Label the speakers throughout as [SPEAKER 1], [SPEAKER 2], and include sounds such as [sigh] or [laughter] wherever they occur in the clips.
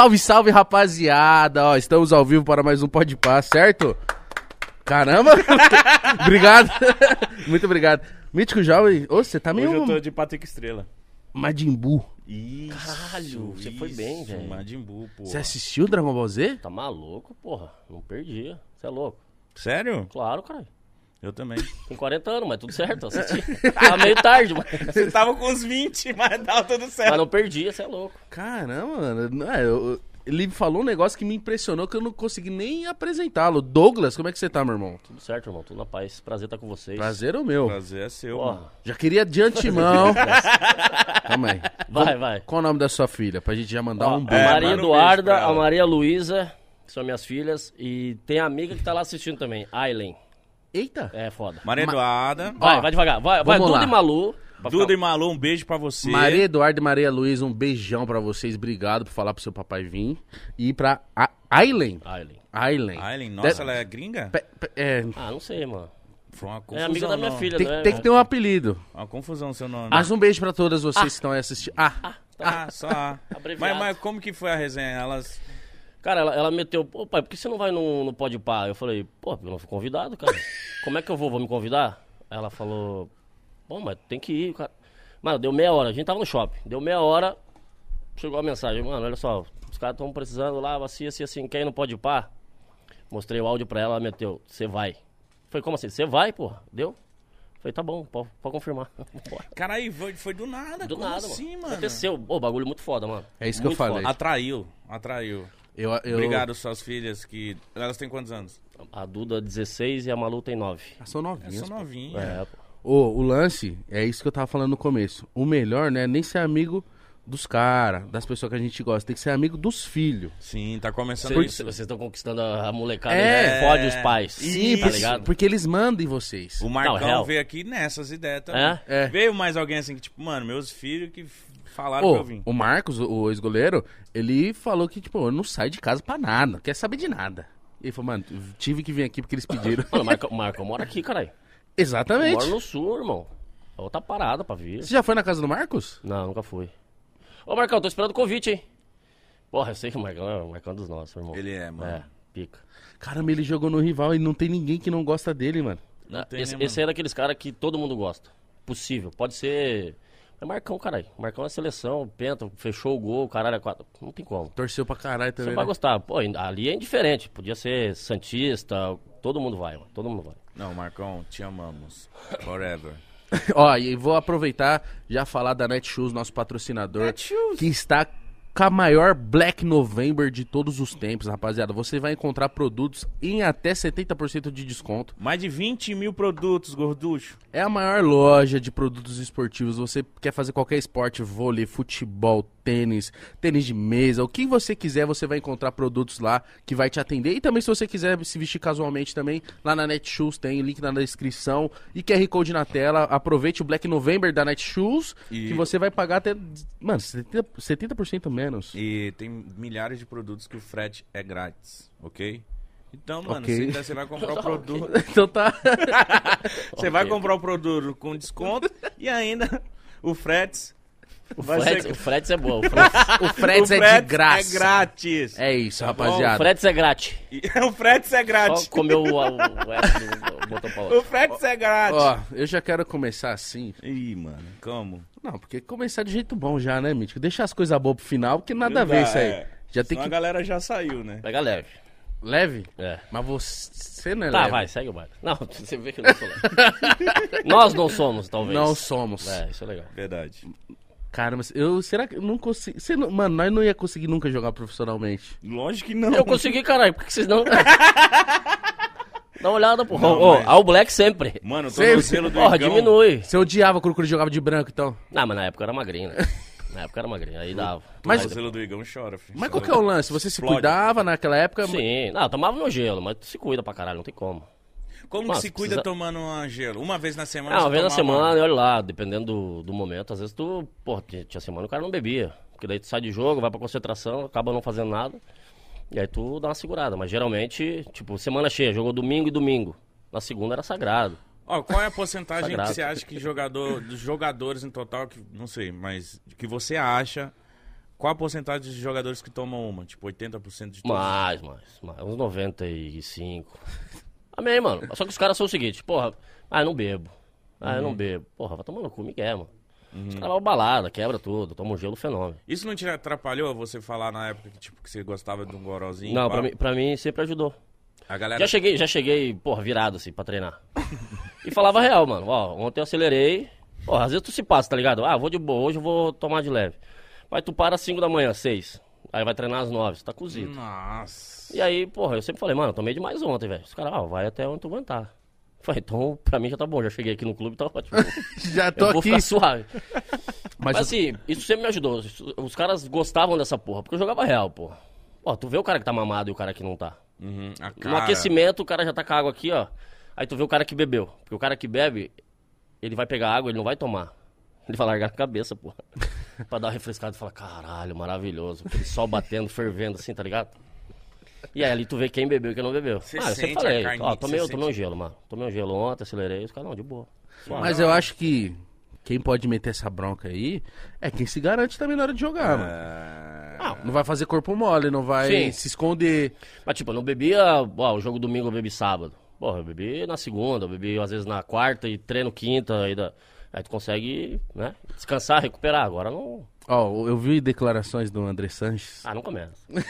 [SPEAKER 1] Salve, salve, rapaziada. Ó, estamos ao vivo para mais um Pode Pá, certo? Caramba! [laughs] obrigado. [laughs] Muito obrigado. Mítico Jovem, ô, você tá
[SPEAKER 2] Hoje
[SPEAKER 1] meio
[SPEAKER 2] eu tô de Patrick Estrela.
[SPEAKER 1] Madimbu.
[SPEAKER 2] Isso.
[SPEAKER 3] Caralho, você foi bem, velho.
[SPEAKER 2] Buu, pô.
[SPEAKER 1] Você assistiu Dragon Ball Z?
[SPEAKER 3] Tá maluco, porra? Não perdi. Você é louco.
[SPEAKER 2] Sério?
[SPEAKER 3] Claro, cara.
[SPEAKER 2] Eu também.
[SPEAKER 3] Tem 40 anos, mas tudo certo. Assisti. [laughs] Tá meio tarde, mas,
[SPEAKER 2] Você tava com uns 20, mas tava tudo
[SPEAKER 3] mas
[SPEAKER 2] certo.
[SPEAKER 3] não perdi, você é louco.
[SPEAKER 1] Caramba, mano. Não, é, eu- ele falou um negócio que me impressionou que eu não consegui nem apresentá-lo. Douglas, como é que você tá, meu irmão?
[SPEAKER 3] Tudo certo, irmão. Tudo na paz. Prazer estar com vocês.
[SPEAKER 1] Prazer é o meu.
[SPEAKER 2] Prazer é seu, mano.
[SPEAKER 3] Porra.
[SPEAKER 1] Já queria de antemão. [laughs] Calma aí.
[SPEAKER 3] Vai, vai.
[SPEAKER 1] Qual o nome da sua filha? Pra gente já mandar
[SPEAKER 3] Ó,
[SPEAKER 1] um
[SPEAKER 3] a
[SPEAKER 1] beijo.
[SPEAKER 2] É,
[SPEAKER 3] Maria
[SPEAKER 2] um
[SPEAKER 3] Eduarda,
[SPEAKER 2] ela.
[SPEAKER 3] a Maria Luísa, que são minhas filhas. E tem a amiga que tá lá assistindo também, Aileen.
[SPEAKER 1] Eita!
[SPEAKER 3] É foda.
[SPEAKER 2] Maria
[SPEAKER 1] Ma-
[SPEAKER 2] Eduarda.
[SPEAKER 3] Vai,
[SPEAKER 1] Ó,
[SPEAKER 3] vai devagar. Vai, vai
[SPEAKER 1] vamos
[SPEAKER 3] Duda
[SPEAKER 1] lá.
[SPEAKER 3] e Malu. Pra
[SPEAKER 2] Duda
[SPEAKER 3] ficar-
[SPEAKER 2] e Malu, um beijo pra você.
[SPEAKER 1] Maria Eduarda e Maria Luísa, um beijão pra vocês. Obrigado por falar pro seu papai vir. E pra a- Aileen.
[SPEAKER 3] Aileen.
[SPEAKER 1] Aileen.
[SPEAKER 2] Aileen, nossa,
[SPEAKER 1] De-
[SPEAKER 2] ela é gringa?
[SPEAKER 1] Pe- pe- é,
[SPEAKER 3] Ah, não sei, mano.
[SPEAKER 2] Foi uma
[SPEAKER 3] É
[SPEAKER 2] confusão.
[SPEAKER 3] amiga da minha
[SPEAKER 2] não.
[SPEAKER 3] filha,
[SPEAKER 1] tem,
[SPEAKER 3] né?
[SPEAKER 1] tem que ter um apelido.
[SPEAKER 2] Uma confusão seu nome.
[SPEAKER 1] Mas um beijo pra todas vocês que estão aí assistindo. Ah,
[SPEAKER 2] Ah, só. A. [laughs]
[SPEAKER 3] Abreviado.
[SPEAKER 2] mas, mas como que foi a resenha? Elas.
[SPEAKER 3] Cara, ela, ela meteu, pô, pai, por que você não vai no, no Pode Par? Eu falei, pô, porque eu não fui convidado, cara. Como é que eu vou? Vou me convidar? Aí Ela falou, bom, mas tem que ir, cara. Mano, deu meia hora, a gente tava no shopping. Deu meia hora, chegou a mensagem, mano, olha só, os caras estão precisando lá, assim, assim, assim, quem não pode par? Mostrei o áudio pra ela, ela meteu, você vai. Falei, como assim? Você vai, porra? Deu? Falei, tá bom, pode, pode confirmar. [laughs]
[SPEAKER 2] Caralho, foi, foi do nada.
[SPEAKER 3] Do
[SPEAKER 2] como
[SPEAKER 3] nada,
[SPEAKER 2] assim,
[SPEAKER 3] mano.
[SPEAKER 2] mano?
[SPEAKER 3] Aconteceu. Ô, bagulho muito foda, mano.
[SPEAKER 1] É isso que eu
[SPEAKER 3] Muito
[SPEAKER 1] falei.
[SPEAKER 3] foda.
[SPEAKER 2] Atraiu, atraiu.
[SPEAKER 1] Eu, eu...
[SPEAKER 2] Obrigado, suas filhas, que. Elas têm quantos anos?
[SPEAKER 3] A Duda 16 e a Malu tem 9.
[SPEAKER 1] Ah, São
[SPEAKER 2] Elas
[SPEAKER 1] novinhas.
[SPEAKER 2] são novinhas.
[SPEAKER 3] É, pô.
[SPEAKER 1] Ô, o lance, é isso que eu tava falando no começo. O melhor, né, é nem ser amigo dos caras, das pessoas que a gente gosta. Tem que ser amigo dos filhos.
[SPEAKER 2] Sim, tá começando
[SPEAKER 3] Vocês
[SPEAKER 2] isso.
[SPEAKER 3] vocês estão conquistando a molecada
[SPEAKER 1] É.
[SPEAKER 3] e fode os pais.
[SPEAKER 1] Sim,
[SPEAKER 3] tá
[SPEAKER 1] porque-
[SPEAKER 3] ligado?
[SPEAKER 1] porque eles mandam em vocês.
[SPEAKER 2] O Marcão
[SPEAKER 3] real.
[SPEAKER 2] veio aqui nessas ideias também.
[SPEAKER 3] É?
[SPEAKER 1] É.
[SPEAKER 2] Veio mais alguém assim que, tipo, mano, meus filhos que falaram
[SPEAKER 1] Ô,
[SPEAKER 2] que eu vim.
[SPEAKER 1] o Marcos, o, ex-goleiro, ele falou que, tipo, eu não saio de casa pra nada, não quer saber de nada. Ele falou, mano, tive que vir aqui porque eles pediram.
[SPEAKER 3] Mano, o Marcão, o Marcão mora aqui, caralho.
[SPEAKER 1] Exatamente.
[SPEAKER 3] Mora no sul, irmão. É outra parada pra vir.
[SPEAKER 1] Você já foi na casa do Marcos?
[SPEAKER 3] Não, nunca fui. Ô, Marcão, tô esperando o convite, hein? Porra, eu sei que o Marcão é o Marcão dos nossos, irmão.
[SPEAKER 2] Ele é, mano.
[SPEAKER 3] É, pica.
[SPEAKER 1] Caramba, ele jogou no rival e não tem ninguém que não gosta dele, mano.
[SPEAKER 2] Não tem,
[SPEAKER 3] esse,
[SPEAKER 2] né,
[SPEAKER 3] esse é daqueles caras que todo mundo gosta. Possível. Pode ser. É Marcão, caralho. Marcão é seleção, penta, fechou o gol, caralho, é quatro. Não tem como.
[SPEAKER 1] Torceu pra caralho
[SPEAKER 3] Você
[SPEAKER 1] também.
[SPEAKER 3] vai
[SPEAKER 1] né?
[SPEAKER 3] gostar. Pô, ali é indiferente. Podia ser Santista, todo mundo vai, mano. Todo mundo vai.
[SPEAKER 2] Não, Marcão, te amamos. Forever. [laughs]
[SPEAKER 1] Ó, e vou aproveitar já falar da Netshoes, nosso patrocinador,
[SPEAKER 2] Netshoes.
[SPEAKER 1] que está com a maior Black November de todos os tempos, rapaziada. Você vai encontrar produtos em até 70% de desconto.
[SPEAKER 2] Mais de 20 mil produtos, gorducho.
[SPEAKER 1] É a maior loja de produtos esportivos. Você quer fazer qualquer esporte, vôlei, futebol, tênis, tênis de mesa, o que você quiser, você vai encontrar produtos lá que vai te atender. E também se você quiser se vestir casualmente também, lá na Netshoes tem link na descrição e QR Code na tela. Aproveite o Black November da Netshoes,
[SPEAKER 2] E-
[SPEAKER 1] que você vai pagar até, mano, 70%, 70% menos.
[SPEAKER 2] E tem milhares de produtos que o frete é grátis, ok? Então, mano,
[SPEAKER 1] Ok.
[SPEAKER 2] você, vai comprar o [laughs] produto. [laughs]
[SPEAKER 1] Então tá. [laughs]
[SPEAKER 2] Você vai
[SPEAKER 3] Ok.
[SPEAKER 2] comprar o produto com desconto e ainda o frete.
[SPEAKER 3] O Freds,
[SPEAKER 2] ser-
[SPEAKER 3] o Freds é boa. [laughs] O Freds,
[SPEAKER 1] O frete é de
[SPEAKER 2] frete
[SPEAKER 1] graça.
[SPEAKER 2] É grátis.
[SPEAKER 1] É isso,
[SPEAKER 3] o
[SPEAKER 1] rapaziada.
[SPEAKER 3] Freds é grátis.
[SPEAKER 2] E- [laughs] o frete é grátis.
[SPEAKER 3] Só comeu o, o, o pra
[SPEAKER 2] O
[SPEAKER 3] outro.
[SPEAKER 2] frete é grátis.
[SPEAKER 1] Ó, eu já quero começar assim.
[SPEAKER 2] Ih, mano, como?
[SPEAKER 1] Não, porque começar de jeito bom já, né, Mítico? Deixar as coisas boas pro final, porque nada a ver isso aí.
[SPEAKER 2] é.
[SPEAKER 1] Já tem
[SPEAKER 2] Senão
[SPEAKER 1] que.
[SPEAKER 2] a galera já saiu, né?
[SPEAKER 3] Pega leve.
[SPEAKER 1] Leve?
[SPEAKER 3] É.
[SPEAKER 1] Mas você não é
[SPEAKER 3] Tá,
[SPEAKER 1] leve.
[SPEAKER 3] vai, segue o baile. Não, [laughs] você vê que eu não sou leve. Nós não somos, talvez.
[SPEAKER 1] Não somos.
[SPEAKER 3] É, isso é legal.
[SPEAKER 2] Verdade.
[SPEAKER 1] Cara, mas eu. Será que eu não consigo. Você não- mano, nós não ia conseguir nunca jogar profissionalmente.
[SPEAKER 2] Lógico que não.
[SPEAKER 3] Eu consegui, caralho. Por que vocês não... [laughs] Dá uma olhada, porra.
[SPEAKER 2] Não,
[SPEAKER 3] Ô,
[SPEAKER 2] mas-
[SPEAKER 3] All Black sempre.
[SPEAKER 2] Mano, o
[SPEAKER 1] Sempre.
[SPEAKER 2] tornozelo do
[SPEAKER 3] Porra,
[SPEAKER 2] Igão...
[SPEAKER 3] diminui.
[SPEAKER 1] Você odiava quando o Cruz jogava de branco, então.
[SPEAKER 3] Não, mas na época era magrinho, né? [laughs] Na época era magrinho, aí dava.
[SPEAKER 2] O
[SPEAKER 1] Mas-
[SPEAKER 2] tornozelo do Igão chora, filho.
[SPEAKER 1] Mas qual que é o lance? Você se
[SPEAKER 2] Explode.
[SPEAKER 1] cuidava naquela época?
[SPEAKER 3] Sim, não, tomava meu gelo, mas tu se cuida pra caralho, não tem como.
[SPEAKER 2] Como
[SPEAKER 3] Nossa,
[SPEAKER 2] que se cuida
[SPEAKER 3] precisa-
[SPEAKER 2] tomando um gelo? Uma vez na semana?
[SPEAKER 3] Ah, uma vez na semana, e olha lá, dependendo do, do momento, às vezes tu, pô, tinha semana o cara não bebia. Porque daí tu sai de jogo, vai pra concentração, acaba não fazendo nada. E aí tu dá uma segurada. Mas geralmente, tipo, semana cheia, jogou domingo e domingo. Na segunda era sagrado.
[SPEAKER 2] Ó, qual é a porcentagem que você acha que jogador, dos jogadores em total, que não sei, mas que você acha Qual a porcentagem de jogadores que tomam uma? Tipo, 80% de todos?
[SPEAKER 3] Mais, mais, mais. Uns 95. Amém, mano. Só que os caras são o seguinte, porra, ah, eu não bebo. Ah,
[SPEAKER 2] Uhum.
[SPEAKER 3] eu não bebo. Porra, vai tomando cu, Miguel, mano. Os caras vão balada, quebra tudo, toma um gelo fenômeno.
[SPEAKER 2] Isso não te atrapalhou você falar na época que, tipo, que você gostava de um gorozinho?
[SPEAKER 3] Não, pra mim, pra mim sempre ajudou.
[SPEAKER 2] A galera...
[SPEAKER 3] Já cheguei, já cheguei, porra, virado assim, pra treinar. [laughs] e falava real, mano. Ó, ontem eu acelerei. Porra, às vezes tu se passa, tá ligado? Ah, vou de boa, hoje eu vou tomar de leve. Mas tu para às 5 da manhã, 6. Aí vai treinar às 9, você tá cozido.
[SPEAKER 2] Nossa.
[SPEAKER 3] E aí, porra, eu sempre falei, mano, eu tomei demais ontem, velho. Os caras, ah, vai até onde tu aguentar. Falei, então, pra mim já tá bom, já cheguei aqui no clube, tá ótimo. [laughs]
[SPEAKER 1] Já tô
[SPEAKER 3] eu vou
[SPEAKER 1] aqui.
[SPEAKER 3] ficar suave. [laughs]
[SPEAKER 1] Mas,
[SPEAKER 3] Mas assim, isso sempre me ajudou. Os- caras gostavam dessa porra, porque eu jogava real, porra. Ó, tu vê o cara que tá mamado e o cara que não tá.
[SPEAKER 2] Uhum,
[SPEAKER 3] No aquecimento, o cara já tá com a água aqui, ó. Aí tu vê o cara que bebeu. Porque o cara que bebe, ele vai pegar água, ele não vai tomar. Ele vai largar a cabeça, porra. [laughs] pra dar uma refrescada e falar, caralho, maravilhoso. Aquele sol batendo, fervendo assim, tá ligado? E aí ali tu vê quem bebeu e quem não bebeu.
[SPEAKER 2] Você
[SPEAKER 3] ah, eu sempre falei, ó, tomei, tomei um gelo, mano. Tomei um gelo ontem, acelerei, os caras, não, de boa. Suave.
[SPEAKER 1] mas eu acho que quem pode meter essa bronca aí é quem se garante também na hora de jogar, mano.
[SPEAKER 2] É...
[SPEAKER 1] Não vai fazer corpo mole, não vai
[SPEAKER 3] Sim.
[SPEAKER 1] se esconder.
[SPEAKER 3] Mas tipo, eu não bebia, ó, o jogo domingo eu bebi sábado. Porra, eu bebi na segunda, eu bebi às vezes na quarta e treino quinta. Aí, da... aí tu consegue, né, descansar, recuperar. Agora não.
[SPEAKER 1] Ó, eu vi declarações do André Sanches.
[SPEAKER 3] Ah, não começa. [laughs]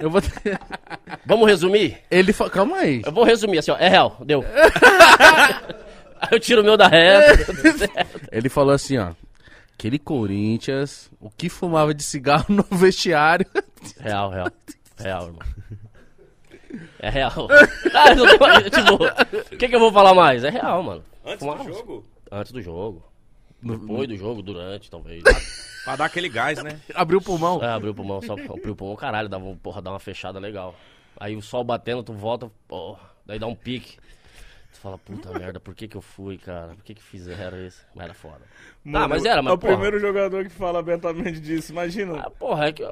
[SPEAKER 1] Eu vou ter... [laughs]
[SPEAKER 3] Vamos resumir?
[SPEAKER 1] Ele fa... Calma aí.
[SPEAKER 3] Eu vou resumir assim, ó. É real, deu. aí [laughs] eu tiro o meu da reta.
[SPEAKER 1] Ele falou assim, ó. Aquele Corinthians, o que fumava de cigarro no vestiário.
[SPEAKER 3] Real, real. Real, irmão. É real. Ah, tipo, o que, que eu vou falar mais? É real, mano.
[SPEAKER 2] Antes
[SPEAKER 3] Fumava.
[SPEAKER 2] do jogo?
[SPEAKER 3] Antes do jogo. Depois do jogo, durante, talvez.
[SPEAKER 2] Pra dar aquele gás, né? [laughs]
[SPEAKER 1] Abriu o pulmão.
[SPEAKER 3] É, abriu o pulmão, só abriu o pulmão, caralho, dava, porra, dá uma fechada legal. Aí o sol batendo, tu volta, porra, daí dá um pique. Tu fala, puta [laughs] merda, por que que eu fui, cara? Por que que fizeram isso? Mas era foda. ah, mas era, mas
[SPEAKER 2] É o
[SPEAKER 3] porra,
[SPEAKER 2] primeiro jogador que fala abertamente disso, imagina.
[SPEAKER 3] ah, porra, é que...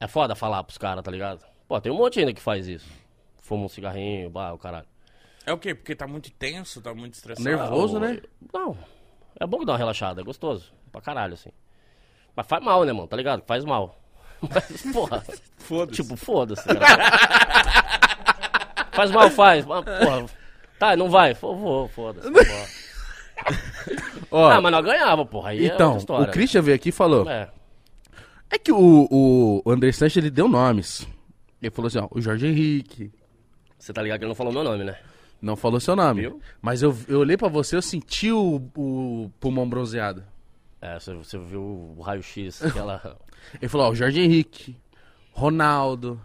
[SPEAKER 3] É foda falar pros caras, tá ligado? Pô, tem um monte ainda que faz isso. Fuma um cigarrinho, bah, o caralho.
[SPEAKER 2] É o quê? Porque tá muito tenso, tá muito estressado.
[SPEAKER 1] Nervoso,
[SPEAKER 3] Ah,
[SPEAKER 1] né?
[SPEAKER 3] Não, é bom que dá uma relaxada, é gostoso. Pra caralho, assim. Mas faz mal, né, mano? Tá ligado? Faz mal. [laughs] Mas, porra,
[SPEAKER 2] Foda-se.
[SPEAKER 3] tipo, foda-se, faz mal, faz. Mas, porra, tá, não vai. Vou, vou, foda-se. vambora. [laughs]
[SPEAKER 1] Ó,
[SPEAKER 3] Ah, mas nós ganhava, porra. Aí é
[SPEAKER 1] então,
[SPEAKER 3] história.
[SPEAKER 1] o Christian veio aqui e falou.
[SPEAKER 3] É.
[SPEAKER 1] É que o, o André Sanches, ele deu nomes. Ele falou assim, ó, o Jorge Henrique.
[SPEAKER 3] Você tá ligado que ele não falou meu nome, né?
[SPEAKER 1] Não falou seu nome.
[SPEAKER 3] Viu?
[SPEAKER 1] Mas eu, eu olhei pra você, eu senti o, o pulmão bronzeado.
[SPEAKER 3] É, você, você viu o raio-x, [laughs] aquela...
[SPEAKER 1] Ele falou, ó, o Jorge Henrique, Ronaldo.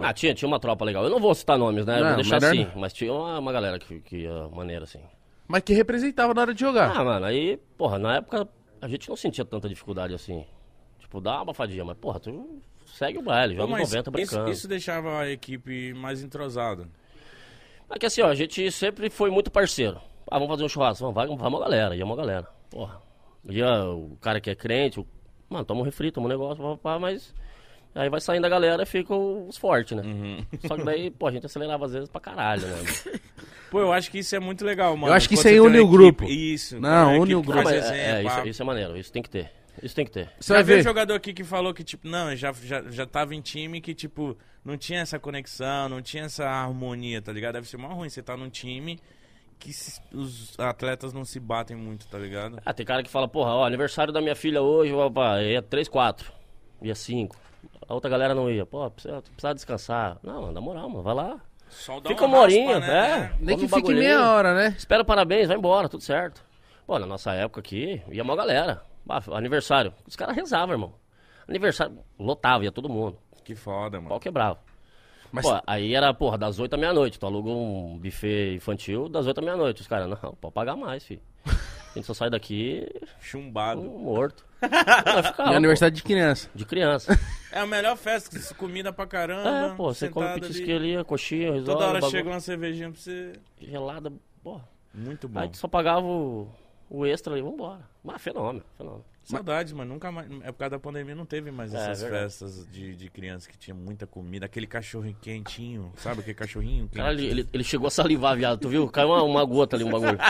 [SPEAKER 3] Ah, tinha, tinha uma tropa legal. Eu não vou citar nomes, né? Eu
[SPEAKER 1] Não,
[SPEAKER 3] vou deixar assim.
[SPEAKER 1] não.
[SPEAKER 3] Mas tinha uma, uma galera que, que ia maneira, assim.
[SPEAKER 1] Mas que representava na hora de jogar.
[SPEAKER 3] Ah, mano, aí, porra, na época a gente não sentia tanta dificuldade assim. Tipo, dá uma abafadinha, mas, porra, tu segue o baile, joga
[SPEAKER 2] mas
[SPEAKER 3] 90
[SPEAKER 2] isso,
[SPEAKER 3] brincando.
[SPEAKER 2] isso deixava a equipe mais entrosada.
[SPEAKER 3] É que assim, ó, a gente sempre foi muito parceiro. Ah, vamos fazer um churrasco, vamos, vai, vamos uma galera, ia uma galera. Porra, ia o cara que é crente, o... mano, toma um refri, toma um negócio, pá, pá, mas... Aí vai saindo a galera e ficam os fortes, né?
[SPEAKER 2] Uhum.
[SPEAKER 3] Só que daí, pô, a gente acelerava às vezes pra caralho, né? [laughs]
[SPEAKER 2] Pô, eu acho que isso é muito legal, mano.
[SPEAKER 1] Eu acho que
[SPEAKER 2] Quando
[SPEAKER 1] isso aí une o grupo.
[SPEAKER 2] Isso.
[SPEAKER 1] Não, une o grupo.
[SPEAKER 3] Não, mas é, é, isso, isso é maneiro, isso tem que ter. Isso tem que ter.
[SPEAKER 1] Você
[SPEAKER 2] Já
[SPEAKER 1] vai
[SPEAKER 2] vi um jogador aqui que falou que, tipo, não, já, já, já tava em time que, tipo, não tinha essa conexão, não tinha essa harmonia, tá ligado? Deve ser mó ruim você tá num time que se- os atletas não se batem muito, tá ligado?
[SPEAKER 3] Ah, tem cara que fala, porra, ó, aniversário da minha filha hoje, opa, ia 3, 4, ia 5. A outra galera não ia. Pô, precisa, precisa descansar. Não, na moral, mano, vai lá.
[SPEAKER 2] Só dá
[SPEAKER 3] Fica uma horinha,
[SPEAKER 2] né?
[SPEAKER 3] é.
[SPEAKER 1] Nem
[SPEAKER 3] come
[SPEAKER 1] que
[SPEAKER 3] um
[SPEAKER 1] fique meia hora, né?
[SPEAKER 3] Espera parabéns, vai embora, tudo certo. Pô, na nossa época aqui, ia uma galera. Ah, aniversário. Os caras rezavam, irmão. Aniversário, lotava, ia todo mundo.
[SPEAKER 2] Que foda, mano.
[SPEAKER 3] Pau quebrava.
[SPEAKER 1] Mas
[SPEAKER 3] Pô, aí era, porra, das 8 à meia-noite. Tu aluga um buffet infantil das 8 à meia-noite. Os caras, não, pode pagar mais, filho. A gente só sai daqui
[SPEAKER 2] Chumbado.
[SPEAKER 3] um morto. [laughs] Ficar,
[SPEAKER 1] é
[SPEAKER 3] pô,
[SPEAKER 1] aniversário de criança.
[SPEAKER 3] de criança.
[SPEAKER 2] É a melhor festa, que comida pra caramba.
[SPEAKER 3] É, pô, você come petisquinho
[SPEAKER 2] ali.
[SPEAKER 3] ali, a coxinha, risole,
[SPEAKER 2] Toda hora
[SPEAKER 3] bagulho
[SPEAKER 2] chega uma cervejinha pra você.
[SPEAKER 3] gelada, porra.
[SPEAKER 2] Muito bom.
[SPEAKER 3] Aí tu só pagava o, o extra ali, vambora. Mas fenômeno, fenômeno.
[SPEAKER 2] Saudade, mano. Nunca mais. É por causa da pandemia não teve mais
[SPEAKER 3] É,
[SPEAKER 2] essas
[SPEAKER 3] verdade.
[SPEAKER 2] festas de, de criança que tinha muita comida. Aquele cachorro quentinho, sabe? Aquele cachorrinho
[SPEAKER 3] Cara, ele,
[SPEAKER 2] quentinho.
[SPEAKER 3] ele, chegou a salivar, viado, tu viu? Caiu uma, uma gota ali, um bagulho. [laughs]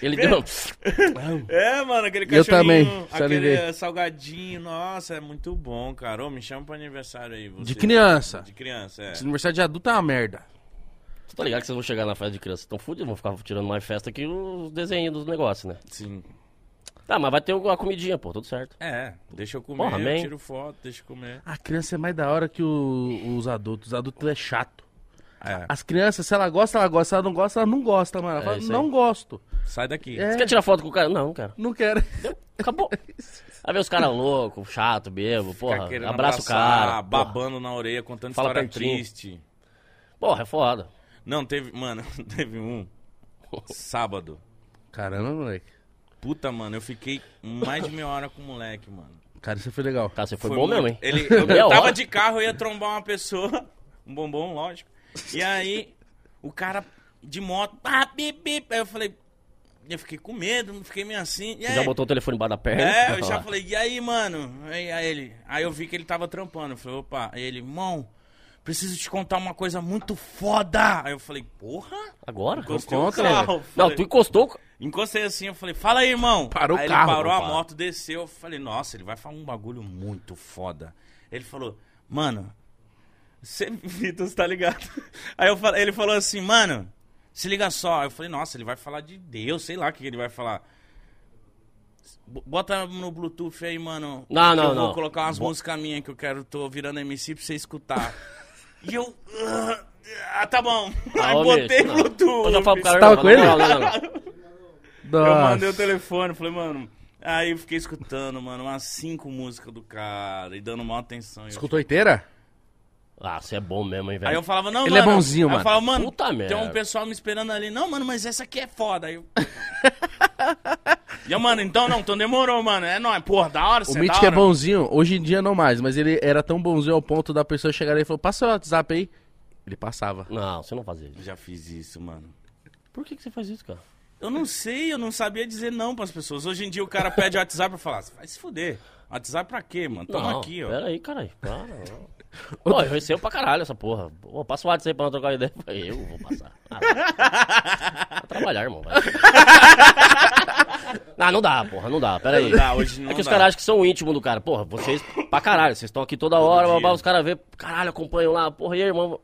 [SPEAKER 3] Ele deu. [laughs]
[SPEAKER 2] É, mano, aquele
[SPEAKER 1] Eu
[SPEAKER 2] cachorrinho,
[SPEAKER 1] também,
[SPEAKER 2] aquele
[SPEAKER 1] salivei.
[SPEAKER 2] salgadinho, nossa, é muito bom, cara. Ô, me chama pro aniversário aí. Você.
[SPEAKER 1] De criança.
[SPEAKER 2] De criança, é.
[SPEAKER 1] Esse aniversário de adulto é uma merda.
[SPEAKER 3] Você tá ligado que vocês vão chegar na festa de criança? Estão fudidos, vão ficar tirando mais festa que os desenhos dos negócios, né?
[SPEAKER 2] Sim.
[SPEAKER 3] Tá, mas vai ter uma comidinha, pô, tudo certo.
[SPEAKER 2] É, deixa eu comer,
[SPEAKER 3] Porra,
[SPEAKER 2] eu
[SPEAKER 3] amém.
[SPEAKER 2] tiro foto, deixa eu comer.
[SPEAKER 1] A criança é mais da hora que o- os adultos. Os adultos é chato.
[SPEAKER 2] É,
[SPEAKER 1] As crianças, se ela gosta, ela gosta. Se ela não gosta, ela não gosta, mano. Ela
[SPEAKER 3] É
[SPEAKER 1] fala,
[SPEAKER 3] isso aí.
[SPEAKER 1] não gosto.
[SPEAKER 2] sai daqui.
[SPEAKER 1] É.
[SPEAKER 3] Você quer tirar foto com o cara? Não, não quero.
[SPEAKER 1] Não quero.
[SPEAKER 3] Acabou. [laughs] Aí vê os caras loucos, chato, bebo,
[SPEAKER 2] Fica
[SPEAKER 3] porra,
[SPEAKER 2] querendo
[SPEAKER 3] abraça o
[SPEAKER 2] abraçar,
[SPEAKER 3] cara. porra.
[SPEAKER 2] babando na orelha, contando
[SPEAKER 3] Fala
[SPEAKER 2] história
[SPEAKER 3] pertinho.
[SPEAKER 2] triste.
[SPEAKER 3] Porra, é foda.
[SPEAKER 2] Não, teve, mano, [laughs] teve um sábado.
[SPEAKER 1] Caramba, moleque.
[SPEAKER 2] Puta, mano, eu fiquei mais de meia hora com o moleque, mano.
[SPEAKER 1] Cara, isso foi legal.
[SPEAKER 3] Cara, você foi,
[SPEAKER 2] Foi
[SPEAKER 3] bom
[SPEAKER 2] muito-
[SPEAKER 3] mesmo, hein?
[SPEAKER 2] Ele, [laughs] eu, tava
[SPEAKER 3] hora.
[SPEAKER 2] de carro, eu ia trombar uma pessoa, um bombom, lógico. E aí, o cara de moto, ah, bip, bip. Aí eu falei, eu fiquei com medo, fiquei meio assim. E
[SPEAKER 3] já botou o telefone embaixo da perna?
[SPEAKER 2] É, eu já falei, e aí, mano? Aí, aí ele, aí eu vi que ele tava trampando. Eu falei, opa, aí ele, irmão, preciso te contar uma coisa muito foda. Aí eu falei, porra?
[SPEAKER 3] Agora?
[SPEAKER 2] Encostei
[SPEAKER 1] conta,
[SPEAKER 2] o carro.
[SPEAKER 3] Não, tu encostou.
[SPEAKER 2] Encostei assim, eu falei, fala aí, irmão.
[SPEAKER 1] Parou o
[SPEAKER 2] aí
[SPEAKER 1] carro,
[SPEAKER 2] ele parou a moto, desceu. Eu falei, nossa, ele vai falar um bagulho muito foda. Ele falou, mano, você, [laughs] Vitor, você tá ligado? Aí eu ele falou assim, mano, se liga só. Eu falei, nossa, ele vai falar de Deus, sei lá o que ele vai falar. Bota no Bluetooth aí, mano.
[SPEAKER 3] Não, não,
[SPEAKER 2] eu vou
[SPEAKER 3] não.
[SPEAKER 2] colocar umas músicas minhas que eu quero, tô virando MC pra você escutar. [laughs] e eu. Ah, tá bom.
[SPEAKER 3] Ah,
[SPEAKER 2] Aí botei
[SPEAKER 3] não.
[SPEAKER 2] Bluetooth.
[SPEAKER 3] Falo pro cara,
[SPEAKER 1] tava
[SPEAKER 3] não,
[SPEAKER 1] com ele?
[SPEAKER 3] Não, não, não, não.
[SPEAKER 2] Eu mandei o telefone, falei, mano. Aí eu fiquei escutando, mano, umas cinco músicas do cara e dando maior atenção.
[SPEAKER 1] Escutou inteira?
[SPEAKER 3] Ah, você é bom mesmo, hein, velho.
[SPEAKER 2] Aí eu falava, não,
[SPEAKER 1] Ele é
[SPEAKER 2] mano.
[SPEAKER 1] bonzinho,
[SPEAKER 2] aí
[SPEAKER 1] mano.
[SPEAKER 2] Eu falava, mano,
[SPEAKER 3] Puta
[SPEAKER 2] tem
[SPEAKER 3] merda.
[SPEAKER 2] um pessoal me esperando ali. Não, mano, mas essa aqui é foda. Aí eu... e eu, mano, então não, então demorou, mano. É nóis, porra, da hora,
[SPEAKER 1] O
[SPEAKER 2] você
[SPEAKER 1] Mítico
[SPEAKER 2] da
[SPEAKER 1] é
[SPEAKER 2] hora.
[SPEAKER 1] bonzinho, hoje em dia não mais, mas ele era tão bonzinho ao ponto da pessoa chegar aí e falar, passa o WhatsApp aí. Ele passava.
[SPEAKER 3] Não, você não fazia isso.
[SPEAKER 2] Já fiz isso, mano.
[SPEAKER 3] Por que, que você faz isso, cara?
[SPEAKER 2] Eu não sei, eu não sabia dizer não pras pessoas. Hoje em dia o cara pede WhatsApp pra falar, vai se fuder. WhatsApp pra quê, mano? Toma
[SPEAKER 3] não,
[SPEAKER 2] aqui, ó.
[SPEAKER 3] Pera aí, caralho. Para, não. Pô, eu recebo pra caralho essa porra. Pô, passa o WhatsApp aí pra não trocar ideia. Eu falei, Eu vou passar. Ah, vai. vai trabalhar, irmão. Vai. Não, [laughs] não dá, porra, não dá. Pera aí.
[SPEAKER 2] Não dá, hoje não
[SPEAKER 3] é que os caras acham que são íntimos do cara. Porra, vocês pra caralho. Vocês estão aqui toda hora, babá, os caras vê, caralho, acompanham lá. Porra, e aí, irmão?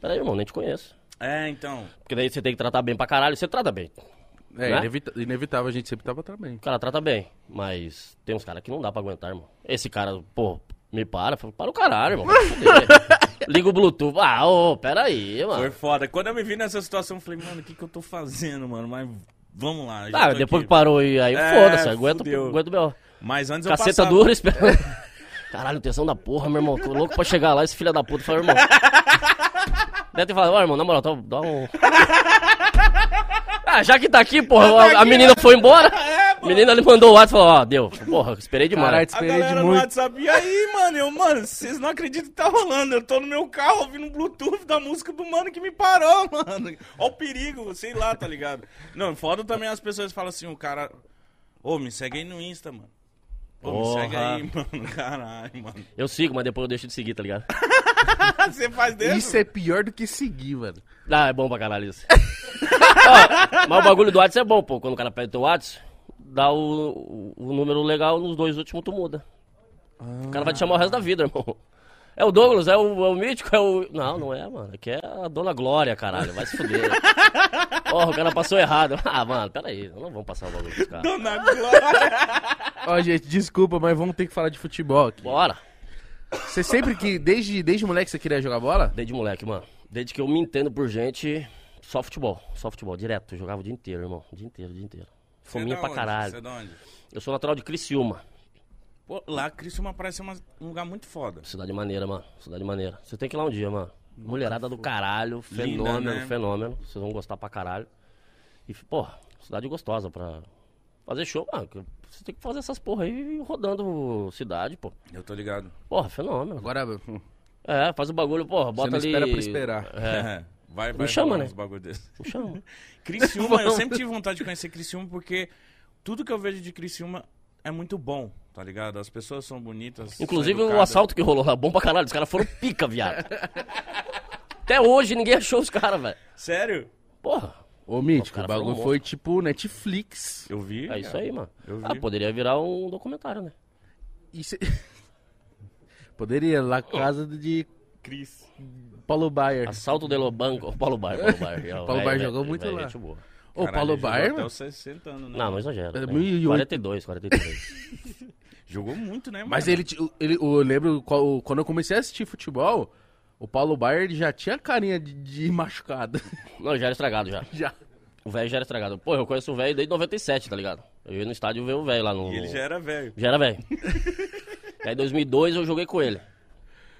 [SPEAKER 3] Pera aí, irmão, nem te conheço.
[SPEAKER 2] É, então.
[SPEAKER 3] Porque daí você tem que tratar bem pra caralho. Você trata bem.
[SPEAKER 1] É,
[SPEAKER 3] Né?
[SPEAKER 1] inevita- inevitável, a gente sempre tava também.
[SPEAKER 3] O cara trata bem, mas tem uns caras que não dá pra aguentar, irmão. Esse cara, pô, me para, fala, para o caralho, irmão. [laughs] Liga o Bluetooth. Ah, ô, pera aí,
[SPEAKER 2] Foi
[SPEAKER 3] mano.
[SPEAKER 2] foda. Quando eu me vi nessa situação, eu falei, mano, o que, que eu tô fazendo, mano? Mas vamos lá. já
[SPEAKER 3] Ah,
[SPEAKER 2] tô
[SPEAKER 3] depois
[SPEAKER 2] aqui.
[SPEAKER 3] que parou e aí,
[SPEAKER 2] É,
[SPEAKER 3] foda-se, aguenta, aguenta o meu.
[SPEAKER 2] Mas antes eu
[SPEAKER 3] Caceta
[SPEAKER 2] passava...
[SPEAKER 3] dura esperando. [laughs] Caralho, tensão da porra, meu irmão. Tô louco pra chegar lá, esse filho da puta. Falei, irmão. [laughs] Deve ter falado, ó, irmão, na moral, tá- dá um. Ah, já que tá aqui, porra, a, a menina foi embora. A menina ali mandou o WhatsApp e falou, ó, deu. Porra, esperei demais.
[SPEAKER 1] Caralho,
[SPEAKER 2] A
[SPEAKER 1] esperei de
[SPEAKER 2] galera no
[SPEAKER 1] muito.
[SPEAKER 2] WhatsApp, e aí, mano? Eu, mano, vocês não acreditam que tá rolando. Eu tô no meu carro ouvindo o Bluetooth da música do mano que me parou, [laughs] mano. Ó o perigo, sei lá, tá ligado? Não, foda também as pessoas falam assim, o cara... Ô, me segue aí no Insta, mano. Ô, me
[SPEAKER 3] Porra.
[SPEAKER 2] segue aí, [laughs] mano. Caralho, mano.
[SPEAKER 3] Eu sigo, mas depois eu deixo de seguir, tá ligado? [laughs]
[SPEAKER 2] Você faz desse?
[SPEAKER 1] Isso é pior do que seguir, mano.
[SPEAKER 3] Ah, é bom pra caralho isso. Ó, mas o bagulho do WhatsApp é bom, pô. Quando o cara pede teu WhatsApp, dá o, o, número legal, nos dois últimos tu muda. O cara vai te chamar o resto da vida, irmão. É o Douglas, é o, é o Mítico, é o... Não, não é, mano. Aqui é a Dona Glória, caralho. Vai se fuder. [laughs] Porra, o cara passou errado. Ah, mano, peraí. Não vamos passar o bagulho pros caras.
[SPEAKER 2] Dona Glória. [laughs]
[SPEAKER 1] Ó, gente, desculpa, mas vamos ter que falar de futebol aqui.
[SPEAKER 3] Bora.
[SPEAKER 1] Você sempre que, desde, desde moleque, você queria jogar bola?
[SPEAKER 3] Desde moleque, mano. Desde que eu me entendo por gente, só futebol. Só futebol, direto. Eu jogava o dia inteiro, irmão. O dia inteiro, o dia inteiro.
[SPEAKER 2] Você é
[SPEAKER 3] Fominha pra
[SPEAKER 2] onde?
[SPEAKER 3] caralho.
[SPEAKER 2] Você é da onde?
[SPEAKER 3] Eu sou natural de Criciúma.
[SPEAKER 2] Pô, lá, Criciúma parece uma- um lugar muito foda.
[SPEAKER 3] Cidade maneira, mano. Cidade maneira. Você tem que ir lá um dia, mano. Mulherada do caralho.
[SPEAKER 2] Linda,
[SPEAKER 3] Fenômeno,
[SPEAKER 2] né?
[SPEAKER 3] fenômeno. Vocês vão gostar pra caralho. E, pô, cidade gostosa pra fazer show, mano. Você tem que fazer essas porra aí rodando cidade, pô.
[SPEAKER 2] Eu tô ligado.
[SPEAKER 3] Porra, fenômeno.
[SPEAKER 1] Agora, hum,
[SPEAKER 3] É, faz o bagulho, porra, bota
[SPEAKER 1] não
[SPEAKER 3] ali...
[SPEAKER 1] espera por esperar.
[SPEAKER 3] É, [laughs]
[SPEAKER 2] Vai, vai
[SPEAKER 3] chama,
[SPEAKER 2] rolar
[SPEAKER 3] né?
[SPEAKER 2] uns bagulho desse.
[SPEAKER 3] me chama. [laughs]
[SPEAKER 2] Criciúma, eu sempre tive vontade de conhecer Criciúma porque tudo que eu vejo de Criciúma é muito bom, tá ligado? As pessoas são bonitas.
[SPEAKER 3] Inclusive
[SPEAKER 2] são
[SPEAKER 3] o assalto que rolou lá, bom pra caralho. Os caras foram pica, viado. Até hoje ninguém achou os caras, velho.
[SPEAKER 2] Sério?
[SPEAKER 3] Porra,
[SPEAKER 1] Ô, Mítico, o bagulho foi tipo Netflix.
[SPEAKER 2] Eu vi.
[SPEAKER 3] É isso
[SPEAKER 2] cara.
[SPEAKER 3] aí, mano.
[SPEAKER 2] Eu vi.
[SPEAKER 3] Ah, poderia virar um documentário, né?
[SPEAKER 1] E cê- [laughs] Poderia, lá casa de
[SPEAKER 2] Cris.
[SPEAKER 1] Paulo Baier.
[SPEAKER 3] Assalto de Lobanco. [laughs] Paulo Baier, Paulo Baier.
[SPEAKER 1] Paulo Baier jogou muito lá.
[SPEAKER 3] Gente boa.
[SPEAKER 1] Ô, Paulo Baier,
[SPEAKER 2] Até
[SPEAKER 1] mano.
[SPEAKER 2] os 60 anos, né?
[SPEAKER 3] Não, não exagera.
[SPEAKER 1] É
[SPEAKER 3] né?
[SPEAKER 1] 1008.
[SPEAKER 3] 42, 43.
[SPEAKER 2] Jogou muito, né, mano?
[SPEAKER 1] Mas ele, ele, eu lembro quando eu comecei a assistir futebol, o Paulo Baier já tinha carinha de, de machucado. [laughs]
[SPEAKER 3] não, ele já era estragado já.
[SPEAKER 1] já.
[SPEAKER 3] O velho já era estragado. Pô, eu conheço o velho desde 97, tá ligado? Eu ia no estádio ver o velho lá no...
[SPEAKER 2] E ele já era velho.
[SPEAKER 3] Já era velho. [laughs] Aí em 2002 eu joguei com ele.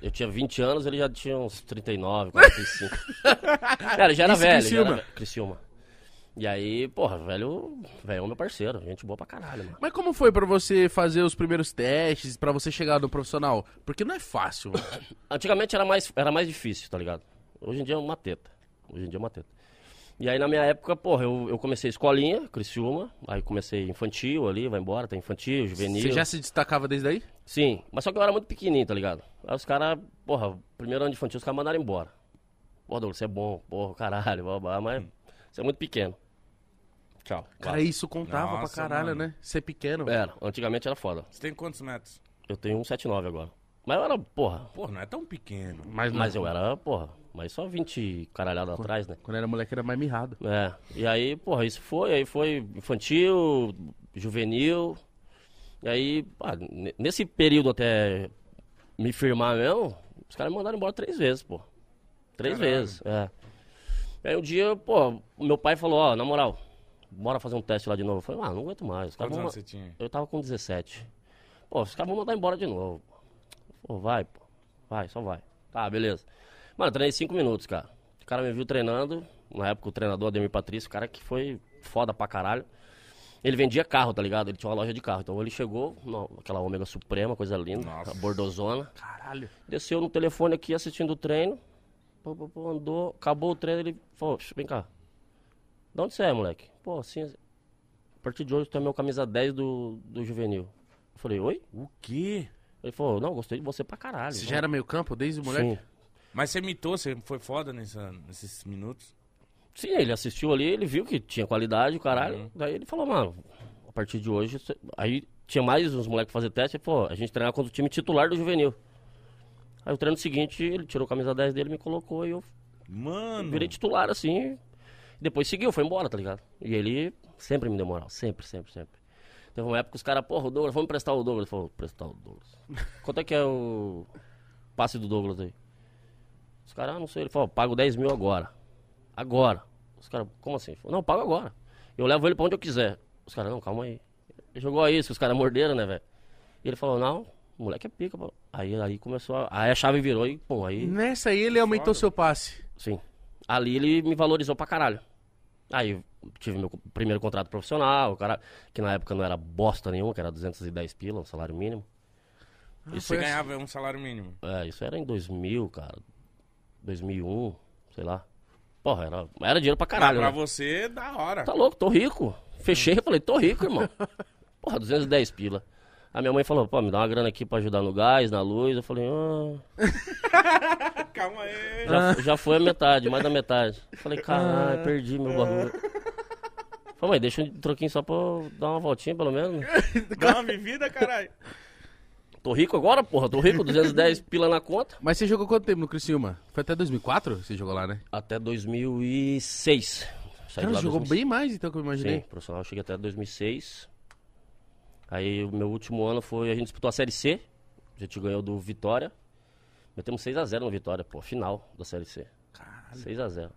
[SPEAKER 3] Eu tinha 20 anos, ele já tinha uns 39, 45. [laughs] Cara, já era
[SPEAKER 1] Isso,
[SPEAKER 3] velho.
[SPEAKER 1] Criciúma.
[SPEAKER 3] Já era. Criciúma. E aí, porra, velho, velho é meu parceiro. Gente boa pra caralho, mano.
[SPEAKER 1] Mas como foi pra você fazer os primeiros testes, pra você chegar no profissional? Porque não é fácil, mano. [coughs]
[SPEAKER 3] Antigamente era mais, era mais difícil, tá ligado? Hoje em dia é uma teta. Hoje em dia é uma teta. E aí na minha época, porra, eu, eu comecei escolinha, Criciúma, aí comecei infantil ali, vai embora, tem infantil, juvenil.
[SPEAKER 1] Você já se destacava desde aí?
[SPEAKER 3] Sim, mas só que eu era muito pequenininho, tá ligado? Aí os caras, porra, primeiro ano de infantil, os caras mandaram embora. Pô, Douglas, você é bom, porra, caralho, blá, blá, mas você é muito pequeno. Tchau.
[SPEAKER 1] Cara, isso contava
[SPEAKER 2] Nossa,
[SPEAKER 1] pra caralho,
[SPEAKER 2] mano.
[SPEAKER 1] né? Ser pequeno.
[SPEAKER 3] Era, antigamente era foda.
[SPEAKER 2] Você tem quantos metros?
[SPEAKER 3] Eu tenho 179 agora. Mas eu era, porra,
[SPEAKER 2] Pô, não é tão pequeno.
[SPEAKER 1] Mas,
[SPEAKER 3] mas eu era, porra, mas só 20 caralhada atrás, né?
[SPEAKER 1] Quando era moleque era mais mirrado.
[SPEAKER 3] É, e aí, porra, isso foi, aí foi infantil, juvenil, e aí, pá, nesse período até me firmar mesmo, os caras me mandaram embora três vezes, pô. Três
[SPEAKER 2] Caralho.
[SPEAKER 3] vezes, é. Aí um dia, pô, meu pai falou, ó, na moral, bora fazer um teste lá de novo. Eu falei, ah, não aguento mais. Os caras
[SPEAKER 2] Quantos anos você tinha?
[SPEAKER 3] Eu tava com 17. Pô, os caras vão mandar embora de novo. Pô, vai, pô. Vai, só vai. Tá, beleza. Mano, eu treinei cinco minutos, cara. O cara me viu treinando. Na época, o treinador, Ademir Patrício, o cara que foi foda pra caralho. Ele vendia carro, tá ligado? Ele tinha uma loja de carro. Então ele chegou, no- aquela Ômega Suprema, coisa linda,
[SPEAKER 2] Nossa.
[SPEAKER 3] bordozona.
[SPEAKER 1] Caralho.
[SPEAKER 3] Desceu no telefone aqui assistindo o treino. Pô, pô, pô, andou, acabou o treino, ele falou, "Xô, vem cá. De onde você é, moleque? Pô, assim, a partir de hoje tu é meu camisa 10 do, do juvenil. Eu falei, oi?
[SPEAKER 2] O quê?
[SPEAKER 3] Ele falou, não, gostei de você pra caralho.
[SPEAKER 1] Você
[SPEAKER 3] vamos."
[SPEAKER 1] já era meio campo desde moleque?
[SPEAKER 3] Sim.
[SPEAKER 2] Mas você mitou, você foi foda nessa, nesses minutos?
[SPEAKER 3] Sim, ele assistiu ali, ele viu que tinha qualidade, o caralho.
[SPEAKER 2] Uhum.
[SPEAKER 3] Daí ele falou, mano, a partir de hoje. você- Aí tinha mais uns moleques fazer teste, falou, a gente treinar contra o time titular do juvenil. Aí o treino seguinte, ele tirou a camisa 10 dele, me colocou e eu
[SPEAKER 2] Mano.
[SPEAKER 3] virei titular, assim. Depois seguiu, foi embora, tá ligado? E ele sempre me deu moral, sempre, sempre, sempre. Teve uma época que os caras, porra, o Douglas, vamos emprestar o Douglas. Ele falou, prestar o Douglas. [laughs] Quanto é que é o passe do Douglas aí? Os caras, ah, não sei. Ele falou, pago 10 mil agora. Agora. Os caras, como assim? Ele falou, não, pago agora. Eu levo ele pra onde eu quiser. Os caras, não, calma aí. Ele jogou a isso, os caras morderam, né, velho? E ele falou, não, o moleque é pica, pô. Aí, aí começou a... Aí a chave virou e, pô, aí...
[SPEAKER 1] Nessa aí ele aumentou seu passe.
[SPEAKER 3] Sim. Ali ele me valorizou pra caralho. Aí eu tive meu primeiro contrato profissional, o cara, que na época não era bosta nenhuma, que era 210 pila, um salário mínimo.
[SPEAKER 2] E
[SPEAKER 1] foi
[SPEAKER 2] você
[SPEAKER 1] assim.
[SPEAKER 2] ganhava um salário mínimo.
[SPEAKER 3] É, isso era em 2000, cara. 2001, sei lá. Porra, era, era dinheiro pra caralho,
[SPEAKER 2] ah, pra
[SPEAKER 3] né?
[SPEAKER 2] você, da hora.
[SPEAKER 3] Tá louco, tô rico. Fechei e falei, tô rico, irmão. [laughs] Porra, 210 pila. A minha mãe falou, pô, me dá uma grana aqui pra ajudar no gás, na luz. Eu falei, ah, [laughs]
[SPEAKER 2] Calma aí.
[SPEAKER 3] já, já foi a metade, mais da metade. Eu falei, caralho, perdi meu bagulho. Falei, mãe, deixa um troquinho só pra eu dar uma voltinha, pelo menos. [laughs]
[SPEAKER 2] Dá uma vivida, caralho.
[SPEAKER 3] Tô rico agora, porra, tô rico, 210 [laughs] pila na conta.
[SPEAKER 1] Mas você jogou quanto tempo no Criciúma? Foi até 2004 você jogou lá, né?
[SPEAKER 3] Até 2006. Saí
[SPEAKER 1] Cara, jogou
[SPEAKER 3] 2006.
[SPEAKER 1] bem mais então que eu
[SPEAKER 3] Sim,
[SPEAKER 1] imaginei.
[SPEAKER 3] profissional eu cheguei até 2006. Aí o meu último ano foi, a gente disputou a Série C. A gente ganhou do Vitória. Metemos 6x0 no Vitória, pô, final da Série C.
[SPEAKER 1] Caralho.
[SPEAKER 3] 6x0.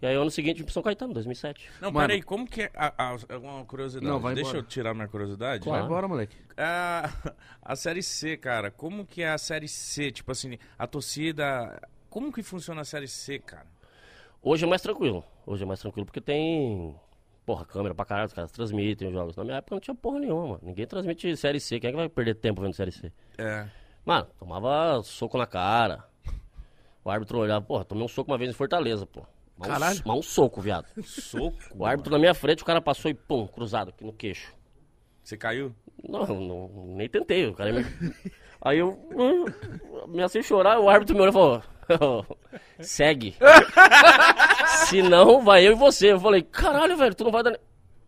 [SPEAKER 3] E aí ano seguinte pro São Caetano, 2007.
[SPEAKER 2] Não,
[SPEAKER 1] Mano.
[SPEAKER 2] peraí, como que é. A, a- uma curiosidade.
[SPEAKER 1] Não, vai
[SPEAKER 2] Deixa
[SPEAKER 1] embora.
[SPEAKER 2] eu tirar minha curiosidade.
[SPEAKER 1] Vai
[SPEAKER 3] Claro.
[SPEAKER 1] embora, moleque.
[SPEAKER 2] A, [laughs] a Série C, cara, como que é a Série C? Tipo assim, a torcida. Como que funciona a Série C, cara?
[SPEAKER 3] Hoje é mais tranquilo. Hoje é mais tranquilo porque tem. Porra, câmera pra caralho, os caras transmitem os jogos. Na minha época não tinha porra nenhuma, mano. Ninguém transmite Série C. Quem é que vai perder tempo vendo Série C?
[SPEAKER 2] É.
[SPEAKER 3] Mano, tomava soco na cara. O árbitro olhava, porra, tomei um soco uma vez em Fortaleza, pô. Mas um-
[SPEAKER 1] Caralho.
[SPEAKER 3] Mas um soco, viado.
[SPEAKER 2] Soco.
[SPEAKER 3] O árbitro na minha frente, o cara passou e pum, cruzado aqui no queixo.
[SPEAKER 2] Você caiu?
[SPEAKER 3] Não, não, nem tentei. O cara me... Aí eu hum, me assim chorar, o árbitro me olhou e falou: segue. [laughs] Se não, vai eu e você. Eu falei: caralho, velho, tu não vai dar.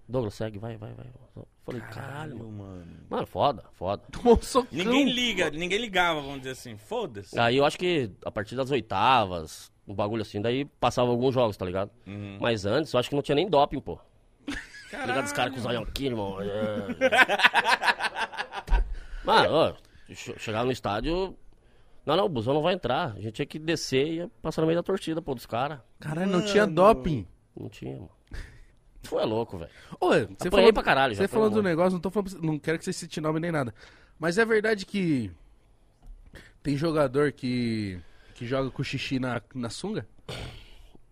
[SPEAKER 3] Douglas, segue, vai, vai, vai. Eu falei: caralho, mano.
[SPEAKER 2] mano.
[SPEAKER 3] Mano, foda, foda.
[SPEAKER 1] Tomou um socão.
[SPEAKER 2] Ninguém liga, ninguém ligava, vamos dizer assim. Foda-se.
[SPEAKER 3] Aí eu acho que a partir das oitavas, um bagulho assim, daí passava alguns jogos, tá ligado?
[SPEAKER 2] Uhum.
[SPEAKER 3] Mas antes, eu acho que não tinha nem doping, pô. Tá
[SPEAKER 2] Caralho.
[SPEAKER 3] ligado? Os caras com os olhão aqui, irmão. [laughs] É. Mano, ó, che- chegar no estádio. Não, não, o busão não vai entrar. A gente tinha que descer e ia passar no meio da torcida, pô, dos caras.
[SPEAKER 1] Caralho, não tinha doping.
[SPEAKER 3] Não tinha, mano. Tu é louco, velho.
[SPEAKER 1] Você falou,
[SPEAKER 3] pra caralho
[SPEAKER 1] Você falando do negócio, não tô falando, não quero que você cite nome nem nada. Mas é verdade que tem jogador que que joga com xixi na, na sunga?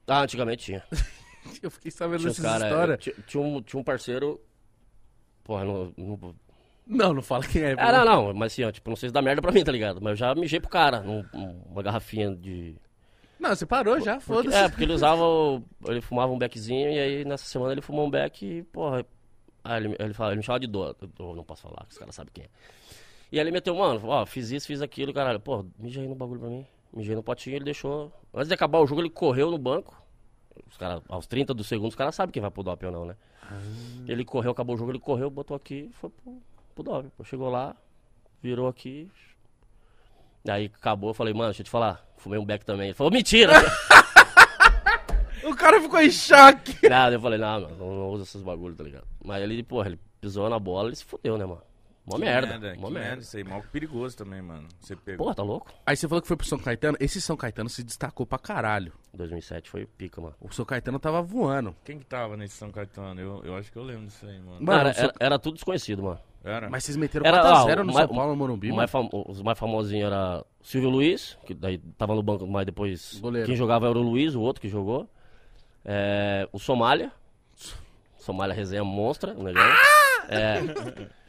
[SPEAKER 3] Ah, antigamente tinha. [laughs]
[SPEAKER 1] Eu fiquei sabendo
[SPEAKER 3] Tinha,
[SPEAKER 1] dessas
[SPEAKER 3] cara,
[SPEAKER 1] histórias.
[SPEAKER 3] tinha, tinha um, tinha um parceiro. Porra, não, não,
[SPEAKER 1] Não, não fala quem é.
[SPEAKER 3] Ah, não, não, mas assim, ó, tipo, não sei se dá merda pra mim, tá ligado? Mas eu já mijei pro cara, num- uma garrafinha de.
[SPEAKER 1] Não, você parou já, foda-se.
[SPEAKER 3] é, porque ele usava. o- ele fumava um beckzinho e aí nessa semana ele fumou um beck e, porra. Aí ele, ele, fala, ele me chamava de dor. Eu não posso falar, que os caras sabem quem é. E aí ele meteu, mano, ó, fiz isso, fiz aquilo, caralho. Pô, mijei aí no bagulho pra mim. Mijei no potinho, ele deixou. Antes de acabar o jogo, ele correu no banco. Os cara, aos 30 do segundo, os caras sabem quem vai pro doping ou não, né? Ele correu, acabou o jogo, ele correu, botou aqui e foi pro, pro Chegou lá, virou aqui. Aí acabou, eu falei, mano, deixa eu te falar, fumei um beck também. Ele falou, mentira! [laughs]
[SPEAKER 1] O cara ficou em choque.
[SPEAKER 3] Nada, eu falei, não, mano, não, não usa esses bagulhos, tá ligado? Mas ele, porra, ele pisou na bola, ele se fudeu, né, mano? Mó
[SPEAKER 2] Que
[SPEAKER 3] merda,
[SPEAKER 2] merda,
[SPEAKER 3] mó
[SPEAKER 2] que
[SPEAKER 3] merda.
[SPEAKER 2] merda. Isso aí, mal perigoso também, mano. Você pegou.
[SPEAKER 3] Porra, tá louco?
[SPEAKER 1] Aí você falou que foi pro São Caetano. Esse São Caetano se destacou pra caralho.
[SPEAKER 3] 2007 foi pica, mano.
[SPEAKER 1] O São Caetano tava voando.
[SPEAKER 2] Quem que tava nesse São Caetano? Eu, eu acho que eu lembro disso aí, mano.
[SPEAKER 1] Mano, São-
[SPEAKER 3] era, era tudo desconhecido, mano.
[SPEAKER 2] Era?
[SPEAKER 1] Mas vocês meteram
[SPEAKER 3] Era,
[SPEAKER 1] 4x0
[SPEAKER 3] ah,
[SPEAKER 1] no
[SPEAKER 3] o
[SPEAKER 1] São
[SPEAKER 3] mais-
[SPEAKER 1] Paulo, no Morumbi,
[SPEAKER 3] mais fam- os mais famosinhos era Silvio Luiz, que daí tava no banco, mas depois
[SPEAKER 1] Goleiro.
[SPEAKER 3] quem jogava era o Luiz, o outro que jogou. É, o Somália. Somália resenha monstra, o negócio. É. [laughs]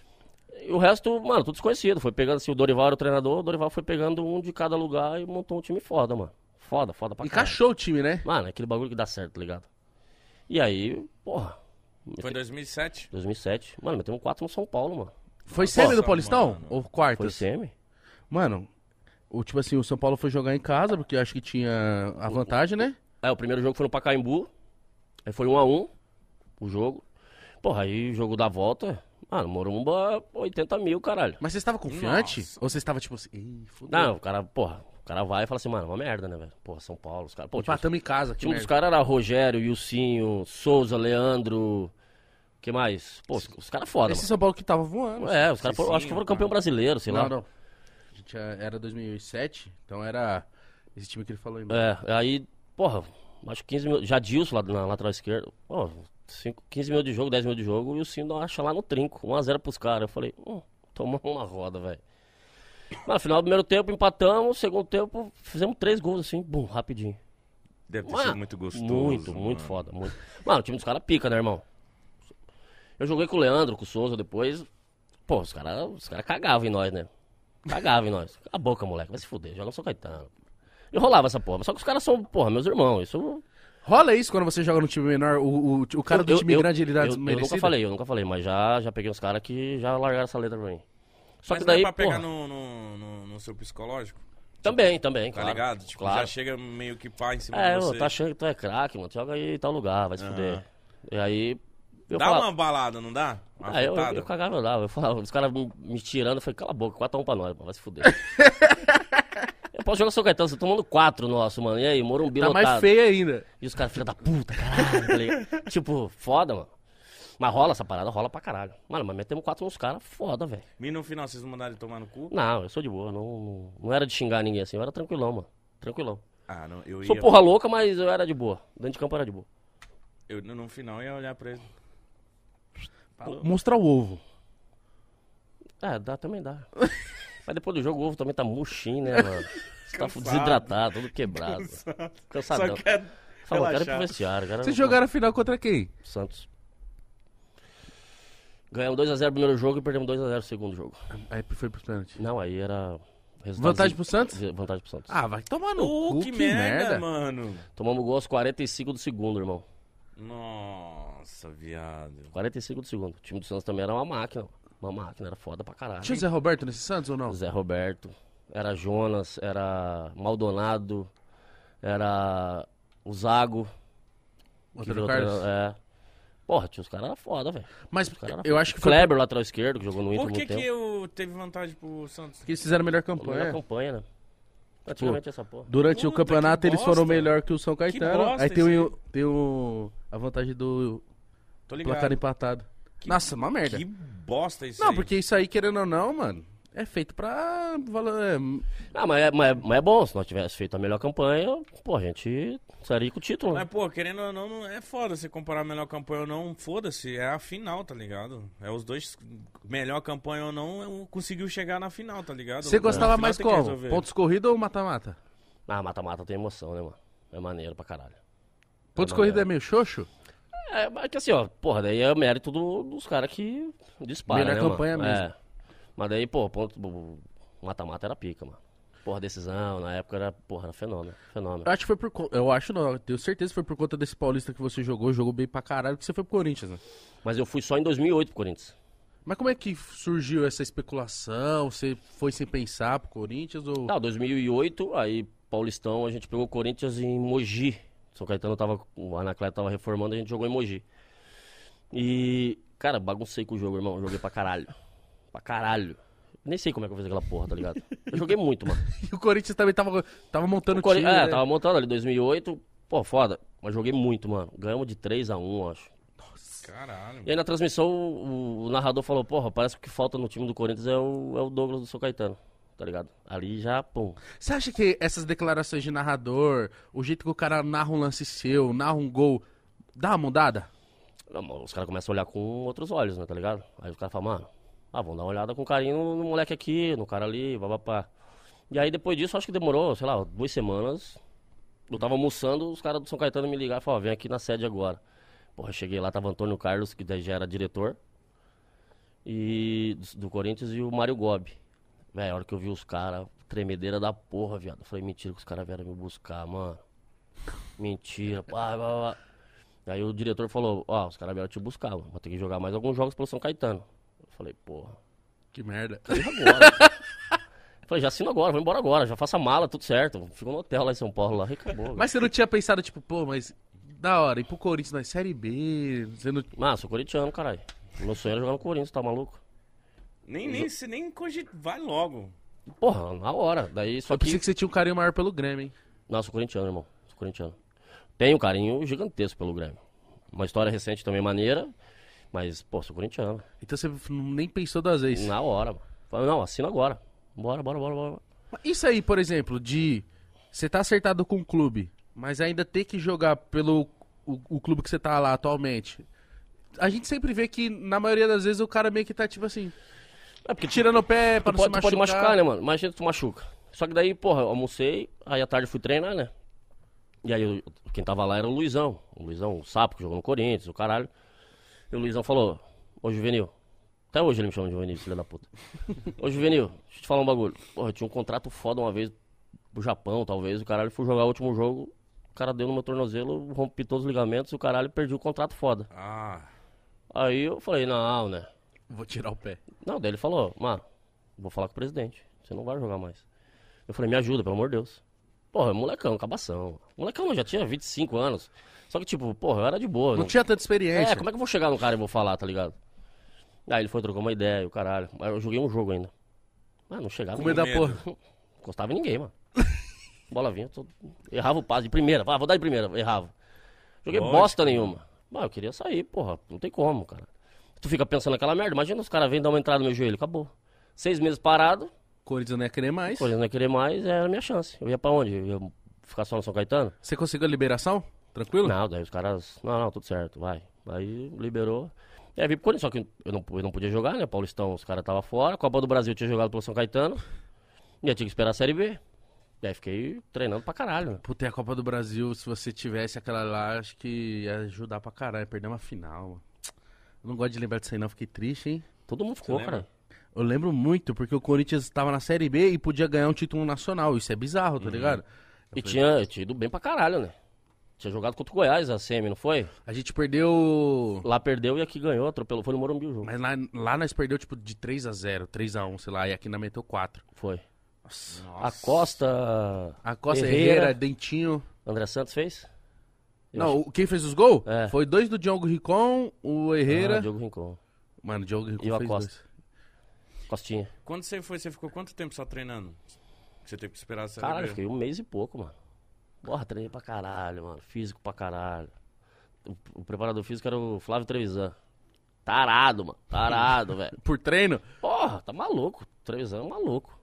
[SPEAKER 3] E o resto, mano, tudo desconhecido. Foi pegando, assim, o Dorival era o treinador, o Dorival foi pegando um de cada lugar e montou um time foda, mano. Foda, foda pra caralho.
[SPEAKER 1] Encaixou o time, né?
[SPEAKER 3] Mano, é aquele bagulho que dá certo, tá ligado? E aí, porra,
[SPEAKER 2] Foi em 2007?
[SPEAKER 3] 2007. Mano, metemos 4 no São Paulo, mano.
[SPEAKER 1] Foi semi do Paulistão?
[SPEAKER 2] mano.
[SPEAKER 1] Ou
[SPEAKER 3] Foi
[SPEAKER 1] quartas?
[SPEAKER 3] semi?
[SPEAKER 1] Mano, o, tipo assim, o São Paulo foi jogar em casa, porque acho que tinha a vantagem, né?
[SPEAKER 3] É, o primeiro jogo foi no Pacaembu. Aí foi 1 a 1 o jogo. Porra, aí o jogo da volta. Mano, Morumba, 80 mil, caralho.
[SPEAKER 1] Mas você estava confiante?
[SPEAKER 2] Nossa.
[SPEAKER 1] Ou você estava tipo assim, Ih, fudeu.
[SPEAKER 3] Não, o cara, porra, o cara vai e fala assim, mano, uma merda, né, velho? Porra, São Paulo, os caras.
[SPEAKER 1] Empatamos em casa. Que
[SPEAKER 3] time dos caras era Rogério, Ilcinho, Souza, Leandro. que mais? Pô, os, os caras foda,
[SPEAKER 1] Esse São Paulo que tava voando.
[SPEAKER 3] mano. É, os caras foram, acho que foram
[SPEAKER 2] cara.
[SPEAKER 3] campeão brasileiro, sei
[SPEAKER 1] não,
[SPEAKER 3] lá.
[SPEAKER 1] não. A gente é- era 2007, então era esse time que ele falou aí. mano.
[SPEAKER 3] É, aí, porra, acho que 15 minutos. Jadilson lá na lateral esquerda. Pô, 5, 15 minutos de jogo, 10 minutos de jogo, e o Sino acha lá no trinco. 1x0 pros caras. Eu falei, hum, tomamos uma roda, velho. Mas no final do primeiro tempo empatamos, segundo tempo fizemos três gols assim, bum, rapidinho.
[SPEAKER 2] Deve ter
[SPEAKER 3] Mano,
[SPEAKER 2] sido muito gostoso.
[SPEAKER 3] Muito,
[SPEAKER 2] mano.
[SPEAKER 3] muito foda, muito. Mano, o time dos caras pica, né, irmão? Eu joguei com o Leandro, com o Souza depois. Pô, os caras os cara cagavam em nós, né? Cagavam em nós. Cala a boca, moleque, vai se fuder, joga no São Caetano. Eu rolava essa porra, só que os caras são, porra, meus irmãos. Isso
[SPEAKER 1] Rola isso quando você joga no time menor, o, o, o cara do
[SPEAKER 3] Eu-
[SPEAKER 1] time
[SPEAKER 3] eu-
[SPEAKER 1] grande ele dá
[SPEAKER 3] eu, eu nunca falei, eu nunca falei, mas já, já peguei uns caras que já largaram essa letra pra mim. Só
[SPEAKER 2] Mas
[SPEAKER 3] que daí,
[SPEAKER 2] não é pra pegar
[SPEAKER 3] porra,
[SPEAKER 2] no, no, no- no seu psicológico?
[SPEAKER 3] também, também,
[SPEAKER 2] Tá
[SPEAKER 3] claro.
[SPEAKER 2] ligado? Tipo,
[SPEAKER 3] claro.
[SPEAKER 2] já chega meio que pá em cima
[SPEAKER 3] É,
[SPEAKER 2] de você.
[SPEAKER 3] tá achando que tu é craque, mano, joga aí em tal lugar, vai se
[SPEAKER 2] Aham.
[SPEAKER 3] fuder. E aí, eu
[SPEAKER 2] Dá
[SPEAKER 3] falava,
[SPEAKER 2] uma balada, não dá? Uma
[SPEAKER 3] Ah, eu, eu, eu cagava, eu dava. Eu falava, os caras me, me tirando, eu falei, cala a boca, 4x1 pra nós, mano, vai se fuder. [laughs] posso jogar São Caetano, você tá tomando 4 nosso, mano. E aí, Morumbi
[SPEAKER 1] Tá
[SPEAKER 3] lotado.
[SPEAKER 1] mais feio ainda.
[SPEAKER 3] E os caras, filha da puta, caralho, tá [laughs] tipo, foda, mano. Mas rola essa parada, rola pra caralho. Mano, mas metemos 4 nos caras, foda, velho.
[SPEAKER 2] E no final vocês mandaram ele tomar no cu?
[SPEAKER 3] Não, eu sou de boa, não, não, não era de xingar ninguém assim, eu era tranquilão, mano. Tranquilão.
[SPEAKER 2] Ah, não, eu ia...
[SPEAKER 3] Sou porra louca, mas eu era de boa. Dentro de campo era de boa.
[SPEAKER 2] Eu, no no final ia olhar pra ele. Falou.
[SPEAKER 1] Mostrar o ovo.
[SPEAKER 3] É, dá, também dá. [laughs] Mas depois do jogo o ovo também tá murchinho, né, mano? Você tá
[SPEAKER 2] Cansado.
[SPEAKER 3] desidratado, todo quebrado. Cansadão.
[SPEAKER 2] Só quer
[SPEAKER 3] Falou, quero ir pro
[SPEAKER 2] relaxar.
[SPEAKER 3] vestiário. Quero...
[SPEAKER 1] Vocês jogaram a final contra quem?
[SPEAKER 3] Santos. Ganhamos 2x0 o primeiro jogo e perdemos 2x0 o segundo jogo.
[SPEAKER 1] Aí foi pro pênalti.
[SPEAKER 3] Não, aí era. resultado
[SPEAKER 1] Vantagem pro Santos?
[SPEAKER 3] Vantagem pro Santos.
[SPEAKER 1] Ah, vai tomar no
[SPEAKER 2] Uh,
[SPEAKER 1] cu,
[SPEAKER 2] que, merda, mano.
[SPEAKER 3] Tomamos gol aos 45 do segundo, irmão.
[SPEAKER 2] Nossa, viado.
[SPEAKER 3] 45 do segundo. O time do Santos também era uma máquina. Uma máquina, era foda pra caralho.
[SPEAKER 1] Tinha o Zé Roberto nesse Santos ou não?
[SPEAKER 3] Zé Roberto, era Jonas, era Maldonado, era o Zago. que
[SPEAKER 1] Antônio
[SPEAKER 3] virou
[SPEAKER 1] Carlos?
[SPEAKER 3] É. Porra, tinha os caras era foda, velho.
[SPEAKER 1] Mas eu
[SPEAKER 3] foda.
[SPEAKER 1] acho que foi
[SPEAKER 3] Kleber, lateral esquerdo, que jogou no Inter
[SPEAKER 2] Por que que eu teve vantagem pro Santos?
[SPEAKER 1] porque eles fizeram a melhor
[SPEAKER 3] Melhor
[SPEAKER 1] campanha.
[SPEAKER 3] campanha, né? Praticamente essa porra.
[SPEAKER 1] Durante o
[SPEAKER 2] Puta,
[SPEAKER 1] campeonato
[SPEAKER 2] que
[SPEAKER 1] eles foram melhor que o São Caetano.
[SPEAKER 2] bosta
[SPEAKER 1] aí tem, o, tem o, a vantagem do
[SPEAKER 2] Tô
[SPEAKER 1] placar empatado.
[SPEAKER 2] Que-
[SPEAKER 1] Nossa, uma merda.
[SPEAKER 2] Que bosta isso
[SPEAKER 1] Não,
[SPEAKER 2] aí.
[SPEAKER 1] porque isso aí, querendo ou não, mano, é feito pra. é,
[SPEAKER 3] Ah, mas é, mas, é, mas é bom, se nós tivesse feito a melhor campanha, pô, a gente sairia com o título, né?
[SPEAKER 2] Mas, pô, querendo ou não, não é foda você comparar a melhor campanha ou não. Foda-se, é a final, tá ligado? É os dois, melhor campanha ou não, é conseguiu chegar na final, tá ligado?
[SPEAKER 1] Você gostava
[SPEAKER 2] final
[SPEAKER 1] mais como? Pontos corridos ou mata-mata?
[SPEAKER 3] Ah, mata-mata tem emoção, né, mano? É maneiro pra caralho.
[SPEAKER 1] Pontos
[SPEAKER 3] É
[SPEAKER 1] corridos é meio xoxo?
[SPEAKER 3] É, mas que assim, ó, porra, daí é o mérito do- dos caras que disparam,
[SPEAKER 1] Melhor
[SPEAKER 3] né,
[SPEAKER 1] campanha
[SPEAKER 3] mano?
[SPEAKER 1] mesmo.
[SPEAKER 3] É. Mas daí, pô, ponto, mata-mata era pica, mano. Porra, decisão, na época era, porra, era fenômeno, fenômeno.
[SPEAKER 1] Eu acho que foi por conta. Eu acho não, eu tenho certeza que foi por conta desse paulista que você jogou, jogou bem pra caralho, que você foi pro Corinthians, né?
[SPEAKER 3] Mas eu fui só em 2008 pro Corinthians.
[SPEAKER 1] Mas como é que surgiu essa especulação? Você foi sem pensar pro Corinthians ou.
[SPEAKER 3] Não, 2008, aí Paulistão, a gente pegou o Corinthians em Mogi. São Caetano tava, o Anacleto tava reformando, a gente jogou em Mogi. E, cara, baguncei com o jogo, irmão. Joguei pra caralho. Pra caralho. Nem sei como é que eu fiz aquela porra, tá ligado? Eu joguei muito, mano. [laughs]
[SPEAKER 1] E o Corinthians também tava, tava montando
[SPEAKER 3] O
[SPEAKER 1] o
[SPEAKER 3] Cori-
[SPEAKER 1] time.
[SPEAKER 3] é,
[SPEAKER 1] né?
[SPEAKER 3] tava montando ali 2008. Pô, foda. Mas joguei muito, mano. Ganhamos de 3 a 1 acho.
[SPEAKER 2] Caralho.
[SPEAKER 3] E aí na transmissão o, o narrador falou, porra, parece que o que falta no time do Corinthians é o, é o Douglas do São Caetano. Tá ligado? Ali já, pum.
[SPEAKER 1] Você acha que essas declarações de narrador, o jeito que o cara narra um lance seu, narra um gol, dá uma mudada?
[SPEAKER 3] Não, Os caras começam a olhar com outros olhos, né, tá ligado? Aí os caras falam, mano, ah, vamos dar uma olhada com carinho no, moleque aqui, no cara ali, babapá. E aí depois disso, acho que demorou, sei lá, duas semanas. Eu tava almoçando, os caras do São Caetano me ligaram e falaram, vem aqui na sede agora. Porra, cheguei lá, tava Antônio Carlos, que daí já era diretor. E do, do Corinthians e o Mário Gobi. Velho, a hora que eu vi os caras, tremedeira da porra, viado. Falei, mentira que os caras vieram me buscar, mano. Mentira, pá, pá, pá. Aí o diretor falou, ó, os caras vieram te buscar, mano. Vou ter que jogar mais alguns jogos pelo São Caetano. Falei, porra,
[SPEAKER 1] Que merda.
[SPEAKER 3] deixa agora. [laughs] Falei, já assino agora, vou embora agora, já faço a mala, tudo certo. Fico no hotel lá em São Paulo, lá, e acabou.
[SPEAKER 1] Mas você não tinha pensado, tipo, pô, mas da hora, ir pro Corinthians na Série B, você não...
[SPEAKER 3] Mas, sou corintiano, caralho. Meu sonho era jogar no Corinthians, tá maluco?
[SPEAKER 2] Nem, nem, se nem cogita, vai logo.
[SPEAKER 3] Porra, na hora. Daí só
[SPEAKER 1] Eu pensei
[SPEAKER 3] que.
[SPEAKER 1] que você tinha um carinho maior pelo Grêmio, hein?
[SPEAKER 3] Não, sou corintiano, irmão. Sou corintiano. Tenho um carinho gigantesco pelo Grêmio. Uma história recente também maneira, mas, pô, sou corintiano.
[SPEAKER 1] Então você nem pensou duas vezes.
[SPEAKER 3] Na hora, mano. Falei, não, assina agora. Bora, bora, bora, bora.
[SPEAKER 1] Isso aí, por exemplo, de você tá acertado com o clube, mas ainda ter que jogar pelo o, o clube que você tá lá atualmente. A gente sempre vê que, na maioria das vezes, o cara meio que tá, tipo assim,
[SPEAKER 3] É porque
[SPEAKER 1] tirando o pé pra
[SPEAKER 3] tu
[SPEAKER 1] não
[SPEAKER 3] pode,
[SPEAKER 1] se
[SPEAKER 3] tu pode
[SPEAKER 1] machucar.
[SPEAKER 3] machucar, né, mano? Imagina tu machuca. Só que daí, porra, eu almocei, aí à tarde fui treinar, né? E aí eu- quem tava lá era o Luizão. O Luizão, o sapo, que jogou no Corinthians, o caralho. E o Luizão falou, ô Juvenil. Até hoje ele me chama de Juvenil, filho da puta. [laughs] Ô Juvenil, deixa eu te falar um bagulho. Porra, eu tinha um contrato foda uma vez pro Japão, talvez. O caralho fui jogar o último jogo. O cara deu no meu tornozelo, rompi todos os ligamentos, o caralho perdi o contrato foda.
[SPEAKER 2] Ah,
[SPEAKER 3] Aí eu falei, não, né?
[SPEAKER 1] Vou tirar o pé.
[SPEAKER 3] Não, daí ele falou, mano, vou falar com o presidente. Você não vai jogar mais. Eu falei, me ajuda, pelo amor de Deus. Porra, molecão, cabação. Molecão, já tinha 25 anos. Só que, tipo, porra, eu era de boa.
[SPEAKER 1] Não tinha tanta experiência.
[SPEAKER 3] É, como é que eu vou chegar no cara e vou falar, tá ligado? Aí ele foi trocar uma ideia, o caralho. Mas eu joguei um jogo ainda. Mas não chegava
[SPEAKER 1] Com medo da porra.
[SPEAKER 3] Não encostava em ninguém, mano. [laughs] Bola vinha, tô... errava o passe de primeira. Ah, vou dar de primeira, errava. Joguei
[SPEAKER 2] Lógico.
[SPEAKER 3] bosta nenhuma. Mas eu queria sair, porra. Não tem como, cara. Tu fica pensando naquela merda. Imagina os caras vêm dar uma entrada no meu joelho. Acabou. Seis meses parado.
[SPEAKER 1] Corinthians não ia querer mais.
[SPEAKER 3] Coisa não ia querer mais, era a minha chance. Eu ia pra onde? Eu ia ficar só no São Caetano?
[SPEAKER 1] Você conseguiu a liberação? Tranquilo?
[SPEAKER 3] Não, daí os caras. Não, não, tudo certo, vai. Aí liberou. Aí vim pro Corinthians, só que eu não, eu não podia jogar, né? Paulistão, os caras estavam fora. Copa do Brasil eu tinha jogado pelo São Caetano. E eu tinha que esperar a Série B. E aí fiquei treinando pra caralho, né?
[SPEAKER 1] Puta, e a Copa do Brasil, se você tivesse aquela lá, acho que ia ajudar pra caralho. Perder uma final, mano. Eu não gosto de lembrar disso aí, não. Fiquei triste, hein?
[SPEAKER 3] Todo mundo ficou, cara.
[SPEAKER 1] Eu lembro muito, porque o Corinthians tava na Série B e podia ganhar um título nacional. Isso é bizarro, tá ligado?
[SPEAKER 3] E tinha, eu tinha ido bem pra caralho, né? Tinha jogado contra o Goiás a semi, não foi?
[SPEAKER 1] A gente perdeu.
[SPEAKER 3] Lá perdeu e aqui ganhou, atropelou. Foi no Morumbi o jogo.
[SPEAKER 1] Mas lá, lá nós perdeu tipo de 3x0, 3x1, sei lá, e aqui na meteu 4.
[SPEAKER 3] Foi.
[SPEAKER 2] Nossa.
[SPEAKER 3] A Costa.
[SPEAKER 1] A Costa Herrera, Dentinho.
[SPEAKER 3] André Santos fez? Eu
[SPEAKER 1] Não, o- quem fez os gols?
[SPEAKER 3] É.
[SPEAKER 1] Foi dois do Diogo Ricon, o Herrera.
[SPEAKER 3] Ah, Diogo Rincon.
[SPEAKER 1] Mano, o Diogo Ricon
[SPEAKER 3] E o
[SPEAKER 1] fez
[SPEAKER 3] Acosta.
[SPEAKER 1] dois.
[SPEAKER 3] Costinha.
[SPEAKER 2] Quando você foi, você ficou quanto tempo só treinando? Você teve que esperar a B?
[SPEAKER 3] eu fiquei um mês e pouco, mano. Porra, treinei pra caralho, mano. Físico pra caralho. O, o preparador físico era o Flávio Trevisan. Tarado, mano. Tarado, [laughs] velho.
[SPEAKER 1] Por treino?
[SPEAKER 3] Porra, tá maluco. Trevisan é maluco.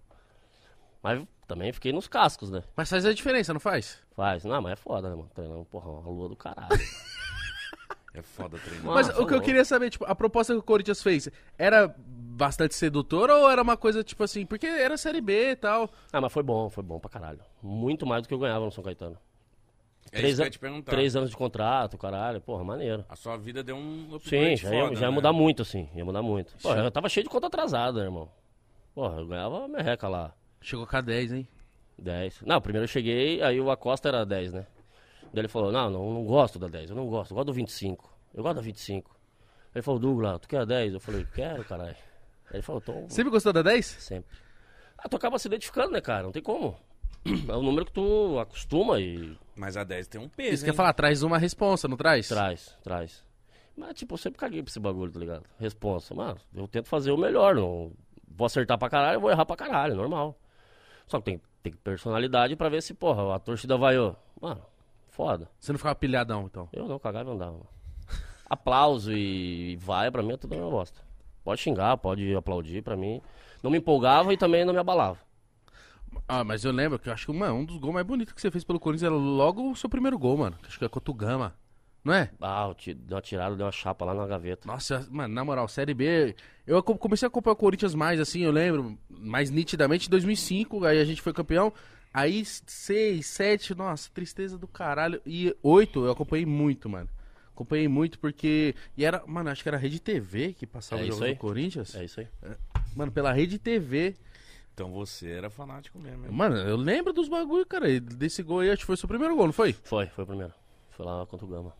[SPEAKER 3] Mas também fiquei nos cascos, né?
[SPEAKER 1] Mas faz a diferença, não faz?
[SPEAKER 3] Faz. Não, mas é foda, né, mano? Treinando, porra, uma lua do caralho. [laughs]
[SPEAKER 2] É foda treinar.
[SPEAKER 1] Mas
[SPEAKER 3] tá
[SPEAKER 1] o que eu queria saber, tipo, a proposta que o Corinthians fez era bastante sedutora ou era uma coisa, tipo assim, porque era Série B e tal?
[SPEAKER 3] ah, mas foi bom, foi bom pra caralho. Muito mais do que eu ganhava no São Caetano.
[SPEAKER 2] é
[SPEAKER 3] três
[SPEAKER 2] isso que eu ia te perguntar.
[SPEAKER 3] Três anos de contrato, caralho. Porra, maneiro.
[SPEAKER 2] A sua vida deu um upgrade
[SPEAKER 3] Sim, já, ia,
[SPEAKER 2] foda,
[SPEAKER 3] já ia
[SPEAKER 2] né?
[SPEAKER 3] mudar muito, assim. Ia mudar muito. Porra, eu tava cheio de conta atrasada, irmão. Porra, eu ganhava merreca lá.
[SPEAKER 1] Chegou com a 10, hein?
[SPEAKER 3] 10. Não, primeiro eu cheguei, aí o Acosta era 10, né? Daí ele falou, não, não, não gosto da 10, eu não gosto, eu gosto do 25. Eu gosto da 25. Ele falou, Douglas, tu quer 10? Eu falei, quero, caralho. Aí ele falou, então,
[SPEAKER 1] Sempre gostou da 10?
[SPEAKER 3] sempre. Ah, tu acaba se identificando, né, cara? Não tem como. [clears throat] É o número que tu acostuma e
[SPEAKER 2] Mas a 10 tem um peso,
[SPEAKER 1] Isso
[SPEAKER 2] hein?
[SPEAKER 1] quer falar, traz uma responsa, não traz?
[SPEAKER 3] traz, traz. Mas, tipo, eu sempre caguei pra esse bagulho, tá ligado? Responsa. Mano, eu tento fazer o melhor, não... Vou acertar pra caralho, eu vou errar pra caralho, normal. Só que tem, tem personalidade pra ver se, porra, a torcida vai, ó. Mano, foda.
[SPEAKER 1] Você não ficava pilhadão, então.
[SPEAKER 3] Eu não, cagava e andava. Aplauso e vai, pra mim é tudo a mesma bosta. Pode xingar, pode aplaudir, pra mim. Não me empolgava e também não me abalava.
[SPEAKER 1] Ah, mas eu lembro que eu acho que mano, um dos gols mais bonitos que você fez pelo Corinthians era logo o seu primeiro gol, mano. Acho que é contra o Gama. Não é?
[SPEAKER 3] Ah, eu ti- dei uma tirada, dei uma chapa lá na gaveta.
[SPEAKER 1] Nossa, mano, na moral, Série B. Eu comecei a acompanhar o Corinthians mais, assim, eu lembro, mais nitidamente em 2005, aí a gente foi campeão. Aí 6, 7, nossa, tristeza do caralho. E 8 eu acompanhei muito, mano. Acompanhei muito porque. E era, mano, acho que era a Rede TV que passava
[SPEAKER 3] É
[SPEAKER 1] o
[SPEAKER 3] isso
[SPEAKER 1] jogo
[SPEAKER 3] aí.
[SPEAKER 1] do Corinthians.
[SPEAKER 3] É isso aí.
[SPEAKER 1] Mano, pela Rede TV.
[SPEAKER 2] Então você era fanático mesmo, hein?
[SPEAKER 1] Mano, eu lembro dos bagulho, cara. Desse gol aí, acho que foi o seu primeiro gol, não foi?
[SPEAKER 3] Foi, foi o primeiro. Foi lá contra o Gama.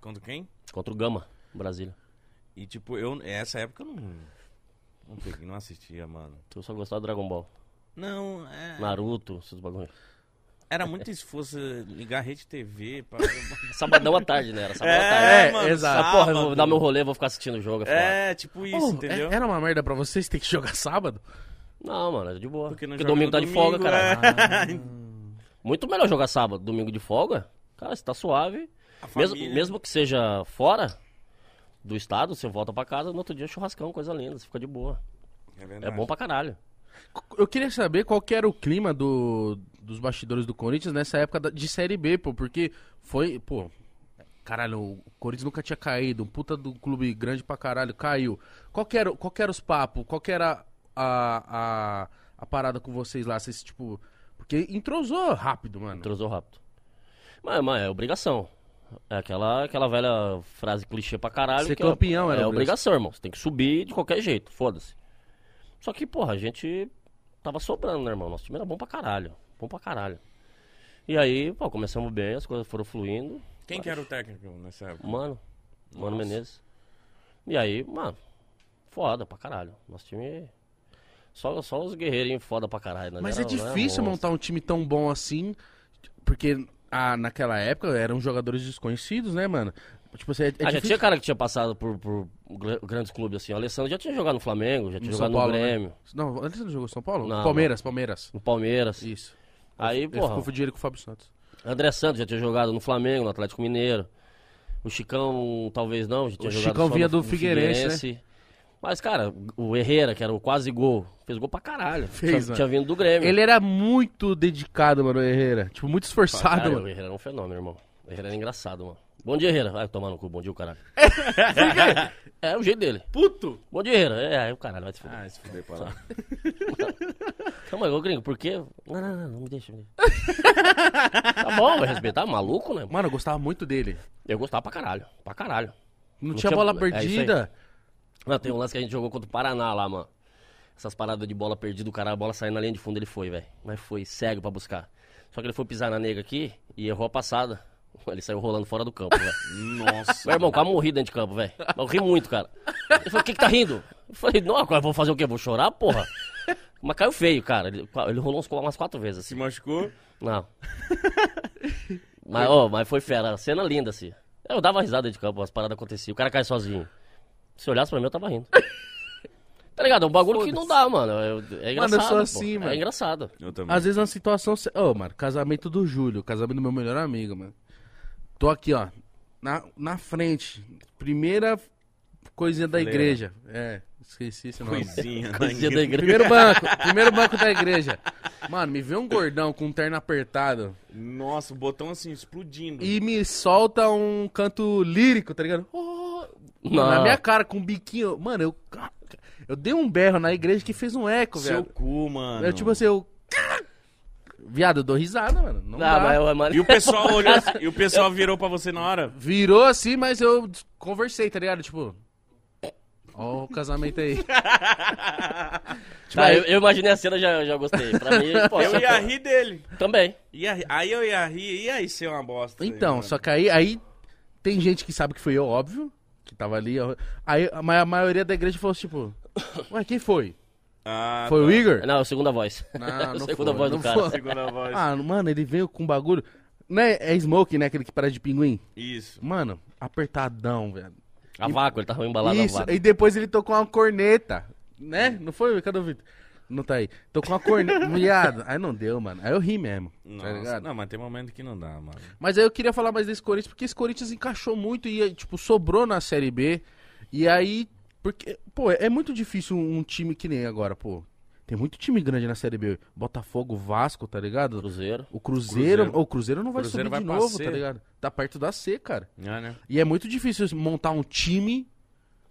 [SPEAKER 2] Contra quem?
[SPEAKER 3] Contra o Gama, Brasília.
[SPEAKER 2] E tipo, eu, essa época eu não. Não, peguei, não assistia, mano.
[SPEAKER 3] Tu só gostava do Dragon Ball.
[SPEAKER 2] Não, é.
[SPEAKER 3] Naruto, esses bagulho.
[SPEAKER 2] Era muito esforço ligar a rede TV pra. [laughs]
[SPEAKER 3] Sabadão à tarde, né? Era sabadão à
[SPEAKER 2] É,
[SPEAKER 3] tarde.
[SPEAKER 1] mano, exato.
[SPEAKER 3] Ah, porra, eu vou
[SPEAKER 2] sábado.
[SPEAKER 3] dar meu rolê, vou ficar assistindo o jogo. É.
[SPEAKER 2] É, tipo isso,
[SPEAKER 1] Oh,
[SPEAKER 2] entendeu?
[SPEAKER 1] é- Era uma merda pra vocês ter que jogar sábado?
[SPEAKER 3] Não, mano, é de boa.
[SPEAKER 2] Porque
[SPEAKER 3] Porque, domingo tá de folga,
[SPEAKER 2] domingo,
[SPEAKER 3] cara.
[SPEAKER 2] é.
[SPEAKER 3] Muito melhor jogar sábado, domingo de folga. Cara, você tá suave. Mesmo, mesmo que seja fora do estado, você volta pra casa, no outro dia churrascão, coisa linda, você fica de boa.
[SPEAKER 2] É,
[SPEAKER 3] É
[SPEAKER 2] verdade.
[SPEAKER 3] bom pra caralho.
[SPEAKER 1] Eu queria saber qual que era o clima do, dos bastidores do Corinthians nessa época de Série B, pô, porque foi, pô, caralho, o Corinthians nunca tinha caído, um puta do clube grande pra caralho, caiu. Qual que era, qual que era os papos, qual que era a, a, a parada com vocês lá, vocês, tipo, porque entrosou rápido, mano.
[SPEAKER 3] Entrosou rápido. Mas, mas é obrigação. É aquela, aquela velha frase clichê pra caralho.
[SPEAKER 1] Ser
[SPEAKER 3] que é-
[SPEAKER 1] campeão era
[SPEAKER 3] É
[SPEAKER 1] obrigação.
[SPEAKER 3] obrigação, irmão. Você tem que subir de qualquer jeito, foda-se. Só que, porra, a gente tava sobrando, né, irmão? Nosso time era bom pra caralho. Bom pra caralho. E aí, pô, começamos bem, as coisas foram fluindo.
[SPEAKER 2] Quem que era o técnico nessa época?
[SPEAKER 3] Mano, Mano
[SPEAKER 2] Nossa.
[SPEAKER 3] Menezes. E aí, mano, foda pra caralho. Nosso time. Só, só os guerreirinhos foda pra caralho. nós
[SPEAKER 1] Mas é
[SPEAKER 3] era- era
[SPEAKER 1] difícil montar um time tão bom assim, porque ah, naquela época eram jogadores desconhecidos, né, mano? Tipo, assim, é, é
[SPEAKER 3] ah, já tinha cara que tinha passado por, por gra- grandes clubes assim. O Alessandro já tinha jogado no Flamengo, já tinha
[SPEAKER 1] No
[SPEAKER 3] jogado
[SPEAKER 1] Paulo,
[SPEAKER 3] no
[SPEAKER 1] né?
[SPEAKER 3] Grêmio,
[SPEAKER 1] Não, antes ele jogou São Paulo?
[SPEAKER 3] Não,
[SPEAKER 1] Palmeiras, Palmeiras.
[SPEAKER 3] no Palmeiras.
[SPEAKER 1] Isso.
[SPEAKER 3] Aí, porra,
[SPEAKER 1] confundi ele com o Fábio Santos.
[SPEAKER 3] André Santos já tinha jogado no Flamengo, no Atlético Mineiro. O Chicão, talvez não, já tinha
[SPEAKER 1] O
[SPEAKER 3] jogado
[SPEAKER 1] Chicão vinha
[SPEAKER 3] no-
[SPEAKER 1] do
[SPEAKER 3] no
[SPEAKER 1] Figueirense, né?
[SPEAKER 3] Mas, cara, o Herrera, que era o quase gol, fez gol pra caralho.
[SPEAKER 1] Fez,
[SPEAKER 3] tinha,
[SPEAKER 1] mano.
[SPEAKER 3] tinha vindo do Grêmio.
[SPEAKER 1] Ele era muito dedicado, mano, o Herrera. Tipo, muito esforçado,
[SPEAKER 3] Cara,
[SPEAKER 1] mano.
[SPEAKER 3] O Herrera era um fenômeno, irmão. O Herrera era engraçado, mano. Bom dia, Herrera. Vai tomar no cu, bom dia, o caralho. [laughs] é o jeito dele.
[SPEAKER 1] Puto!
[SPEAKER 3] Bom dia, Herrera. É, aí o caralho vai se fuder.
[SPEAKER 2] Ah, se fuder pra lá. [laughs]
[SPEAKER 3] Calma aí, ô gringo, por quê? Não, não, não, não me deixa. Me deixa. [laughs] tá bom, vai respeitar, maluco, né?
[SPEAKER 1] Mano, eu gostava muito dele.
[SPEAKER 3] Eu gostava pra caralho, pra caralho.
[SPEAKER 1] Não,
[SPEAKER 3] Não
[SPEAKER 1] tinha
[SPEAKER 3] tinha-
[SPEAKER 1] bola
[SPEAKER 3] é
[SPEAKER 1] perdida.
[SPEAKER 3] Não, tem um lance que a gente jogou contra o Paraná lá, mano. Essas paradas de bola perdida, o cara, a bola saindo na linha de fundo, ele foi, velho. Mas foi cego pra buscar. Só que ele foi pisar na nega aqui e errou a passada. [laughs] Ele saiu rolando fora do campo, velho.
[SPEAKER 2] Nossa.
[SPEAKER 3] Meu irmão, quase morri dentro de campo, velho. Eu ri muito, cara. Ele falou, o que que tá rindo? Eu falei, não, agora eu vou fazer o quê? Vou chorar, porra? Mas caiu feio, cara. Ele, ele rolou uns, umas quatro vezes,
[SPEAKER 2] Se
[SPEAKER 3] assim.
[SPEAKER 2] machucou?
[SPEAKER 3] Não. mas, ó, mas foi fera. Cena linda, assim. Eu dava risada dentro de campo, as paradas aconteciam. O cara cai sozinho. Se olhasse pra mim, eu tava rindo. Tá ligado? É um bagulho que não dá, mano. É, é engraçado.
[SPEAKER 1] Mano, eu sou
[SPEAKER 3] pô.
[SPEAKER 1] assim, mano.
[SPEAKER 3] É engraçado.
[SPEAKER 2] Eu também.
[SPEAKER 1] Às vezes uma situação. se- Ô, mano, casamento do Júlio, casamento do meu melhor amigo, mano. Tô aqui, ó. Na, na frente. Primeira coisinha da igreja. É, esqueci esse nome.
[SPEAKER 2] Coisinha. [laughs]
[SPEAKER 3] Coisinha da igreja.
[SPEAKER 1] Primeiro banco, primeiro banco da igreja. Mano, me vê um gordão com um terno apertado
[SPEAKER 2] Nossa, o botão assim, explodindo.
[SPEAKER 1] e me solta um canto lírico, tá ligado? Oh,
[SPEAKER 3] Não.
[SPEAKER 1] na minha cara, com um biquinho. Mano, eu. Eu dei um berro na igreja que fez um eco,
[SPEAKER 2] Seu
[SPEAKER 1] velho.
[SPEAKER 2] cu, mano.
[SPEAKER 1] Eu, tipo assim, eu. Viado, eu dou risada, mano. Não
[SPEAKER 3] Ah,
[SPEAKER 1] dá.
[SPEAKER 3] mas, eu- mas...
[SPEAKER 2] E o pessoal [laughs] olhou assim, e o pessoal virou pra você na hora?
[SPEAKER 1] Virou assim, mas eu conversei, tá ligado? Tipo. Ó o casamento aí. [laughs]
[SPEAKER 3] Tá, eu, eu imaginei a cena já, já gostei. Pra mim, [laughs] pô,
[SPEAKER 2] Eu ia rir dele.
[SPEAKER 3] Também.
[SPEAKER 2] Ia rir. Aí eu ia rir, e aí ser uma bosta.
[SPEAKER 1] Então,
[SPEAKER 2] aí,
[SPEAKER 1] só que aí, aí tem gente que sabe que fui eu, óbvio. Que tava ali. ó. Aí a, ma- a maioria da igreja falou assim, tipo, [coughs] ué, quem foi?
[SPEAKER 2] Ah,
[SPEAKER 1] Foi
[SPEAKER 2] tá.
[SPEAKER 1] o Igor?
[SPEAKER 3] Não, segunda voz.
[SPEAKER 1] Não, [laughs] não
[SPEAKER 3] segunda
[SPEAKER 1] foi,
[SPEAKER 3] voz
[SPEAKER 1] não
[SPEAKER 3] do cara.
[SPEAKER 1] foi.
[SPEAKER 2] Segunda voz.
[SPEAKER 1] Ah, mano, ele veio com bagulho. Não é, é smoke, né? Aquele que parece de pinguim?
[SPEAKER 2] Isso.
[SPEAKER 1] Mano, apertadão, velho.
[SPEAKER 3] A vácuo, ele tava embalado a
[SPEAKER 1] Isso,
[SPEAKER 3] vácuo.
[SPEAKER 1] e depois ele tocou uma corneta, né? Não foi? Cadê o Vitor? Não tá aí. Tocou uma corneta, [laughs] viado. Aí não deu, mano. Aí eu ri mesmo, tá
[SPEAKER 2] Nossa,
[SPEAKER 1] ligado?
[SPEAKER 2] não, mas tem momento que não dá, mano.
[SPEAKER 1] Mas aí eu queria falar mais desse Corinthians, porque esse Corinthians encaixou muito e, tipo, sobrou na Série B. E aí, porque, pô, é muito difícil um time que nem agora, pô. Tem muito time grande na Série B. Botafogo, Vasco, tá ligado?
[SPEAKER 3] Cruzeiro.
[SPEAKER 1] O Cruzeiro,
[SPEAKER 2] Cruzeiro.
[SPEAKER 1] o Cruzeiro não vai
[SPEAKER 2] Cruzeiro
[SPEAKER 1] subir de
[SPEAKER 2] vai pra
[SPEAKER 1] novo, tá ligado? Tá perto da C, cara.
[SPEAKER 2] É, né?
[SPEAKER 1] E é muito difícil montar um time,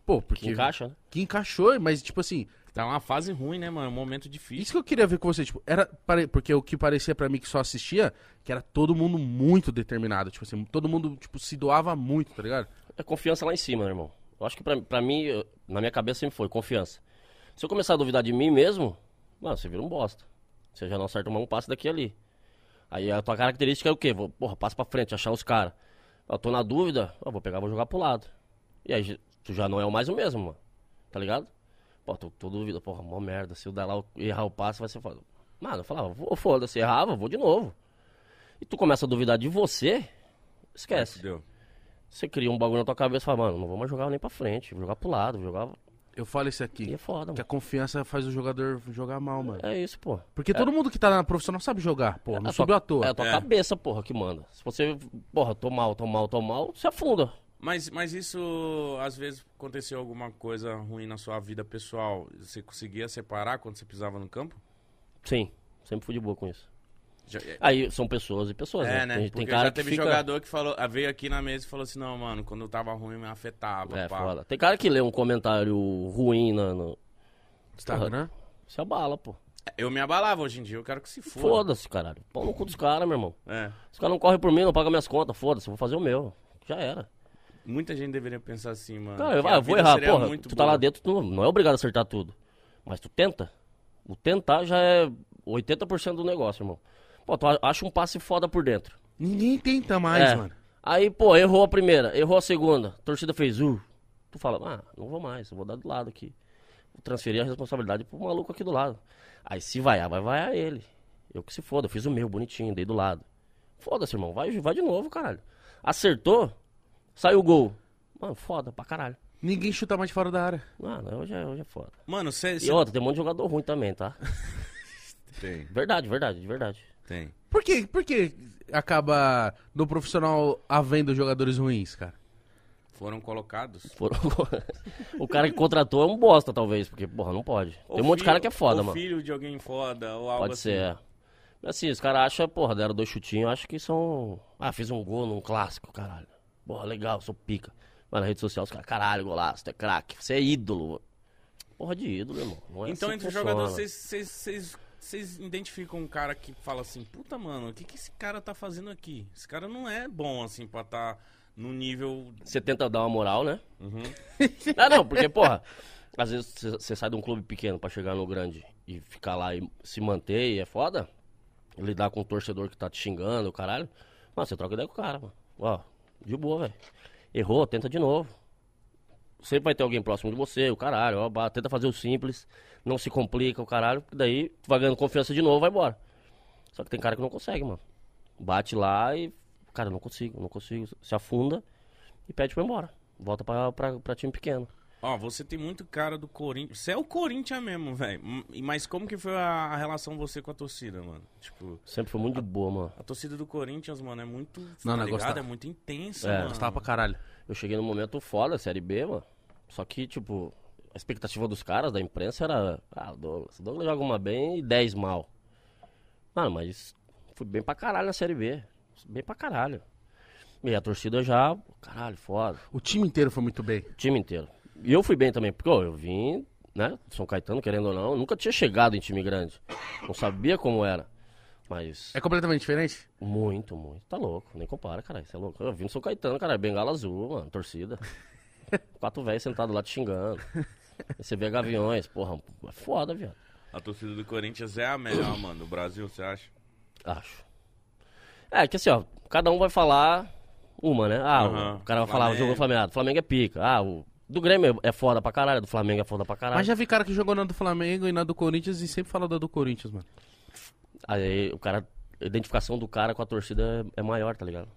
[SPEAKER 1] pô, porque
[SPEAKER 3] Que encaixa, né?
[SPEAKER 1] que encaixou, mas tipo assim,
[SPEAKER 2] Tá uma fase ruim, né, mano? Um momento difícil.
[SPEAKER 1] isso que eu queria ver com você, tipo, era porque o que parecia pra mim que só assistia, que era todo mundo muito determinado, tipo assim, todo mundo tipo se doava muito, tá ligado?
[SPEAKER 3] É confiança lá em cima, né, irmão. Eu acho que pra mim, na minha cabeça sempre foi confiança. Se eu começar a duvidar de mim mesmo, mano, você vira um bosta. Você já não acerta um passe daqui ali. Aí a tua característica é o quê? Vou, porra, passa pra frente, achar os caras. Eu tô na dúvida, eu vou pegar, vou jogar pro lado. E aí tu já não é o mais o mesmo, mano. Tá ligado? Pô, tô, tô dúvida, porra, mó merda. Se eu dar lá errar o passe, vai ser foda. Mano, eu falava, vou, foda-se, errava, vou de novo. E tu começa a duvidar de você, esquece.
[SPEAKER 2] Deu.
[SPEAKER 3] Você cria um bagulho na tua cabeça e fala, mano, não vou mais jogar nem pra frente, vou jogar pro lado, vou jogar.
[SPEAKER 1] Eu falo isso
[SPEAKER 3] E
[SPEAKER 1] aqui,
[SPEAKER 3] é foda,
[SPEAKER 1] que a
[SPEAKER 3] mano.
[SPEAKER 1] confiança faz o jogador jogar mal, mano.
[SPEAKER 3] É isso, pô.
[SPEAKER 1] Porque todo mundo que tá na profissional sabe jogar, pô, não
[SPEAKER 3] É a
[SPEAKER 1] subiu à toa.
[SPEAKER 3] É a tua
[SPEAKER 2] É.
[SPEAKER 3] cabeça, porra, que manda. Se você, porra, tô mal, tô mal, tô mal, você afunda.
[SPEAKER 2] Mas, mas isso, às vezes, aconteceu alguma coisa ruim na sua vida pessoal. Você conseguia separar quando você pisava no campo?
[SPEAKER 3] Sim, sempre fui de boa com isso.
[SPEAKER 2] É,
[SPEAKER 3] Aí são pessoas e pessoas,
[SPEAKER 2] é,
[SPEAKER 3] né?
[SPEAKER 2] né?
[SPEAKER 3] Tem, tem cara
[SPEAKER 2] já
[SPEAKER 3] que
[SPEAKER 2] teve
[SPEAKER 3] fica...
[SPEAKER 2] jogador que falou, veio aqui na mesa e falou assim, não, mano, quando eu tava ruim me afetava.
[SPEAKER 3] É,
[SPEAKER 2] pá.
[SPEAKER 3] foda. Tem cara que lê um comentário ruim na, no...
[SPEAKER 1] Instagram?
[SPEAKER 3] Se abala, pô.
[SPEAKER 2] Eu me abalava hoje em dia, eu quero que se foda.
[SPEAKER 3] Foda-se, caralho. Pau no cu dos caras, meu irmão.
[SPEAKER 2] É.
[SPEAKER 3] Os caras não correm por mim, não pagam minhas contas, foda-se, eu vou fazer o meu. Já era.
[SPEAKER 2] Muita gente deveria pensar assim, mano.
[SPEAKER 3] Cara, eu,
[SPEAKER 2] que
[SPEAKER 3] ah,
[SPEAKER 2] a
[SPEAKER 3] eu vou errar, porra. Tu tá
[SPEAKER 2] boa.
[SPEAKER 3] lá dentro, tu não, não é obrigado a acertar tudo. Mas tu tenta. O tentar já é 80% do negócio, irmão. Pô, tu acha um passe foda por dentro.
[SPEAKER 1] Ninguém tenta mais,
[SPEAKER 3] É.
[SPEAKER 1] mano.
[SPEAKER 3] Aí, pô, errou a primeira, errou a segunda. A torcida fez, uh. Tu fala, ah, não vou mais, eu vou dar do lado aqui. Vou transferir a responsabilidade pro maluco aqui do lado. Aí se vai, vai, vai a ele. Eu que se foda, eu fiz o meu bonitinho, dei do lado. Foda-se, irmão, vai, vai de novo, caralho. Acertou, saiu o gol. Mano, foda pra caralho.
[SPEAKER 1] Ninguém chuta mais de fora da área.
[SPEAKER 3] Mano, hoje é, hoje é foda.
[SPEAKER 2] Mano, você...
[SPEAKER 3] E outra, tem um monte de jogador ruim também, tá? [laughs]
[SPEAKER 2] Tem,
[SPEAKER 3] Verdade, verdade, de verdade.
[SPEAKER 2] Tem.
[SPEAKER 1] Por que, por que acaba no profissional havendo jogadores ruins, cara?
[SPEAKER 2] Foram colocados.
[SPEAKER 3] Foram- [laughs] o cara que contratou é um bosta, talvez, porque, porra, não pode. Tem um
[SPEAKER 2] Ou
[SPEAKER 3] monte de
[SPEAKER 2] filho-
[SPEAKER 3] cara que é foda,
[SPEAKER 2] ou
[SPEAKER 3] mano.
[SPEAKER 2] filho de alguém foda, ou algo
[SPEAKER 3] Pode
[SPEAKER 2] assim.
[SPEAKER 3] ser, é. Mas assim, os caras acham, porra, deram dois chutinhos, acho que são. Ah, fiz um gol num clássico, caralho. Porra, legal, sou pica. Mas na rede social os caras, caralho, golaço, tu é craque, você é ídolo. Porra de ídolo, irmão. Não é
[SPEAKER 2] Então,
[SPEAKER 3] assim
[SPEAKER 2] entre os jogadores, vocês- vocês- identificam um cara que fala assim, puta, mano, o que, que esse cara tá fazendo aqui? Esse cara não é bom, assim, pra tá no nível...
[SPEAKER 3] Você tenta dar uma moral, né?
[SPEAKER 2] Uhum. [laughs]
[SPEAKER 3] Ah, não, porque, porra, às vezes você- sai de um clube pequeno pra chegar no grande e ficar lá e se manter e é foda. Lidar com um torcedor que tá te xingando, caralho. Mano, você troca ideia com o cara, mano. Ó, de boa, velho. Errou, tenta de novo. Sempre vai ter alguém próximo de você, o caralho. Ó, tenta fazer o simples, não se complica, o caralho. porque Daí tu vai ganhando confiança de novo, vai embora. Só que tem cara que não consegue, mano. Bate lá e. Cara, não consigo, não consigo. Se afunda e pede pra ir embora. Volta pra, pra, pra time pequeno.
[SPEAKER 2] Ó, você tem muito cara do Corinthians. Você é o Corinthians mesmo, velho. Mas como que foi a, a relação você com a torcida, mano? Tipo,
[SPEAKER 3] Sempre foi muito de boa, mano.
[SPEAKER 2] a torcida do Corinthians, mano, é muito.
[SPEAKER 1] Não,
[SPEAKER 2] tá
[SPEAKER 1] não,
[SPEAKER 2] ligado? É muito intensa,
[SPEAKER 3] É,
[SPEAKER 2] mano.
[SPEAKER 1] Gostava pra caralho.
[SPEAKER 3] Eu cheguei num momento foda, Série B, mano. Só que, tipo, a expectativa dos caras, da imprensa, era. Ah, o Douglas, o Douglas joga uma bem e 10 mal. Mano, mas fui bem pra caralho na Série B. Bem pra caralho. E a torcida já, caralho, foda.
[SPEAKER 1] O time inteiro foi muito bem.
[SPEAKER 3] O time inteiro. E eu fui bem também, porque ó, eu vim, né, São Caetano, querendo ou não, nunca tinha chegado em time grande. Não sabia como era. Mas
[SPEAKER 1] É completamente diferente?
[SPEAKER 3] muito, muito. Tá louco, nem compara, caralho. Você é louco. Eu vim do São Caetano, cara, bengala azul, mano, torcida. [laughs] Quatro velhos sentados lá te xingando. Você vê gaviões, porra, é foda, viado.
[SPEAKER 2] A torcida do Corinthians é a melhor, mano, do Brasil, você acha?
[SPEAKER 3] Acho. É, que assim, ó, cada um vai falar uma, né? Ah, o-
[SPEAKER 2] Aham.
[SPEAKER 3] o cara vai falar, o
[SPEAKER 2] Flamengo.
[SPEAKER 3] jogo do Flamengo, ah, Flamengo é pica. Ah, o do Grêmio é foda pra caralho, do Flamengo é foda pra caralho.
[SPEAKER 1] Mas já vi cara que jogou na do Flamengo e na do Corinthians e sempre fala da do Corinthians, mano.
[SPEAKER 3] Aí o cara, a identificação do cara com a torcida é, é maior, tá ligado?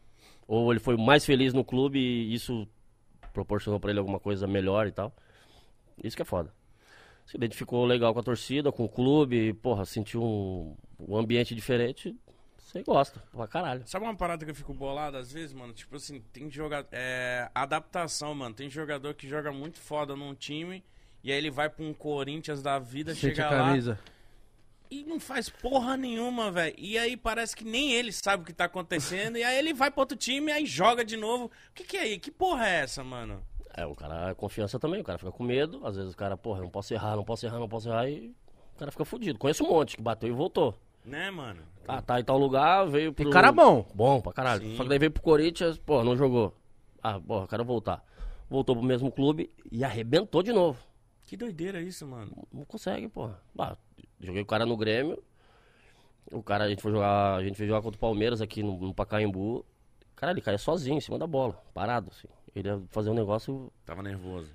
[SPEAKER 3] Ou ele foi mais feliz no clube e isso proporcionou pra ele alguma coisa melhor e tal. Isso que é foda. Se identificou legal com a torcida, com o clube, porra, sentiu um, um ambiente diferente, você gosta, pra caralho.
[SPEAKER 2] Sabe uma parada que eu fico bolado às vezes, mano? Tipo assim, tem jogador. É. Adaptação, mano. Tem jogador que joga muito foda num time. E aí ele vai pra um Corinthians da vida,
[SPEAKER 1] Sente
[SPEAKER 2] chega
[SPEAKER 1] a
[SPEAKER 2] lá
[SPEAKER 1] camisa.
[SPEAKER 2] e não faz porra nenhuma, velho. E aí parece que nem ele sabe o que tá acontecendo. e aí ele vai pra outro time e aí joga de novo. O que que é aí? Que porra é essa, mano?
[SPEAKER 3] É, o cara, é confiança também, o cara fica com medo, às vezes o cara, porra, eu não posso errar, não posso errar, não posso errar, e o cara fica fudido. Conheço um monte que bateu e voltou.
[SPEAKER 2] Né, mano?
[SPEAKER 3] Ah, tá em tal lugar, veio pro...
[SPEAKER 1] Tem cara bom.
[SPEAKER 3] Bom pra caralho.
[SPEAKER 2] Sim.
[SPEAKER 3] Só que daí veio pro Corinthians, pô, não jogou. Ah, porra, quero voltar. Voltou pro mesmo clube e arrebentou de novo.
[SPEAKER 2] Que doideira isso, mano.
[SPEAKER 3] Não consegue, porra. Ah, joguei o cara no Grêmio. O cara, a gente foi jogar, a gente foi jogar contra o Palmeiras aqui no, no Pacaembu. Cara, ele caía sozinho em cima da bola, parado, assim. Ele ia fazer um negócio.
[SPEAKER 2] Tava nervoso.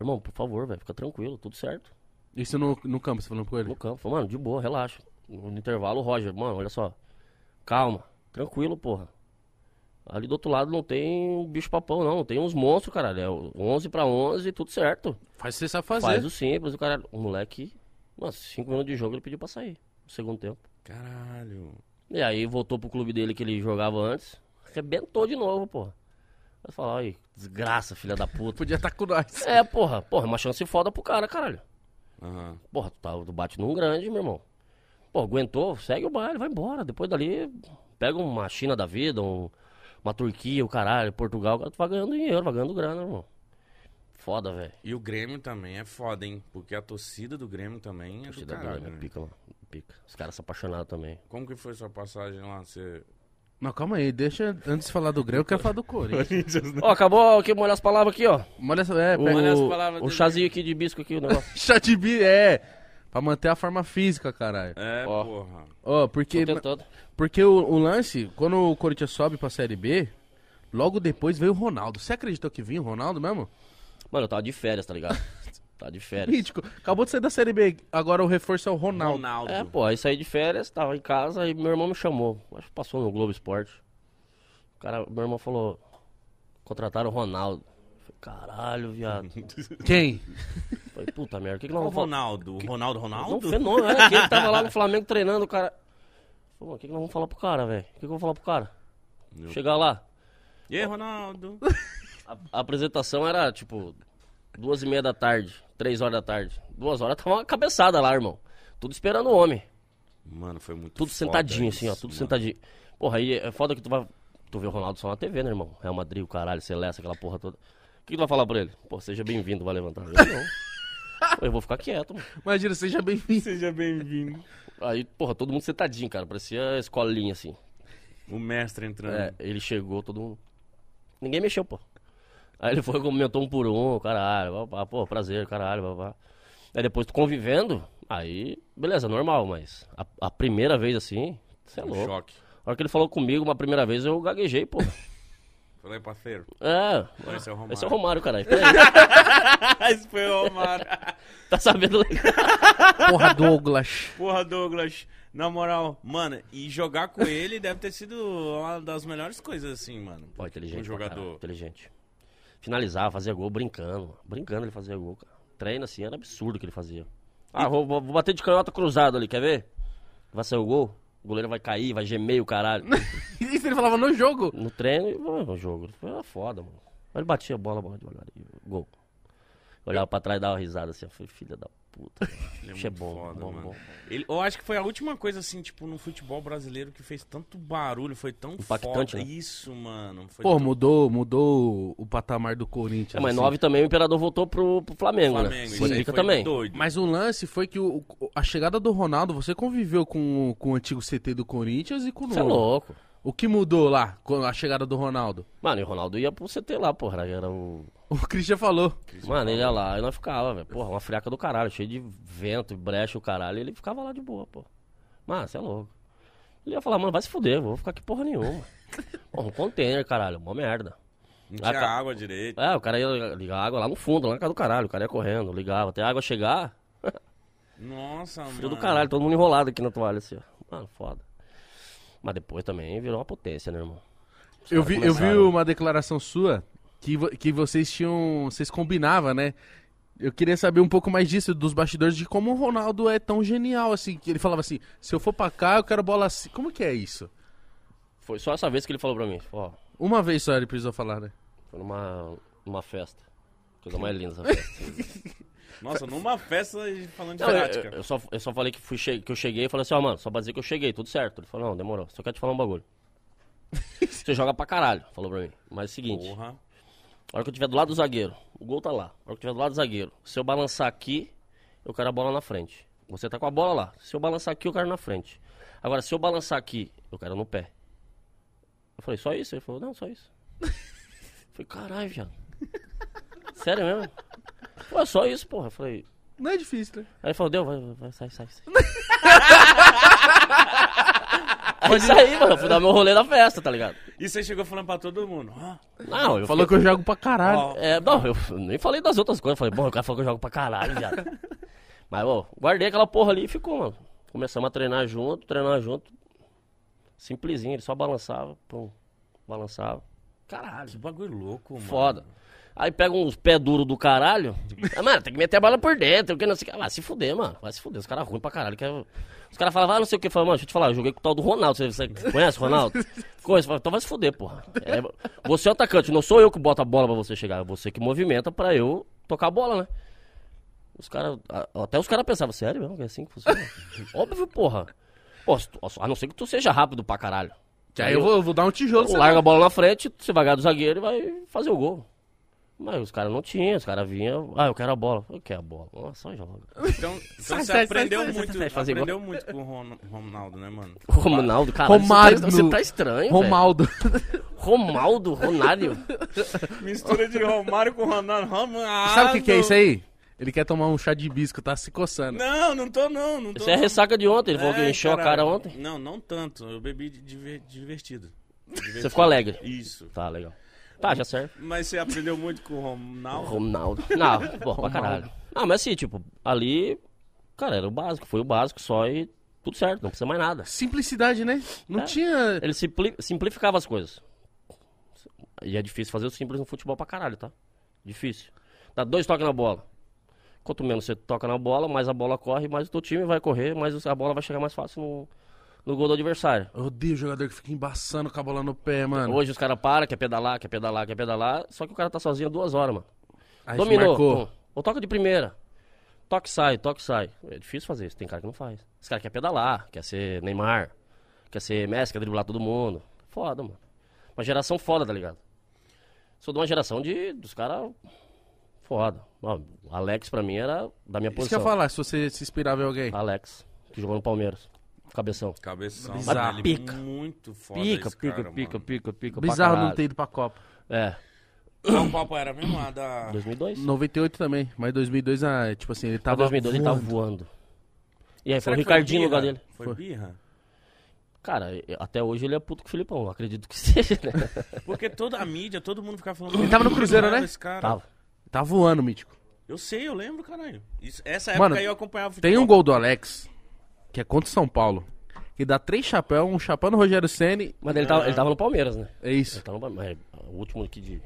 [SPEAKER 3] Irmão, por favor, velho, fica tranquilo, tudo certo.
[SPEAKER 1] Isso no, no campo, você falando com ele?
[SPEAKER 3] No campo. Falei, mano, de boa, relaxa. No intervalo, o Roger, mano, olha só. Calma, tranquilo, porra. Ali do outro lado não tem bicho papão, não. Tem uns monstros, caralho. É o 11 pra 11, tudo certo.
[SPEAKER 1] Faz o que você sabe fazer.
[SPEAKER 3] Faz o simples, o cara. O moleque, mano, 5 minutos de jogo ele pediu pra sair. No segundo tempo.
[SPEAKER 2] Caralho.
[SPEAKER 3] E aí voltou pro clube dele que ele jogava antes. Arrebentou de novo, porra. Vai falar, aí, desgraça, filha da puta.
[SPEAKER 1] Podia estar com nós.
[SPEAKER 3] é, porra, porra, é uma chance foda pro cara, caralho.
[SPEAKER 2] Aham.
[SPEAKER 3] Porra, tu, tá, tu bate num grande, meu irmão. Pô, aguentou, segue o baile, vai embora. Depois dali, pega uma China da vida, um- uma Turquia, o caralho, Portugal, tu vai ganhando dinheiro, vai ganhando grana, irmão. Foda, velho.
[SPEAKER 2] E o Grêmio também é foda, hein? Porque a torcida do Grêmio também é do
[SPEAKER 3] Torcida do
[SPEAKER 2] caralho,
[SPEAKER 3] Grêmio,
[SPEAKER 2] né?
[SPEAKER 3] pica, mano. Pica. Os caras são apaixonados também.
[SPEAKER 2] Como que foi sua passagem lá? Você...
[SPEAKER 1] Não, calma aí, deixa. Antes de falar do Grêmio, eu quero falar do Corinthians.
[SPEAKER 3] Ó, acabou aqui, molhar as palavras aqui, ó.
[SPEAKER 1] Olha só, é,
[SPEAKER 3] O,
[SPEAKER 1] pega
[SPEAKER 2] Olha as palavras
[SPEAKER 3] o chazinho aqui de bisco aqui, o [laughs] negócio.
[SPEAKER 1] chá de bi, é. Pra manter a forma física, caralho.
[SPEAKER 2] É,
[SPEAKER 3] Ó.
[SPEAKER 2] porra.
[SPEAKER 1] Ó, porque, porque o, o lance, quando o Corinthians sobe pra Série B, logo depois veio o Ronaldo. Você acreditou que vinha o Ronaldo mesmo?
[SPEAKER 3] Mano, eu tava de férias, tá ligado? [laughs] tava de férias.
[SPEAKER 1] Mítico. Acabou de sair da Série B, agora o reforço é o Ronaldo.
[SPEAKER 2] Ronaldo.
[SPEAKER 3] É, pô, aí saí de férias, tava em casa e meu irmão me chamou. Acho que passou no Globo Esporte. O cara, meu irmão falou, contrataram o Ronaldo. Eu Falei, caralho, viado. [laughs]
[SPEAKER 1] Quem?
[SPEAKER 3] Falei, puta merda, o que, que nós vamos falar?
[SPEAKER 2] Ronaldo? O Ronaldo Ronaldo?
[SPEAKER 3] Não, fenômeno, é, que ele tava lá no Flamengo treinando, o cara. Falei, o que, que nós vamos falar pro cara, velho? O que, que eu vou falar pro cara?
[SPEAKER 2] Meu.
[SPEAKER 3] Chegar lá.
[SPEAKER 2] E aí, Ronaldo?
[SPEAKER 3] A, a apresentação era, tipo, duas e meia da tarde, três horas da tarde. Duas horas tava uma cabeçada lá, irmão. Tudo esperando o homem.
[SPEAKER 2] Mano, foi muito
[SPEAKER 3] Tudo
[SPEAKER 2] foda
[SPEAKER 3] sentadinho,
[SPEAKER 2] isso,
[SPEAKER 3] assim, ó. Tudo
[SPEAKER 2] mano.
[SPEAKER 3] sentadinho. Porra, aí é foda que tu vai. Tu vê o Ronaldo só na TV, né, irmão? Real Madrid, o caralho, Celeste, aquela porra toda. O que tu vai falar pra ele? Pô, seja bem-vindo, vai levantar. Eu não. [laughs] Eu vou ficar quieto, mano.
[SPEAKER 1] Imagina, seja bem-vindo.
[SPEAKER 2] Seja bem-vindo.
[SPEAKER 3] Aí, porra, todo mundo sentadinho, cara. Parecia escolinha, assim.
[SPEAKER 2] O mestre entrando.
[SPEAKER 3] É, ele chegou, todo mundo. Ninguém mexeu, pô. Aí ele foi, comentou um por um, caralho, pá, pô, prazer, caralho, pá. Aí depois tu convivendo, aí, beleza, normal, mas a, a primeira vez assim, você é
[SPEAKER 2] um
[SPEAKER 3] louco.
[SPEAKER 2] choque.
[SPEAKER 3] A hora que ele falou comigo uma primeira vez, eu gaguejei, pô. [laughs]
[SPEAKER 2] Falei, parceiro.
[SPEAKER 3] É.
[SPEAKER 2] Esse é o Romário.
[SPEAKER 3] Esse é o Romário, caralho. [laughs]
[SPEAKER 2] Esse foi o Romário. [laughs]
[SPEAKER 3] tá sabendo?
[SPEAKER 1] Porra, Douglas.
[SPEAKER 2] Porra, Douglas. Na moral, mano, e jogar com ele deve ter sido uma das melhores coisas, assim, mano.
[SPEAKER 3] Pô, inteligente.
[SPEAKER 2] Um jogador.
[SPEAKER 3] inteligente. Finalizava, fazia gol brincando. Brincando ele fazia gol, cara. Treino assim, era absurdo o que ele fazia. Ah, vou, vou- vou bater de canhota cruzado ali, quer ver? Vai sair o gol? O goleiro vai cair, vai gemer o caralho. [laughs]
[SPEAKER 1] Isso ele falava no jogo.
[SPEAKER 3] No treino e no jogo. Era foda, mano. Aí ele batia a bola, bola devagar. e Gol. Olhava pra trás e dava risada assim. Eu falei, filha da puta.
[SPEAKER 2] Ele
[SPEAKER 3] Isso é
[SPEAKER 2] muito
[SPEAKER 3] bom,
[SPEAKER 2] foda,
[SPEAKER 3] bom,
[SPEAKER 2] mano.
[SPEAKER 3] bom.
[SPEAKER 2] Ele, eu acho que foi a última coisa, assim, tipo, no futebol brasileiro que fez tanto barulho, foi tão
[SPEAKER 3] Impactante,
[SPEAKER 2] foda.
[SPEAKER 3] né?
[SPEAKER 2] Isso, mano. Foi
[SPEAKER 1] Pô,
[SPEAKER 2] tão-
[SPEAKER 1] mudou, mudou o patamar do Corinthians.
[SPEAKER 3] É, mas
[SPEAKER 1] assim.
[SPEAKER 3] nove também o Imperador voltou pro, pro Flamengo,
[SPEAKER 2] Flamengo.
[SPEAKER 3] né?
[SPEAKER 2] Foi
[SPEAKER 3] também.
[SPEAKER 2] doido.
[SPEAKER 1] Mas o lance foi que o, a chegada do Ronaldo, você conviveu com, o- com o antigo CT do Corinthians e com o
[SPEAKER 3] Você é
[SPEAKER 1] novo.
[SPEAKER 3] louco.
[SPEAKER 1] O que mudou lá com a chegada do Ronaldo?
[SPEAKER 3] Mano, e o Ronaldo ia pro CT lá, porra. Era o.
[SPEAKER 1] O Christian falou.
[SPEAKER 3] Mano, ele ia lá e nós ficava, velho. Porra, uma friaca do caralho, cheio de vento, brecha o caralho. Ele ficava lá de boa, pô. Mano, você é louco. Ele ia falar, mano, vai se fuder, vou ficar aqui porra nenhuma. [laughs] Porra, um container, caralho, mó merda.
[SPEAKER 2] Não tinha água direito.
[SPEAKER 3] É, o cara ia ligar água lá no fundo, lá na casa do caralho. O cara ia correndo, ligava. Até a água chegar, [laughs]
[SPEAKER 2] Nossa, mano.
[SPEAKER 3] frio do caralho, todo mundo enrolado aqui na toalha, assim, ó. Mano, foda. Mas depois também virou uma potência, né, irmão? Os
[SPEAKER 1] Eu vi, eu vi uma declaração sua que, vo- que vocês tinham. Vocês combinavam, né? Eu queria saber um pouco mais disso, dos bastidores, de como o Ronaldo é tão genial, assim. Que ele falava assim: se eu for pra cá, eu quero bola assim. Como que é isso?
[SPEAKER 3] Foi só essa vez que ele falou pra mim. Ó,
[SPEAKER 1] Uma vez só ele precisou falar, né?
[SPEAKER 3] foi numa, numa festa. Coisa mais linda essa [laughs] festa.
[SPEAKER 2] Nossa, numa festa e falando de
[SPEAKER 3] Não, eu,
[SPEAKER 2] prática.
[SPEAKER 3] eu só, eu só falei que, fui che- que eu cheguei e falei assim, ó, mano, só pra dizer que eu cheguei, tudo certo. Ele falou, não, demorou, só quero te falar um bagulho. [laughs] Você joga pra caralho, falou pra mim. Mas é o seguinte,
[SPEAKER 2] Porra.
[SPEAKER 3] A hora que eu tiver do lado do zagueiro, o gol tá lá. A hora que eu tiver do lado do zagueiro, se eu balançar aqui, eu quero a bola na frente. Você tá com a bola lá. Se eu balançar aqui, eu quero na frente. Agora, se eu balançar aqui, eu quero no pé. Eu falei, só isso? Ele falou, não, só isso. Eu falei, caralho, viado. Sério mesmo? Pô, é só isso, porra. Eu falei,
[SPEAKER 1] Não é difícil, né?
[SPEAKER 3] Aí ele falou, deu, vai, vai, sai, sai, sai. [laughs] Aí saí, mano, fui dar meu rolê na festa, tá ligado?
[SPEAKER 2] E você chegou falando pra todo mundo. Ah,
[SPEAKER 3] Não, eu
[SPEAKER 1] Falou que eu jogo pra caralho.
[SPEAKER 2] Ó.
[SPEAKER 3] É, não, eu nem falei das outras coisas. Falei, bom, o cara falou que eu jogo pra caralho, viado. [laughs] Mas, ó, guardei aquela porra ali e ficou, mano. Começamos a treinar junto, treinar junto. Simplesinho, ele só balançava, pum, balançava. Caralho,
[SPEAKER 2] que bagulho louco, mano.
[SPEAKER 3] foda. Aí pega uns pé duro do caralho. Ah, mano, tem que meter a bola por dentro. Que não sei o que. Vai se fuder, mano. Vai se fuder. Os caras ruins pra caralho. Que é- Os caras falavam, ah, não sei o que. Falavam, mano, deixa eu te falar, eu joguei com o tal do Ronaldo. Você, você conhece o Ronaldo? [laughs] Fala, Então vai se fuder, porra. É, você é o atacante, não sou eu que boto a bola pra você chegar. É você que movimenta pra eu tocar a bola, né? Os caras. Até os caras pensavam, sério mesmo? É assim que funciona? [laughs] Óbvio, porra. Pô, a não ser que tu seja rápido pra caralho.
[SPEAKER 1] Que aí eu vou, eu vou dar um tijolo.
[SPEAKER 3] Larga a bola na frente, você vai ganhar do zagueiro e vai fazer o gol. Mas os caras não tinham, os caras vinham, ah, eu quero a bola. Eu quero a bola. Nossa, só joga.
[SPEAKER 2] Então, então
[SPEAKER 1] Sai,
[SPEAKER 2] você
[SPEAKER 1] sai,
[SPEAKER 2] aprendeu
[SPEAKER 1] sai,
[SPEAKER 2] muito,
[SPEAKER 3] sai, sai, fazer
[SPEAKER 2] aprendeu muito com o Ron- Ronaldo, né, mano? [laughs]
[SPEAKER 3] Ronaldo, caralho,
[SPEAKER 1] Romário
[SPEAKER 3] você, tá, você tá estranho,
[SPEAKER 1] Romaldo.
[SPEAKER 3] Romaldo, Ronário. [laughs]
[SPEAKER 2] Mistura de Romário com Ronaldo. Ronaldo.
[SPEAKER 1] Sabe o que, que é isso aí? Ele quer tomar um chá de hibisco, tá se coçando.
[SPEAKER 2] Não, não tô não, não tô.
[SPEAKER 3] Isso é ressaca de ontem, ele falou que
[SPEAKER 2] É,
[SPEAKER 3] encheu a
[SPEAKER 2] caralho.
[SPEAKER 3] cara ontem.
[SPEAKER 2] Não, não tanto. Eu bebi de diver- divertido.
[SPEAKER 3] Você ficou alegre.
[SPEAKER 2] Isso.
[SPEAKER 3] Tá, legal. Tá, já serve.
[SPEAKER 2] Mas você aprendeu muito com o Ronaldo?
[SPEAKER 3] Ronaldo. Não, pô, pra caralho. Não, mas assim, tipo, ali, cara, era o básico, foi o básico só e tudo certo, não precisa mais nada.
[SPEAKER 1] Simplicidade, né? Não
[SPEAKER 3] É.
[SPEAKER 1] tinha.
[SPEAKER 3] Ele simpli- simplificava as coisas. E é difícil fazer o simples no futebol pra caralho, tá? Difícil. Dá dois toques na bola. Quanto menos você toca na bola, mais a bola corre, mais o teu time vai correr, mais a bola vai chegar mais fácil no, no gol do adversário.
[SPEAKER 1] Eu odeio jogador que fica embaçando com a bola no pé, mano.
[SPEAKER 3] Hoje os caras param, quer pedalar, quer pedalar, quer pedalar, só que o cara tá sozinho duas horas, mano.
[SPEAKER 1] Aí
[SPEAKER 3] Dominou.
[SPEAKER 1] marcou.
[SPEAKER 3] Ou toca de primeira. Toque sai, toque sai. É difícil fazer isso, tem cara que não faz. Esse cara quer pedalar, quer ser Neymar, quer ser Messi, quer driblar todo mundo. Foda, mano. Uma geração foda, tá ligado? Sou de uma geração de dos caras foda. Ó, o Alex pra mim era da minha
[SPEAKER 1] Isso que eu
[SPEAKER 3] posição.
[SPEAKER 1] ia falar, se você se inspirava em alguém.
[SPEAKER 3] Alex, que jogou no Palmeiras. Cabeção.
[SPEAKER 2] Cabeção.
[SPEAKER 1] Bizarro.
[SPEAKER 2] Ele
[SPEAKER 3] Pica.
[SPEAKER 2] Muito foda
[SPEAKER 3] Pica,
[SPEAKER 2] esse
[SPEAKER 3] pica,
[SPEAKER 2] cara,
[SPEAKER 3] pica,
[SPEAKER 2] mano.
[SPEAKER 3] pica, pica, pra
[SPEAKER 1] Bizarro não ter ido pra Copa.
[SPEAKER 3] É,
[SPEAKER 2] Qual papo era mesmo? A da...
[SPEAKER 3] 2002.
[SPEAKER 1] 98 também, mas 2002, ah, tipo assim, ele tava.
[SPEAKER 3] 2002 ele tava
[SPEAKER 1] voando.
[SPEAKER 3] voando. E aí
[SPEAKER 2] Será
[SPEAKER 3] foi o Ricardinho no lugar dele.
[SPEAKER 2] Foi
[SPEAKER 1] Foi.
[SPEAKER 2] birra?
[SPEAKER 3] Cara, até hoje ele é puto com o Filipão, acredito que [laughs] seja, né?
[SPEAKER 2] Porque toda a mídia, todo mundo ficava falando.
[SPEAKER 1] Ele tava no Cruzeiro, né?
[SPEAKER 2] Esse cara.
[SPEAKER 3] Tava.
[SPEAKER 1] Tá voando, Mítico.
[SPEAKER 2] Eu sei, eu lembro, caralho. Isso- essa época
[SPEAKER 1] Mano,
[SPEAKER 2] aí eu acompanhava futebol.
[SPEAKER 1] Tem um gol do Alex, que é contra o São Paulo, que dá três chapéus, um chapéu no Rogério Ceni
[SPEAKER 3] Mas ele tava, ele tava no Palmeiras, né?
[SPEAKER 1] É isso.
[SPEAKER 3] Ele tava no Palmeiras. mas O último aqui de.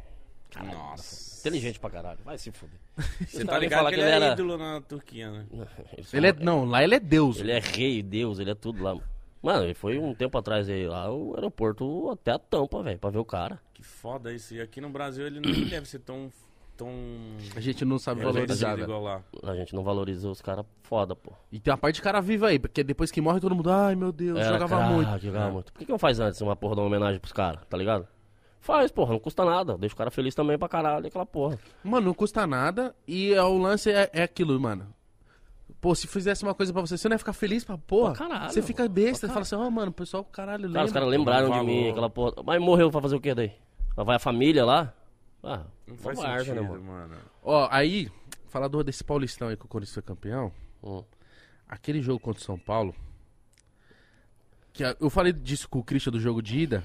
[SPEAKER 3] Caralho,
[SPEAKER 2] Nossa.
[SPEAKER 3] Inteligente pra caralho. Vai se fuder. [laughs]
[SPEAKER 2] Você tá ligado que ele é ídolo na Turquia, né? [laughs]
[SPEAKER 1] Ele é, não, lá ele é Deus.
[SPEAKER 3] Ele é rei, Deus, ele é tudo lá. mano. Mano, ele foi um tempo atrás aí lá, o aeroporto até a tampa, velho, pra ver o cara.
[SPEAKER 2] Que foda isso. E aqui no Brasil ele nem [coughs] deve ser tão. Tão.
[SPEAKER 1] A gente não sabe valorizar. velho.
[SPEAKER 2] igual lá.
[SPEAKER 3] A gente não valoriza os caras foda, pô.
[SPEAKER 1] E tem uma parte de cara viva aí, porque depois que morre todo mundo, ai meu Deus,
[SPEAKER 3] Era
[SPEAKER 1] jogava
[SPEAKER 3] craque,
[SPEAKER 1] muito.
[SPEAKER 3] Jogava muito. Por que, que não faz antes uma porra de uma homenagem pros caras, tá ligado? Faz, porra, não custa nada. Deixa o cara feliz também pra caralho, aquela porra.
[SPEAKER 1] Mano, não custa nada e é, o lance é, é aquilo, mano. Pô, se fizesse uma coisa pra você, você não ia ficar feliz pra porra.
[SPEAKER 3] Pra caralho,
[SPEAKER 1] você fica besta, fala assim, ó, mano, o pessoal, caralho, lembra.
[SPEAKER 3] Cara, os caras lembraram de mim, aquela porra. Mas morreu pra fazer o quê daí? Vai a família lá? Ah,
[SPEAKER 2] Não faz
[SPEAKER 3] várzea,
[SPEAKER 2] sentido,
[SPEAKER 3] né, mano?
[SPEAKER 2] mano.
[SPEAKER 1] Ó, aí, falar do, desse Paulistão aí que o Corinthians foi campeão,
[SPEAKER 3] Hum.
[SPEAKER 1] aquele jogo contra o São Paulo, que eu falei disso com o Christian do jogo de ida,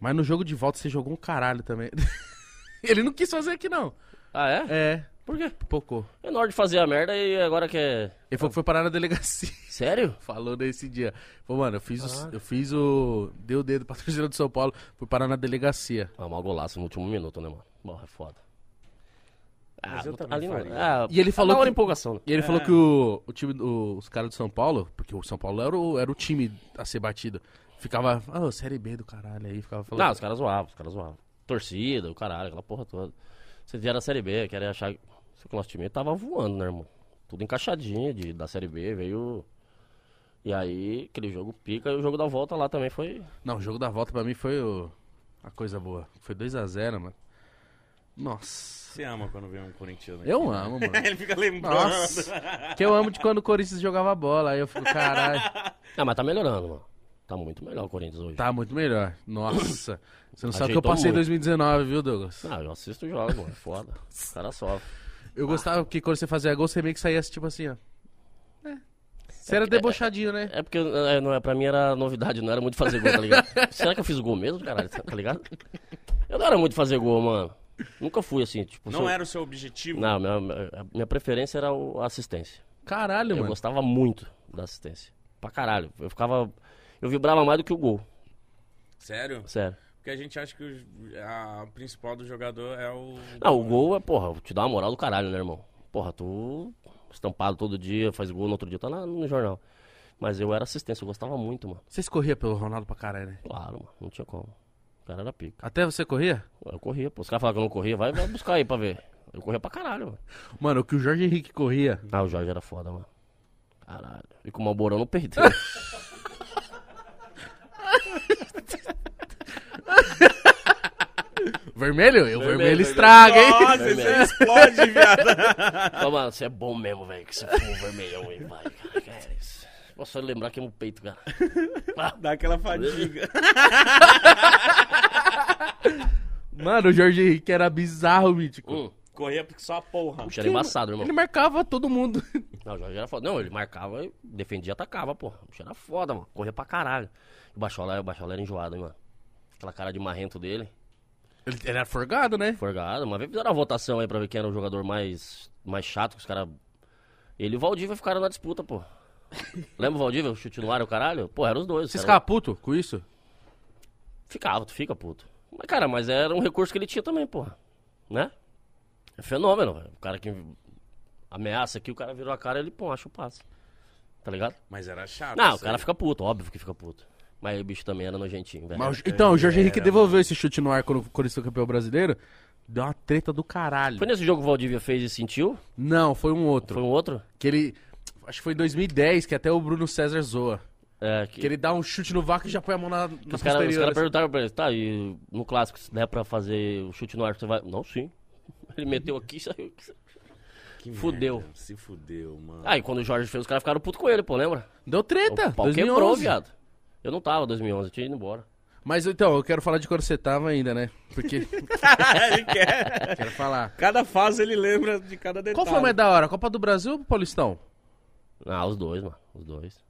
[SPEAKER 1] mas no jogo de volta você jogou um caralho também. [laughs] Ele não quis fazer aqui, não.
[SPEAKER 3] Ah, é?
[SPEAKER 1] É,
[SPEAKER 3] Por quê?
[SPEAKER 1] pocou.
[SPEAKER 3] É na hora de fazer a merda e agora quer.
[SPEAKER 1] Ele falou que foi parar na delegacia. [laughs]
[SPEAKER 3] Sério? [laughs]
[SPEAKER 1] Falou nesse dia. Falou, mano, eu fiz, o,
[SPEAKER 3] Caralho.
[SPEAKER 1] eu fiz o. Deu o dedo pra [laughs] torcida do São Paulo, fui parar na delegacia.
[SPEAKER 3] Ah, mal golaço no último minuto, né, mano? Bom, é foda.
[SPEAKER 2] Mas eu também
[SPEAKER 3] ali
[SPEAKER 2] faria.
[SPEAKER 3] Ah,
[SPEAKER 1] E ele falou que-
[SPEAKER 3] empolgação. né?
[SPEAKER 1] E ele falou que o, o time, o- os caras do São Paulo, porque o São Paulo era o, era o time a ser batido, ficava, ah, Série B do caralho aí, ficava falando.
[SPEAKER 3] Não, os caras zoavam, os caras zoavam. Torcida, o caralho, aquela porra toda. Vocês vieram da Série B, querem achar que o nosso time tava voando, né, irmão? Tudo encaixadinho de, da Série B, veio. E aí, aquele jogo pica e o jogo da volta lá também foi.
[SPEAKER 1] Não, o jogo da volta pra mim foi o- a coisa boa. Foi 2x0, mano. Nossa.
[SPEAKER 2] Você ama quando vem um corintiano aqui,
[SPEAKER 1] Eu
[SPEAKER 2] né?
[SPEAKER 1] amo, [laughs] mano.
[SPEAKER 2] Ele fica lembrando.
[SPEAKER 1] Nossa. que eu amo de quando o Corinthians jogava bola. Aí eu fico, caralho, [laughs]
[SPEAKER 3] Ah, mas tá melhorando, mano. Tá muito melhor o Corinthians hoje.
[SPEAKER 1] tá muito melhor. Nossa. Você não sabe o que eu passei em
[SPEAKER 3] muito.
[SPEAKER 1] 2019, viu, Douglas?
[SPEAKER 3] Ah, eu assisto o jogo, mano. É foda. O cara sofre.
[SPEAKER 1] Eu gostava que quando você fazia gol, você meio que saía tipo assim, ó. É. Você era debochadinho, né?
[SPEAKER 3] É porque é, não é, pra mim era novidade, não era muito fazer gol, tá ligado? [laughs] Será que eu fiz gol mesmo, caralho? Tá ligado? Eu não era muito fazer gol, mano. Nunca fui assim, tipo.
[SPEAKER 2] Não
[SPEAKER 3] eu-
[SPEAKER 2] era o seu objetivo?
[SPEAKER 3] Não, minha, minha preferência era a assistência.
[SPEAKER 1] Caralho,
[SPEAKER 3] Eu
[SPEAKER 1] mano.
[SPEAKER 3] gostava muito da assistência. Pra caralho. Eu ficava. Eu vibrava mais do que o gol.
[SPEAKER 2] Sério?
[SPEAKER 3] Sério.
[SPEAKER 2] Porque a gente acha que o- a principal do jogador é o.
[SPEAKER 3] Não, o gol é, porra, te dá uma moral do caralho, né, irmão? Porra, tu estampado todo dia, faz gol no outro dia, tá lá no jornal. Mas eu era assistência, eu gostava muito, mano.
[SPEAKER 1] Vocês corriam pelo Ronaldo pra caralho, né?
[SPEAKER 3] Claro, mano, não tinha como. O cara era pica.
[SPEAKER 1] Até você corria?
[SPEAKER 3] Eu corria, pô. Os caras falavam que eu não corria, vai, vai buscar aí pra ver. Eu corria pra caralho, mano.
[SPEAKER 1] Mano, o que o Jorge Henrique corria.
[SPEAKER 3] Ah, o Jorge era foda, mano. Caralho. E com o Malborão no peito. [laughs] né?
[SPEAKER 1] Vermelho? O vermelho,
[SPEAKER 3] vermelho.
[SPEAKER 1] estraga, hein?
[SPEAKER 2] Nossa,
[SPEAKER 3] Vermelho.
[SPEAKER 2] você explode, viado. [laughs]
[SPEAKER 3] Ô, mano, você é bom mesmo, velho. Que você for vermelhão aí, vai, cara. Que é isso? Posso lembrar que é no peito, cara. [laughs]
[SPEAKER 2] Dá aquela fadiga. [laughs]
[SPEAKER 1] Mano, o Jorge Henrique era bizarro, mítico.
[SPEAKER 3] Hum,
[SPEAKER 2] Corria só a porra.
[SPEAKER 3] o bicho era embaçado, irmão.
[SPEAKER 1] Ele marcava todo mundo.
[SPEAKER 3] Não, o Jorge era foda. Não, ele marcava, e defendia e atacava, pô. O bicho era foda, mano. Corria pra caralho. O Bachola, o Bachola era enjoado, hein, mano. Aquela cara de marrento dele.
[SPEAKER 1] Ele, era forgado, né?
[SPEAKER 3] Forgado. Uma vez fizeram uma votação aí pra ver quem era o jogador mais, mais chato, que os caras. Ele e o Valdívia ficaram na disputa, pô. [laughs] Lembra o Valdívia, o chute no ar, o caralho? Pô, eram os dois.
[SPEAKER 1] Vocês
[SPEAKER 3] era-
[SPEAKER 1] ficavam puto com isso?
[SPEAKER 3] Ficava, tu fica, puto. Mas, cara, mas era um recurso que ele tinha também, porra. Né? É fenômeno, velho. O cara que ameaça aqui, o cara virou a cara, ele, pô, acha o passe. Tá ligado?
[SPEAKER 2] Mas era chato.
[SPEAKER 3] Não, o cara
[SPEAKER 2] aí.
[SPEAKER 3] fica puto, óbvio que fica puto. Mas o bicho também era nojentinho, velho.
[SPEAKER 1] Mas então, o Jorge Henrique
[SPEAKER 2] era,
[SPEAKER 1] devolveu esse chute no ar quando o Corinthians foi campeão brasileiro. Deu uma treta do caralho.
[SPEAKER 3] Foi nesse jogo que o Valdívia fez e sentiu?
[SPEAKER 1] Não, foi um outro.
[SPEAKER 3] Foi um outro?
[SPEAKER 1] Que ele. Acho que foi em 2010, que até o Bruno César zoa.
[SPEAKER 3] É, que,
[SPEAKER 1] Que ele dá um chute no vácuo e já põe a mão na,
[SPEAKER 3] que os caras
[SPEAKER 1] assim.
[SPEAKER 3] perguntaram pra ele, tá, e no clássico, se der pra fazer o chute no ar, você vai... Não, sim. [laughs] Ele meteu aqui e saiu.
[SPEAKER 2] Que
[SPEAKER 3] Fudeu.
[SPEAKER 2] merda, Se fudeu, mano.
[SPEAKER 3] Aí, quando o Jorge fez, os caras ficaram putos com ele, pô, lembra?
[SPEAKER 1] Deu treta.
[SPEAKER 3] O pau
[SPEAKER 1] 2011.
[SPEAKER 3] quebrou, viado. Eu não tava em 2011, eu tinha ido embora.
[SPEAKER 1] Mas então, eu quero falar de quando você tava ainda, né? Porque. [laughs] [laughs]
[SPEAKER 2] ele quer.
[SPEAKER 1] quero falar.
[SPEAKER 2] Cada fase ele lembra de cada detalhe.
[SPEAKER 1] Qual foi o mais da hora? Copa do Brasil ou Paulistão?
[SPEAKER 3] Ah, os dois, mano. Os dois.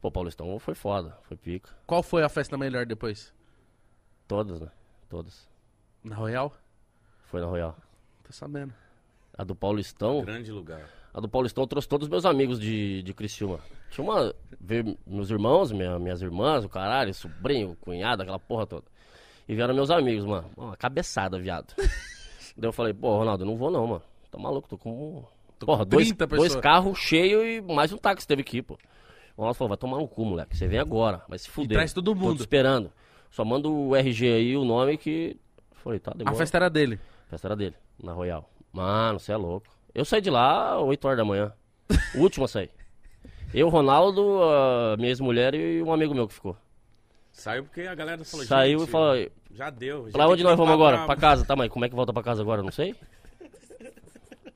[SPEAKER 3] Pô, Paulistão foi foda, foi pica.
[SPEAKER 1] Qual foi a festa melhor depois?
[SPEAKER 3] Todas, né? Todas.
[SPEAKER 1] Na Royal?
[SPEAKER 3] Foi na Royal.
[SPEAKER 1] Tô sabendo.
[SPEAKER 3] A do Paulistão,
[SPEAKER 2] Grande lugar.
[SPEAKER 3] A do Paulistão trouxe todos os meus amigos de, de Criciúma. Tinha uma. Veio meus irmãos, minha- minhas irmãs, o caralho, sobrinho, cunhado, aquela porra toda. E vieram meus amigos, mano. Uma cabeçada, viado. [laughs] Daí eu falei, pô, Ronaldo, eu não vou não, mano. Tá maluco, tô com. Porra, dois,
[SPEAKER 1] 30
[SPEAKER 3] dois
[SPEAKER 1] pessoas.
[SPEAKER 3] carros cheios e mais um táxi teve aqui, pô. O Ronaldo falou, vai tomar no cu, moleque. Você vem agora, vai se fuder.
[SPEAKER 1] traz todo
[SPEAKER 3] Tô
[SPEAKER 1] mundo.
[SPEAKER 3] te esperando. Só manda o RG aí, o nome que. Falei, tá,
[SPEAKER 1] A
[SPEAKER 3] demora.
[SPEAKER 1] festa era dele.
[SPEAKER 3] A festa era dele, na Royal. Mano, você é louco. Eu saí de lá às 8 horas da manhã. O último a sair. Eu, Ronaldo, a minha ex-mulher e um amigo meu que ficou.
[SPEAKER 2] Saiu porque a galera falou,
[SPEAKER 3] Saiu e falou,
[SPEAKER 2] Já deu. já
[SPEAKER 3] pra onde nós vamos agora? Pra casa. Tá, mas como é que volta pra casa agora? Não sei.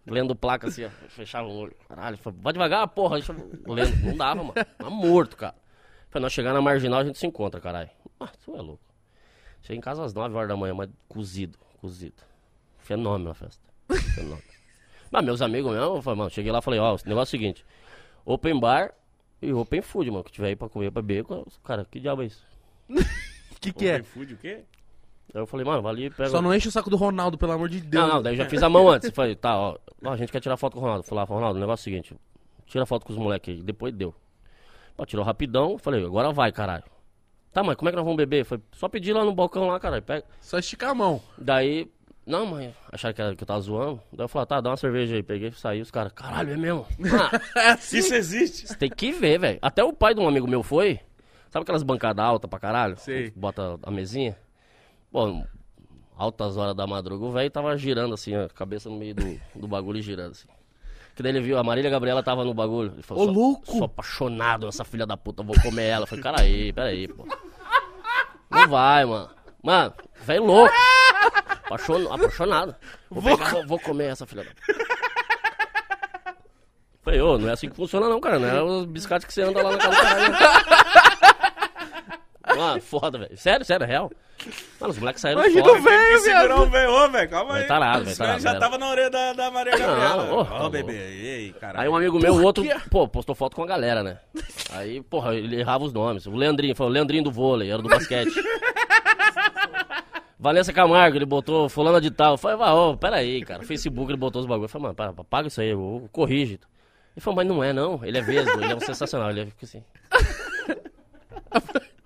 [SPEAKER 3] Lendo placa assim, ó. Fechava o olho. Caralho, falei, vai devagar, porra. Deixa eu... Lendo. Não dava, mano. Tá morto, cara. Falei, nós chegar na marginal a gente se encontra, caralho. Ah, tu é louco. Cheguei em casa às 9 horas da manhã, mas cozido, cozido. Fenômeno a festa. Fenômeno. Mas meus amigos mesmo, eu falei, mano, cheguei lá e falei, ó, o negócio é o seguinte. Open bar e open food, mano. Que tiver aí pra comer, pra beber. Cara, que diabo é isso?
[SPEAKER 1] O [laughs] que, que é?
[SPEAKER 2] Open food, o quê?
[SPEAKER 3] Aí eu falei, mano, vai ali, pega.
[SPEAKER 1] Só não enche o saco do Ronaldo, pelo amor de Deus.
[SPEAKER 3] Não, não, daí eu já fiz a mão antes. Falei, tá, ó, ó, a gente quer tirar foto com o Ronaldo. Falei, lá, Ronaldo, o negócio é o seguinte, tira foto com os moleques aí. Depois deu. Pô, tirou rapidão, falei, agora vai, caralho. Tá, mas como é que nós vamos beber? Falei, só pedir lá no balcão lá, caralho, pega.
[SPEAKER 1] Só esticar a mão.
[SPEAKER 3] Daí, não, mãe, acharam que, era- que eu tava zoando. Daí eu falei, tá, dá uma cerveja aí. Peguei, saí, os caras, caralho, é mesmo? [laughs] Ah,
[SPEAKER 1] É assim.
[SPEAKER 2] Isso existe.
[SPEAKER 3] você tem que ver, velho. Até o pai de um amigo meu foi. Sabe aquelas bancadas altas pra caralho?
[SPEAKER 1] Sei.
[SPEAKER 3] Bota a mesinha. Pô, altas horas da madruga, o velho tava girando assim, a cabeça no meio do, do bagulho e girando assim. Que daí ele viu, a Marília Gabriela tava no bagulho. Ele falou,
[SPEAKER 1] Ô, louco!
[SPEAKER 3] Sou apaixonado nessa filha da puta, vou comer ela. Eu falei, cara aí, peraí, pô. Não vai, mano. Mano, velho louco. Apaixon- apaixonado. Vou, pegar, vou, vou comer essa filha da. Falei, ô, não é assim que funciona não, cara. Não é os biscates que você anda lá na casa do caralho. Mano, [laughs] foda, velho. Sério, sério, é real. Mano, os moleques saíram
[SPEAKER 1] Imagina
[SPEAKER 3] fora.
[SPEAKER 1] o velho,
[SPEAKER 2] Segurou
[SPEAKER 1] viado.
[SPEAKER 2] o velho, ô, velho, calma aí.
[SPEAKER 3] Vai tarado,
[SPEAKER 2] velho
[SPEAKER 3] tarado,
[SPEAKER 2] já
[SPEAKER 3] velho.
[SPEAKER 2] tava na orelha da, da Maria Gabriela.
[SPEAKER 3] Ô,
[SPEAKER 2] Ó,
[SPEAKER 3] louco.
[SPEAKER 2] bebê, ei, caralho.
[SPEAKER 3] Aí um amigo meu, o outro, pô, postou foto com a galera, né? Aí, porra, ele errava os nomes. O Leandrinho, foi o Leandrinho do vôlei, era do basquete. [laughs] Vanessa Camargo, ele botou fulana de tal. Eu falei, vai, ô, peraí, cara. Facebook ele botou os bagulhos. Eu falei, mano, paga isso aí, eu, corrige. Ele falou, mas não é não, ele é vesgo, ele é um sensacional, ele fica assim.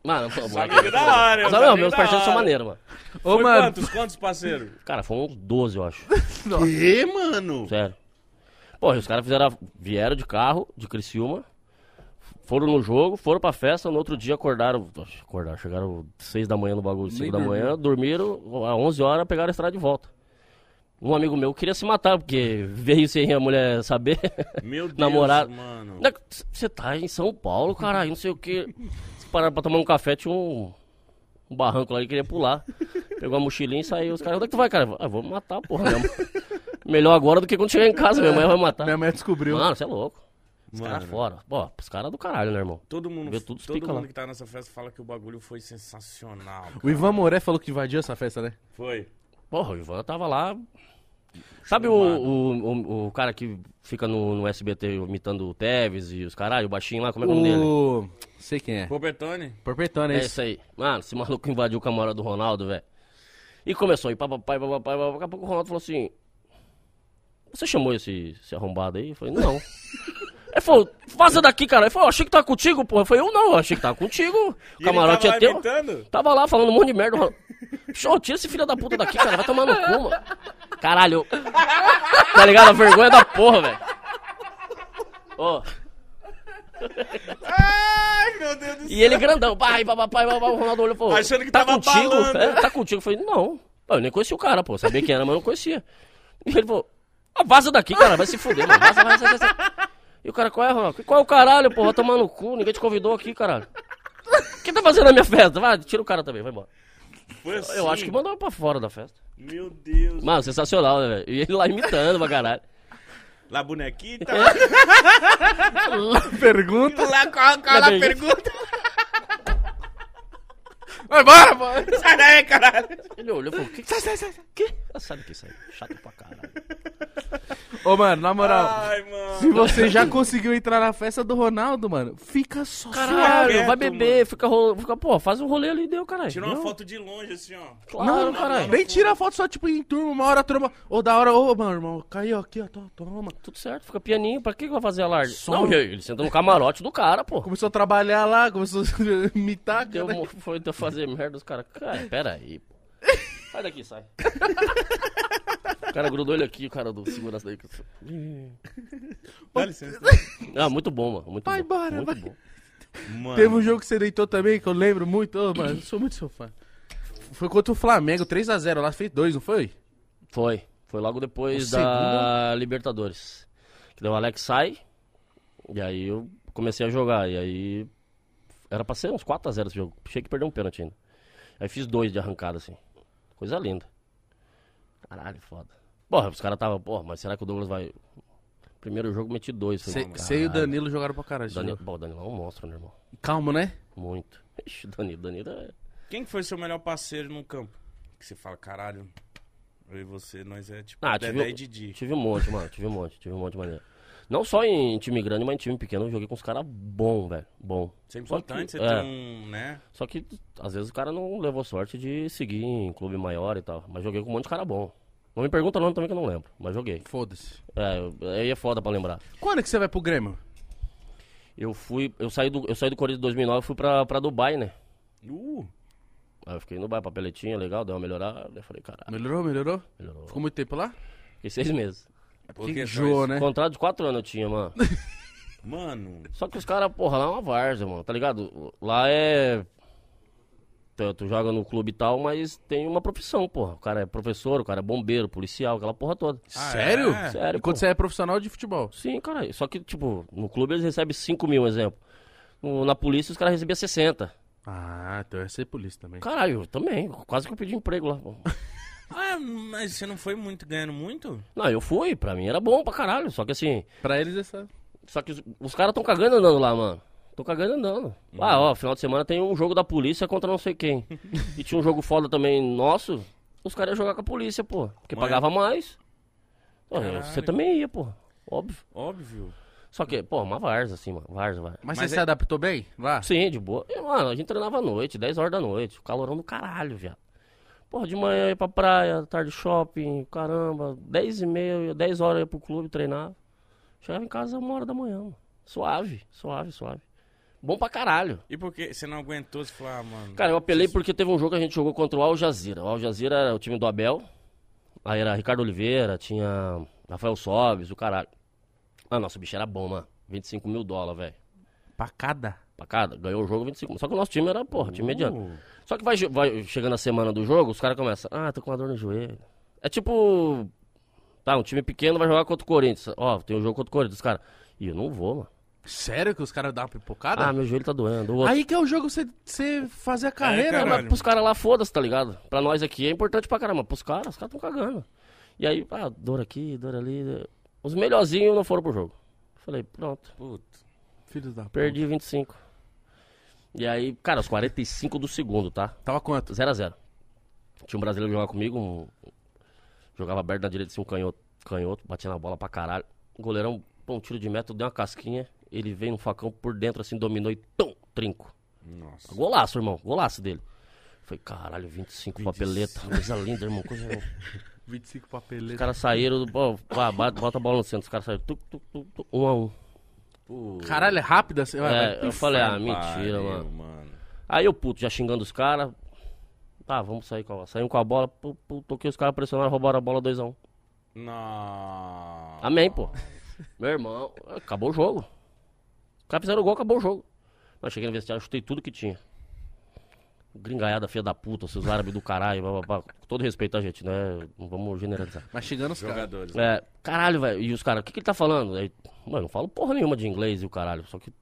[SPEAKER 3] Mano, pô,
[SPEAKER 2] Sabe que da hora,
[SPEAKER 3] Mas,
[SPEAKER 2] que
[SPEAKER 3] meus parceiros são maneiros, mano.
[SPEAKER 1] Ô,
[SPEAKER 2] Foi
[SPEAKER 1] mano.
[SPEAKER 2] quantos, quantos parceiros?
[SPEAKER 3] Cara, foram uns 12, eu acho.
[SPEAKER 2] Que, mano?
[SPEAKER 3] Sério. Pô, os caras fizeram, vieram de carro, de Criciúma, foram no jogo, foram pra festa, no outro dia acordaram, acordaram, chegaram 6 da manhã no bagulho, 5
[SPEAKER 1] Nem
[SPEAKER 3] da manhã, dormiram, às 11 horas pegaram a estrada de volta. Um amigo meu queria se matar, porque [laughs] veio sem a mulher saber.
[SPEAKER 2] Meu [laughs] Deus,
[SPEAKER 3] Namorado.
[SPEAKER 2] mano.
[SPEAKER 3] Você tá em São Paulo, caralho, não sei o que. Se parar pra tomar um café, tinha um, um barranco lá, ele queria pular. Pegou a mochilinha e saiu. Os caras, onde é que tu vai, cara? Ah, vou matar, porra. Minha mãe- [laughs] Melhor agora do que quando chegar em casa, minha mãe vai matar.
[SPEAKER 1] Minha mãe descobriu.
[SPEAKER 3] Mano, você é louco. Os caras fora. Pô, os caras do caralho, né, irmão?
[SPEAKER 2] Todo mundo,
[SPEAKER 3] Vê tudo,
[SPEAKER 2] todo mundo
[SPEAKER 3] lá.
[SPEAKER 2] que tá nessa festa fala que o bagulho foi sensacional.
[SPEAKER 1] O Ivan Moré falou que invadiu essa festa, né?
[SPEAKER 2] Foi.
[SPEAKER 3] Porra, o Ivan tava lá. Sabe o, o, o, o cara que fica no, no SBT imitando o Tevez e os caralho, o baixinho lá, como é que é o nome dele?
[SPEAKER 1] O... Sei quem é.
[SPEAKER 2] Robertone.
[SPEAKER 1] Porpetone, é
[SPEAKER 3] É
[SPEAKER 1] isso.
[SPEAKER 3] isso aí. Mano, esse maluco invadiu o camarote do Ronaldo, velho. E começou, e papapai, papapai, papapai. Daqui a pouco o Ronaldo falou assim: Você chamou esse, esse arrombado aí? Eu falei: Não. [laughs] Ele falou: Vaza daqui, cara. Ele falou: Achei que tava contigo, porra. Eu falei: Eu não, achei que tava contigo. [laughs] O camarote é teu.
[SPEAKER 2] imitando?
[SPEAKER 3] Tava lá falando um monte de merda. Show, tira esse filho da puta daqui, cara. Vai tomar no cu, mano. Caralho. Tá ligado? A vergonha da porra, velho. Ô.
[SPEAKER 2] Ai, meu Deus do céu.
[SPEAKER 3] E ele grandão, pai, papai, papai, o Ronaldo olhou e falou,
[SPEAKER 2] Achando que
[SPEAKER 3] tá
[SPEAKER 2] tava
[SPEAKER 3] contigo? É, tá contigo? Eu falei, não. Eu nem conhecia o cara, pô. Sabia quem era, mas não conhecia. E ele falou, ah, vaza daqui, cara, vai se fuder, mano. Vaza, vaza, vaza. E o cara, qual é, Ronaldo? Qual é o caralho, pô? Vai tomar no cu, ninguém te convidou aqui, caralho. O que tá fazendo na minha festa? Vai, tira o cara também, vai embora.
[SPEAKER 2] Foi assim.
[SPEAKER 3] Eu acho que mandou pra fora da festa.
[SPEAKER 2] Meu Deus.
[SPEAKER 3] Mano, sensacional, né, velho? E ele lá imitando pra caralho.
[SPEAKER 2] La bonequita. [laughs]
[SPEAKER 1] Pergunta.
[SPEAKER 2] Lá, qual, qual a
[SPEAKER 3] Cadê?
[SPEAKER 2] pergunta?
[SPEAKER 1] Vai embora, mano.
[SPEAKER 2] Sai daí, caralho.
[SPEAKER 3] Ele olhou e falou, que? Sai, sai, sai. Que? Sabe o que isso aí? Chato pra caralho.
[SPEAKER 1] Ô, mano, na moral,
[SPEAKER 2] Ai, mano.
[SPEAKER 1] Se você já conseguiu entrar na festa do Ronaldo, mano, fica só
[SPEAKER 3] Caralho,
[SPEAKER 2] quieto,
[SPEAKER 3] vai beber, fica, ro- fica, pô, faz um rolê ali e deu, caralho.
[SPEAKER 2] Tira uma
[SPEAKER 3] Deu.
[SPEAKER 2] foto de longe, assim, ó.
[SPEAKER 3] Claro,
[SPEAKER 1] Não,
[SPEAKER 3] caralho.
[SPEAKER 1] Nem tira a foto só, tipo, em turma, uma hora turma. Ô, da hora, ô, meu irmão, caiu aqui, ó, to- toma.
[SPEAKER 3] Tudo certo, fica pianinho. Pra que que vai fazer alarde?
[SPEAKER 1] Só-
[SPEAKER 3] Não, ele ele senta no camarote do cara, pô.
[SPEAKER 1] Começou a trabalhar lá, começou a [laughs] imitar,
[SPEAKER 3] Deu,
[SPEAKER 1] cara.
[SPEAKER 3] mo- foi de fazer merda os caras. Cara, pera aí, pô. [laughs] Sai daqui, sai. [laughs] O cara grudou ele aqui, o cara do segurança daí.
[SPEAKER 2] Dá licença. [laughs]
[SPEAKER 3] Ah, muito bom, mano. Muito
[SPEAKER 1] Vai
[SPEAKER 3] bom.
[SPEAKER 1] embora,
[SPEAKER 3] muito
[SPEAKER 1] vai.
[SPEAKER 3] bom.
[SPEAKER 2] Mano.
[SPEAKER 1] Teve um jogo que você deitou também, que eu lembro muito. Ô, mano, eu sou muito seu fã. Foi contra o Flamengo, 3x0 lá, fez dois, não foi?
[SPEAKER 3] Foi. Foi logo depois
[SPEAKER 1] O
[SPEAKER 3] da Libertadores. Que daí o Alex sai. E aí eu comecei a jogar. E aí. Era pra ser uns 4x0 esse jogo. Achei que perdeu um pênalti ainda. Aí fiz dois de arrancada, assim. Coisa linda. Caralho, foda. Porra, os caras tava, porra, mas será que o Douglas vai. Primeiro jogo meti dois.
[SPEAKER 1] Você e o. Danilo jogaram pra caralho.
[SPEAKER 3] Danilo, pô, o Danilo é um monstro, né, irmão?
[SPEAKER 1] Calmo, né?
[SPEAKER 3] Muito. [laughs] Ixi, Danilo, Danilo é.
[SPEAKER 2] Quem que foi seu melhor parceiro no campo? Que você fala, caralho, eu e você, nós é tipo
[SPEAKER 3] Ah,
[SPEAKER 2] Dedé
[SPEAKER 3] tive-
[SPEAKER 2] e Didi.
[SPEAKER 3] Tive um monte, mano. Tive um monte, tive um monte de maneira. Não só em time grande, mas em time pequeno eu joguei com os caras bom, velho. Bom.
[SPEAKER 2] Isso é importante,
[SPEAKER 3] que-
[SPEAKER 2] você
[SPEAKER 3] é.
[SPEAKER 2] ter um, né?
[SPEAKER 3] Só que às vezes o cara não levou sorte de seguir em clube maior e tal. Mas joguei com um monte de cara bom. Não me pergunta o nome também que eu não lembro, mas joguei.
[SPEAKER 1] Foda-se.
[SPEAKER 3] É, eu- aí é foda pra lembrar.
[SPEAKER 1] Quando é que você vai pro Grêmio?
[SPEAKER 3] Eu fui, eu saí do, eu saí do Corinthians em 2009 e fui pra, pra Dubai, né?
[SPEAKER 2] Uh,
[SPEAKER 3] Aí eu fiquei no Dubai, papeletinha, legal, deu uma melhorada. Eu falei, caralho,
[SPEAKER 1] Melhorou, melhorou?
[SPEAKER 3] melhorou.
[SPEAKER 1] Ficou muito tempo lá?
[SPEAKER 3] Fiquei seis meses.
[SPEAKER 2] porque
[SPEAKER 1] Que
[SPEAKER 2] só
[SPEAKER 1] enjoou,
[SPEAKER 2] isso-
[SPEAKER 1] né?
[SPEAKER 3] Contrato de quatro anos eu tinha, mano.
[SPEAKER 2] Mano,
[SPEAKER 3] Só que os caras, porra, lá é uma várzea, mano, tá ligado? Lá é. Tu, tu joga no clube e tal, mas tem uma profissão, porra. O cara é professor, o cara é bombeiro, policial, aquela porra toda.
[SPEAKER 2] Ah,
[SPEAKER 1] Sério?
[SPEAKER 2] é?
[SPEAKER 3] Sério,
[SPEAKER 1] Enquanto você é profissional de futebol.
[SPEAKER 3] Sim, cara. Só que, tipo, no clube eles recebem 5 mil, exemplo. No- na polícia os caras recebiam 60.
[SPEAKER 1] Ah, então é ser polícia também.
[SPEAKER 3] Caralho, eu também. Quase que eu pedi emprego lá. [laughs]
[SPEAKER 2] ah, mas você não foi muito ganhando muito?
[SPEAKER 3] Não, eu fui, pra mim era bom pra caralho. Só que assim,
[SPEAKER 1] Pra eles essa.
[SPEAKER 3] só que os, os caras tão cagando andando lá, mano. Tô cagando andando. Ah, ó, final de semana tem um jogo da polícia contra não sei quem. [laughs] e tinha um jogo foda também nosso. Os caras iam jogar com a polícia, pô. Porque
[SPEAKER 2] Mas-
[SPEAKER 3] pagava mais. Pô, você também ia, pô. Óbvio.
[SPEAKER 2] Óbvio.
[SPEAKER 3] Só que, pô, uma varza assim, mano. Varza, vai.
[SPEAKER 1] Mas,
[SPEAKER 2] Mas
[SPEAKER 1] você
[SPEAKER 2] é-
[SPEAKER 1] se adaptou bem lá?
[SPEAKER 3] Sim, de boa. E, mano, a gente treinava à noite, 10 horas da noite. O calorão do caralho, viado. Porra, de manhã ia pra praia, tarde shopping, caramba. 10 e meia, 10 horas ia pro clube treinar. Chegava em casa uma hora da manhã, mano. Suave, suave, suave. Bom pra caralho.
[SPEAKER 2] E por que você não aguentou? Você falou, ah, mano.
[SPEAKER 3] Cara, eu apelei porque teve um jogo que a gente jogou contra o Al Jazeera. O Al Jazeera era o time do Abel. Aí era Ricardo Oliveira, tinha Rafael Sobes, o caralho. Ah, nossa, o bicho era bom, mano. 25 mil dólares, velho.
[SPEAKER 1] Pra cada.
[SPEAKER 3] Pra cada. Ganhou o jogo 25 mil. Só que o nosso time era, porra, time mediano.
[SPEAKER 2] Uh,
[SPEAKER 3] Só que vai, vai chegando a semana do jogo, os caras começam, ah, tô com uma dor no joelho. É tipo, tá, um time pequeno vai jogar contra o Corinthians. Ó, tem um jogo contra o Corinthians, os caras, ih, eu não vou, mano.
[SPEAKER 1] Sério que os caras dão uma pipocada?
[SPEAKER 3] Ah, meu joelho tá doendo. Outro,
[SPEAKER 1] Aí que é o jogo você, fazer a carreira,
[SPEAKER 2] É,
[SPEAKER 3] É,
[SPEAKER 1] mano.
[SPEAKER 3] mas pros caras lá, foda-se, tá ligado? Pra nós aqui é importante pra caramba. Pros caras, os caras tão cagando. E aí, ah, dor aqui, dor ali. Os melhorzinhos não foram pro jogo. Falei, pronto,
[SPEAKER 2] puta.
[SPEAKER 1] Filhos da
[SPEAKER 3] perdi 25. E aí, cara, os 45 do segundo, tá?
[SPEAKER 1] puta. Tava quanto?
[SPEAKER 3] 0x0. Tinha um brasileiro que jogava comigo, um- jogava aberto na direita, assim, um canhoto, canhoto, batia na bola pra caralho. O goleirão, pô, um tiro de meta, deu uma casquinha. Ele veio no facão por dentro, assim, dominou e tum, trinco.
[SPEAKER 2] Nossa.
[SPEAKER 3] Golaço, irmão, golaço dele. Foi, caralho, 25 papeleta, coisa linda, irmão. Coisa...
[SPEAKER 1] 25 [laughs]
[SPEAKER 3] Os
[SPEAKER 1] papeletas.
[SPEAKER 3] caras saíram, pô, bate- bota a bola no centro. Os caras saíram, tuc, tuc, tuc, tuc, um a um.
[SPEAKER 2] Pô,
[SPEAKER 1] Caralho, é rápido assim?
[SPEAKER 3] É, eu falei, ah,
[SPEAKER 2] pariu,
[SPEAKER 3] mentira, mano.
[SPEAKER 2] mano.
[SPEAKER 3] Aí eu, puto, já xingando os caras. Tá, vamos sair com a bola. Saímos com a bola, pu, pu, toquei os caras pressionaram, roubaram a bola 2x1.
[SPEAKER 2] Não.
[SPEAKER 3] Amém, pô. Meu irmão, acabou o jogo. Os caras fizeram o gol, acabou o jogo. Mas cheguei no vestiário, chutei tudo que tinha. Gringaiada filha da puta, seus árabes do caralho, blá, blá, blá. Com todo respeito a gente, né? Não vamos generalizar.
[SPEAKER 1] Mas chegando os.
[SPEAKER 2] Jogadores.
[SPEAKER 3] É, caralho, velho. E os caras, o que, que ele tá falando? Aí, mano, eu não falo porra nenhuma de inglês e o caralho. Só que.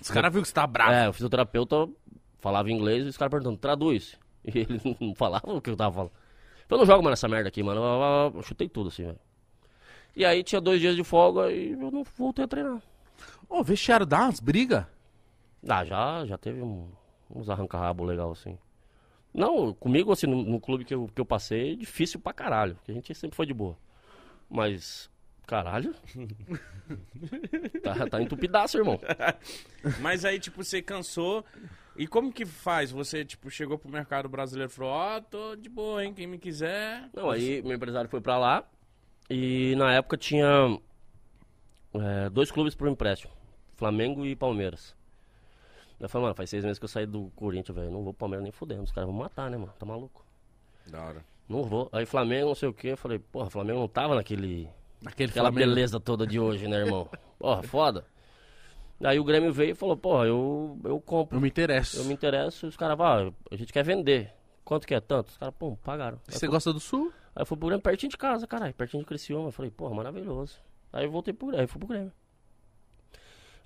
[SPEAKER 1] Os caras viram que você tá bravo.
[SPEAKER 3] É, o fisioterapeuta falava inglês e os caras perguntando, traduz. [laughs] E ele não falava o que eu tava falando. Eu não jogo mais nessa merda aqui, mano. Eu, eu- eu chutei tudo assim, velho. E aí tinha dois dias de folga e eu não voltei a treinar.
[SPEAKER 1] Ô, vestiário dá umas brigas?
[SPEAKER 3] Ah, já, já teve um- uns arranca-rabo legal assim. Não, comigo, assim, no, no clube que eu, que eu passei, difícil pra caralho. Porque a gente sempre foi de boa. Mas, caralho. [laughs] tá, tá entupidaço, irmão. [laughs]
[SPEAKER 2] Mas aí, tipo, você cansou. E como que faz? Você, tipo, chegou pro mercado brasileiro e falou, ó, tô de boa, hein? Quem me quiser.
[SPEAKER 3] Não, aí meu empresário foi pra lá e na época tinha é, dois clubes por empréstimo, Flamengo e Palmeiras. Eu falei, mano, faz seis meses que eu saí do Corinthians, velho, não vou pro Palmeiras nem fudendo, os caras vão matar, né, mano, tá maluco?
[SPEAKER 2] Da hora.
[SPEAKER 3] Não vou. Aí Flamengo, não sei o que, eu falei, porra, Flamengo não tava naquele,
[SPEAKER 1] Aquele
[SPEAKER 3] aquela
[SPEAKER 1] Flamengo.
[SPEAKER 3] beleza toda de hoje, né, irmão? [laughs] Porra, foda. Aí o Grêmio veio e falou, porra, eu, eu compro.
[SPEAKER 1] Eu me interesso.
[SPEAKER 3] Eu me interesso, os caras, ah, a gente quer vender. Quanto que é? Tanto? Os caras, pum, pagaram. Aí
[SPEAKER 1] Você gosta do Sul?
[SPEAKER 3] Aí eu fui pro Grêmio pertinho de casa, caralho, pertinho de Criciúma. Eu falei, porra, maravilhoso. Aí eu voltei pro Grêmio, aí fui pro Grêmio.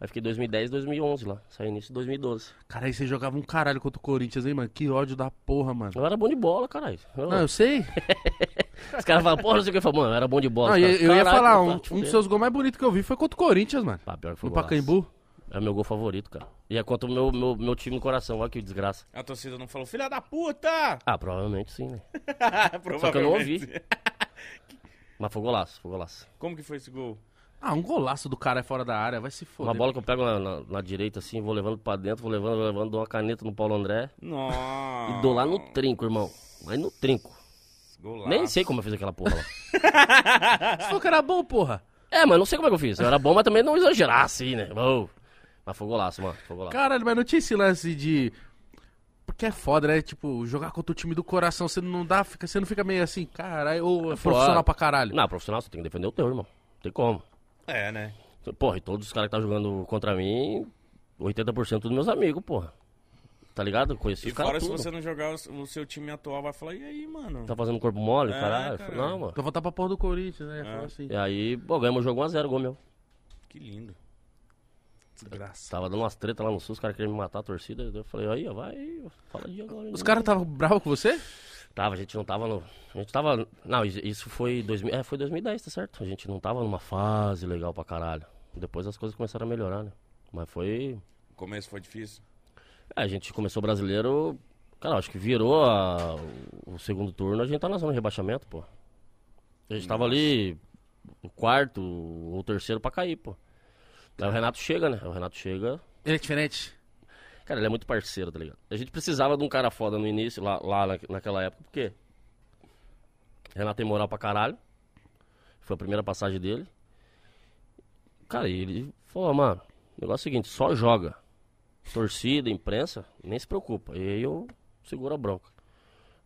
[SPEAKER 3] Aí fiquei 2010, 2011 lá, saí início de 2012.
[SPEAKER 1] Cara, aí você jogava um caralho contra o Corinthians, hein, mano? Que ódio da porra, mano.
[SPEAKER 3] Eu era bom de bola, caralho. Eu-
[SPEAKER 1] Não, eu sei. [laughs]
[SPEAKER 3] Os caras falam, porra, não sei o que. Eu falo, mano, eu era bom de bola.
[SPEAKER 1] Não, eu, eu ia
[SPEAKER 3] "Caralho,
[SPEAKER 1] falar, um, um dos
[SPEAKER 3] fudendo."
[SPEAKER 1] seus gols mais bonitos que eu vi foi contra o Corinthians, mano.
[SPEAKER 3] Ah, pior que foi
[SPEAKER 1] No
[SPEAKER 3] golaço.
[SPEAKER 1] Pacaembu.
[SPEAKER 3] É meu gol favorito, cara. E é contra o meu, meu, meu time no coração, olha que desgraça.
[SPEAKER 2] A torcida não falou, filha da puta!
[SPEAKER 3] Ah, provavelmente sim, né? [laughs] Só que eu não ouvi.
[SPEAKER 2] Provavelmente.
[SPEAKER 3] Mas foi golaço, foi golaço.
[SPEAKER 2] Como que foi esse gol?
[SPEAKER 1] Ah, um golaço do cara é fora da área, vai se foder.
[SPEAKER 3] Uma bola que eu pego na, na- na direita assim, vou levando pra dentro, vou levando, vou levando, dou uma caneta no Paulo André
[SPEAKER 2] Nossa.
[SPEAKER 3] e dou lá no trinco, irmão. Aí no trinco.
[SPEAKER 2] Golaço.
[SPEAKER 3] Nem sei como eu fiz aquela porra lá. [laughs]
[SPEAKER 1] Você falou que era bom, porra.
[SPEAKER 3] É, mas não sei como é que eu fiz. Eu era bom, mas também não exagerar assim, né? Ô, Mas foi golaço, mano. Foi golaço.
[SPEAKER 1] Caralho, mas não tinha esse lance de. Porque é foda, né? Tipo, jogar contra o time do coração, você não dá, fica, você não fica meio assim, caralho, ou é
[SPEAKER 3] foda.
[SPEAKER 1] profissional pra caralho.
[SPEAKER 3] Não, profissional, você tem que defender o teu, irmão. Não tem como.
[SPEAKER 2] É, né?
[SPEAKER 3] Porra, e todos os caras que tá jogando contra mim, 80% dos meus amigos, porra. Tá ligado? Conheci
[SPEAKER 2] E
[SPEAKER 3] os caras
[SPEAKER 2] fora se você não jogar o, o seu time atual, vai falar, e aí, mano?
[SPEAKER 3] Tá fazendo corpo mole,
[SPEAKER 2] É,
[SPEAKER 3] caralho?
[SPEAKER 2] caralho.
[SPEAKER 3] Não, mano.
[SPEAKER 1] Então voltar pra porra do Corinthians, né? Fala assim.
[SPEAKER 3] E aí, pô, ganhamos o jogo 1x0, gol meu.
[SPEAKER 2] Que lindo.
[SPEAKER 1] Desgraça.
[SPEAKER 3] Tava dando umas tretas lá no sul, os caras queriam me matar a torcida. Eu falei, aí, ó, vai, fala de agora.
[SPEAKER 1] Os caras estavam bravos com você?
[SPEAKER 3] Tava, a gente não tava no. A gente tava. Não, isso- foi. 2000, é, foi 2010, tá certo? A gente não tava numa fase legal pra caralho. Depois as coisas começaram a melhorar, né? Mas foi.
[SPEAKER 2] O começo foi difícil.
[SPEAKER 3] É, a gente começou brasileiro. Cara, acho que virou a- o segundo turno, a gente tá na zona de rebaixamento, pô. A gente tava ali, o quarto ou terceiro pra cair, pô. Aí o Renato chega, né? O Renato chega.
[SPEAKER 1] Ele é diferente.
[SPEAKER 3] Cara, ele é muito parceiro, tá ligado? A gente precisava de um cara foda no início, lá, lá na- naquela época, porque Renato tem moral pra caralho. Foi a primeira passagem dele. Cara, ele falou, mano, o negócio é o seguinte, só joga. Torcida, imprensa, nem se preocupa. E aí eu seguro a bronca.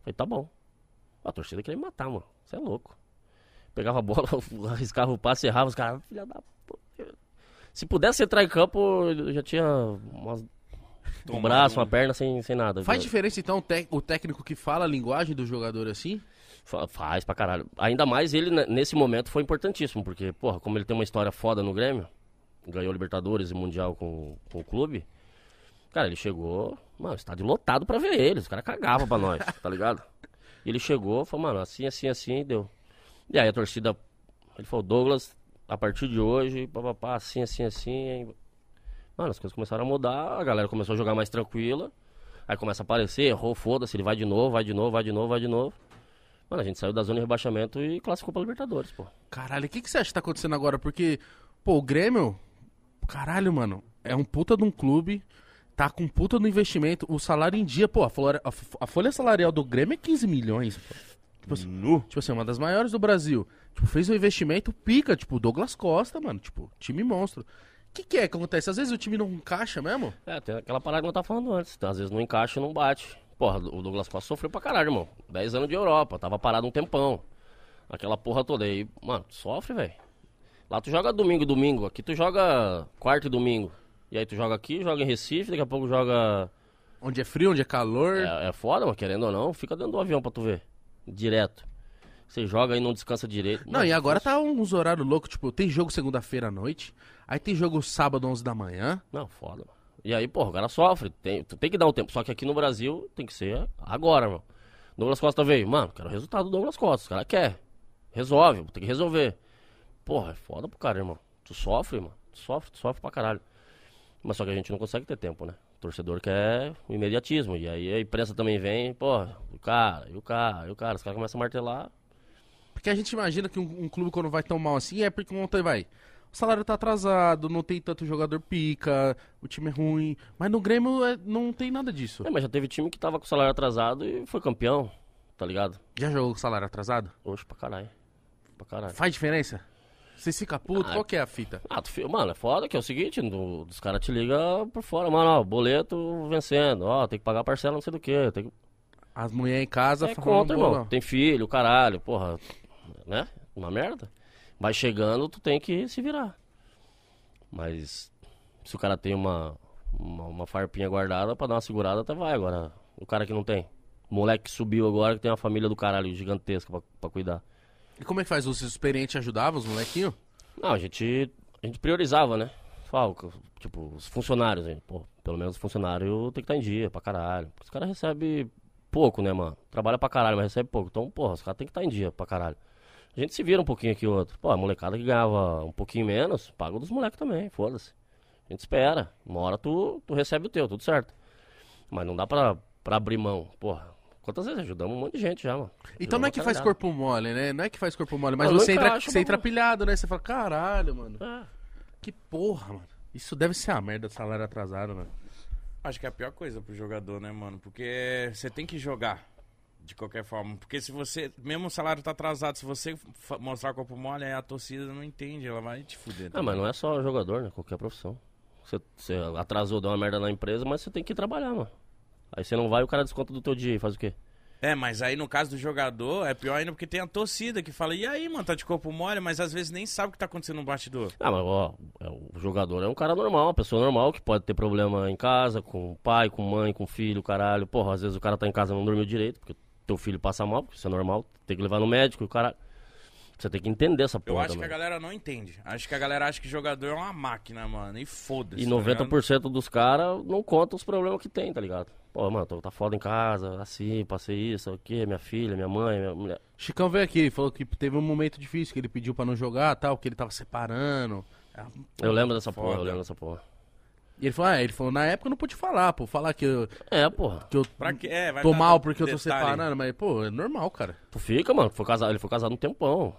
[SPEAKER 3] Falei, tá bom. A torcida queria me matar, mano. Você é louco. Pegava a bola, [laughs] arriscava o passe, errava os caras. Filha da puta. Se pudesse entrar em campo, eu já tinha umas, um
[SPEAKER 2] Tomado
[SPEAKER 3] braço,
[SPEAKER 2] um-
[SPEAKER 3] uma perna sem, sem nada.
[SPEAKER 1] Faz diferença, então, o, o técnico que fala a linguagem do jogador assim?
[SPEAKER 3] Fa- Faz pra caralho. Ainda mais ele, né, nesse momento, foi importantíssimo, porque, porra, como ele tem uma história foda no Grêmio, ganhou Libertadores e Mundial com, com o clube, cara, ele chegou, mano, estádio lotado pra ver ele, os caras cagavam pra nós, [laughs] tá ligado? E ele chegou, falou, mano, assim, assim, assim, e deu. E aí a torcida, ele falou, Douglas, a partir de hoje, papapá, assim, assim, assim. Mano, as coisas começaram a mudar, a galera começou a jogar mais tranquila, aí começa a aparecer, errou, foda-se, ele vai de novo, vai de novo, vai de novo, vai de novo. Mano, a gente saiu da zona de rebaixamento e classificou pra Libertadores, pô.
[SPEAKER 1] Caralho, o que, que você acha que tá acontecendo agora? Porque, pô, o Grêmio, caralho, mano, é um puta de um clube, tá com puta no investimento, o salário em dia, pô, a folha, a, folha salarial do Grêmio é 15 milhões, pô. Tipo assim,
[SPEAKER 2] Nu.
[SPEAKER 1] tipo assim, uma das maiores do Brasil. Tipo, fez um investimento pica, tipo, o Douglas Costa, mano, tipo, time monstro. O que, que é que acontece? Às vezes o time não encaixa mesmo?
[SPEAKER 3] É, tem aquela parada que eu tava falando antes. Às vezes não encaixa e não bate. Porra, o Douglas Costa sofreu pra caralho, irmão. 10 anos de Europa, tava parado um tempão. Aquela porra toda aí, mano, sofre, velho. Lá tu joga domingo e domingo, aqui tu joga quarto e domingo. E aí tu joga aqui, joga em Recife, daqui a pouco joga.
[SPEAKER 1] Onde é frio, onde é calor.
[SPEAKER 3] É, é foda, mas querendo ou não, fica dentro do avião pra tu ver. Direto. Você joga e não descansa direito.
[SPEAKER 1] Não, e agora tá uns horários loucos, tipo, tem jogo segunda-feira à noite, aí tem jogo sábado 11 da manhã.
[SPEAKER 3] Não, foda, mano. E aí, porra, o cara sofre. Tem, tu tem que dar um tempo. Só que aqui no Brasil tem que ser agora, mano. Douglas Costa veio. Mano, quero o resultado do Douglas Costa. Os cara quer. Resolve, tem que resolver. Porra, é foda pro cara, irmão. Tu sofre, mano. Tu sofre, tu sofre pra caralho. Mas só que a gente não consegue ter tempo, né? O torcedor quer o imediatismo. E aí a imprensa também vem, porra, o cara, e o cara, e o cara. Os caras começam a martelar.
[SPEAKER 1] Porque a gente imagina que um, um clube quando vai tão mal assim é porque ontem vai. O salário tá atrasado, não tem tanto jogador pica, o time é ruim. Mas no Grêmio é- não tem nada disso.
[SPEAKER 3] É, mas já teve time que tava com o salário atrasado e foi campeão, tá ligado?
[SPEAKER 1] Já jogou com salário atrasado?
[SPEAKER 3] Oxe, pra caralho. Pra caralho.
[SPEAKER 1] Faz diferença? Você fica puto?
[SPEAKER 3] Ah,
[SPEAKER 1] Qual que é a fita?
[SPEAKER 3] Ah, tu, mano, é foda que é o seguinte, do- os caras te ligam por fora, mano, ó, boleto vencendo, ó, tem que pagar parcela não sei do que, tem que...
[SPEAKER 1] As mulheres em casa
[SPEAKER 3] É contra,
[SPEAKER 1] "Boa,
[SPEAKER 3] irmão, tem filho, caralho, porra, né, uma merda. Vai chegando, tu tem que se virar. Mas, se o cara tem uma, uma, uma farpinha guardada pra dar uma segurada, até vai, agora, o cara que não tem. O moleque que subiu agora, que tem uma família do caralho gigantesca pra, pra cuidar.
[SPEAKER 1] E como é que faz? Os experientes ajudavam os molequinhos?
[SPEAKER 3] Não, a gente, a gente priorizava, né? Fala, tipo, os funcionários, hein? Pô, pelo menos o funcionário tem que estar em dia pra caralho. Porque os caras recebem pouco, né, mano? Trabalha pra caralho, mas recebe pouco. Então, porra, os caras tem que estar em dia pra caralho. A gente se vira um pouquinho aqui outro. Pô, a molecada que ganhava um pouquinho menos, paga o dos moleques também, foda-se. A gente espera. Uma hora tu, tu recebe o teu, tudo certo. Mas não dá pra, pra abrir mão. Porra, quantas vezes ajudamos um monte de gente já, mano.
[SPEAKER 1] Então não é que faz corpo mole, né? Não é que faz corpo mole, mas você entra,
[SPEAKER 3] acho
[SPEAKER 1] você entra pilhado, né? Você fala, caralho, mano.
[SPEAKER 3] É.
[SPEAKER 1] Que porra, mano. Isso deve ser a merda do salário atrasado, mano.
[SPEAKER 2] Acho que é a pior coisa pro jogador, né, mano? Porque você tem que jogar. De qualquer forma. Porque se você. Mesmo o salário tá atrasado, se você mostrar corpo mole, aí a torcida não entende, ela vai te fuder.
[SPEAKER 3] Ah, mas não é só jogador, né? Qualquer profissão. Você, você atrasou, deu uma merda na empresa, mas você tem que trabalhar, mano. Aí você não vai, o cara desconta do teu dia e faz o quê?
[SPEAKER 2] É, mas aí no caso do jogador, é pior ainda porque tem a torcida que fala, e aí, mano, tá de corpo mole, mas às vezes nem sabe o que tá acontecendo no bastidor.
[SPEAKER 3] Ah, mas ó, é, o jogador é um cara normal, uma pessoa normal que pode ter problema em casa, com pai, com mãe, com filho, caralho. Porra, às vezes o cara tá em casa e não dormiu direito, porque teu filho passa mal, porque isso é normal, tem que levar no médico e o cara. Você tem que entender essa
[SPEAKER 2] Eu
[SPEAKER 3] porra
[SPEAKER 2] acho que a
[SPEAKER 3] também.
[SPEAKER 2] galera não entende. Acho que a galera acha que jogador é uma máquina, mano. E foda-se.
[SPEAKER 3] E
[SPEAKER 2] tá ligado?
[SPEAKER 3] 90% dos caras não contam os problemas que tem, tá ligado? Pô, mano, tô, tá foda em casa, assim, passei isso, o quê, minha filha, minha mãe, minha mulher.
[SPEAKER 1] Chicão veio aqui, falou que teve um momento difícil, que ele pediu pra não jogar tal, que ele tava separando.
[SPEAKER 3] Eu lembro dessa porra, eu
[SPEAKER 2] Foda.
[SPEAKER 3] lembro dessa porra.
[SPEAKER 1] E ele falou, ah, ele falou, na época eu não pude falar, pô, falar que eu,
[SPEAKER 3] É, porra.
[SPEAKER 1] que eu
[SPEAKER 2] Pra quê? É, vai
[SPEAKER 1] tô
[SPEAKER 2] dar
[SPEAKER 1] mal porque eu tô
[SPEAKER 2] detalhe.
[SPEAKER 1] separando, mas, pô, é normal, cara.
[SPEAKER 3] Tu fica, mano. Foi casado, ele foi casado um tempão.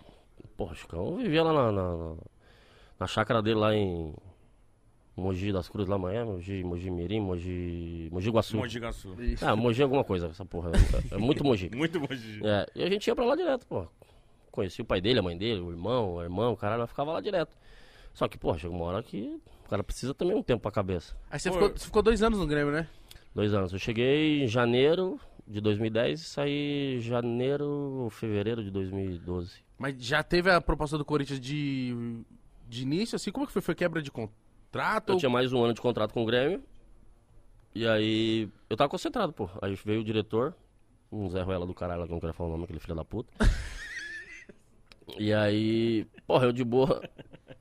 [SPEAKER 3] Porra, Chicão vivia lá na, na, na, chácara dele lá em Mogi das Cruzes, lá amanhã, Mogi, Mogi Mirim, Mogi, Mogi Guaçu.
[SPEAKER 2] Mogi Guaçu.
[SPEAKER 3] Ah, Mogi é alguma coisa, essa porra. É, é muito Mogi. [laughs]
[SPEAKER 2] Muito Mogi.
[SPEAKER 3] É, e a gente ia pra lá direto, pô. Conheci o pai dele, a mãe dele, o irmão, o irmão, o caralho, nós ficava lá direto. Só que, pô, chega uma hora que cara precisa também um tempo pra cabeça.
[SPEAKER 1] Aí você
[SPEAKER 2] Pô,
[SPEAKER 1] ficou, você ficou dois anos no Grêmio, né?
[SPEAKER 3] Dois anos. Eu cheguei em janeiro de 2010 e saí em janeiro fevereiro de 2012.
[SPEAKER 1] Mas já teve a proposta do Corinthians de, de início, assim, como que foi? Foi quebra de contrato?
[SPEAKER 3] Eu tinha mais um ano de contrato com o Grêmio. E aí. Eu tava concentrado, pô. Aí veio o diretor, um Zé Ruela do caralho, que eu não quero falar o nome, aquele filho da puta. [laughs] e aí. Porra, eu de boa.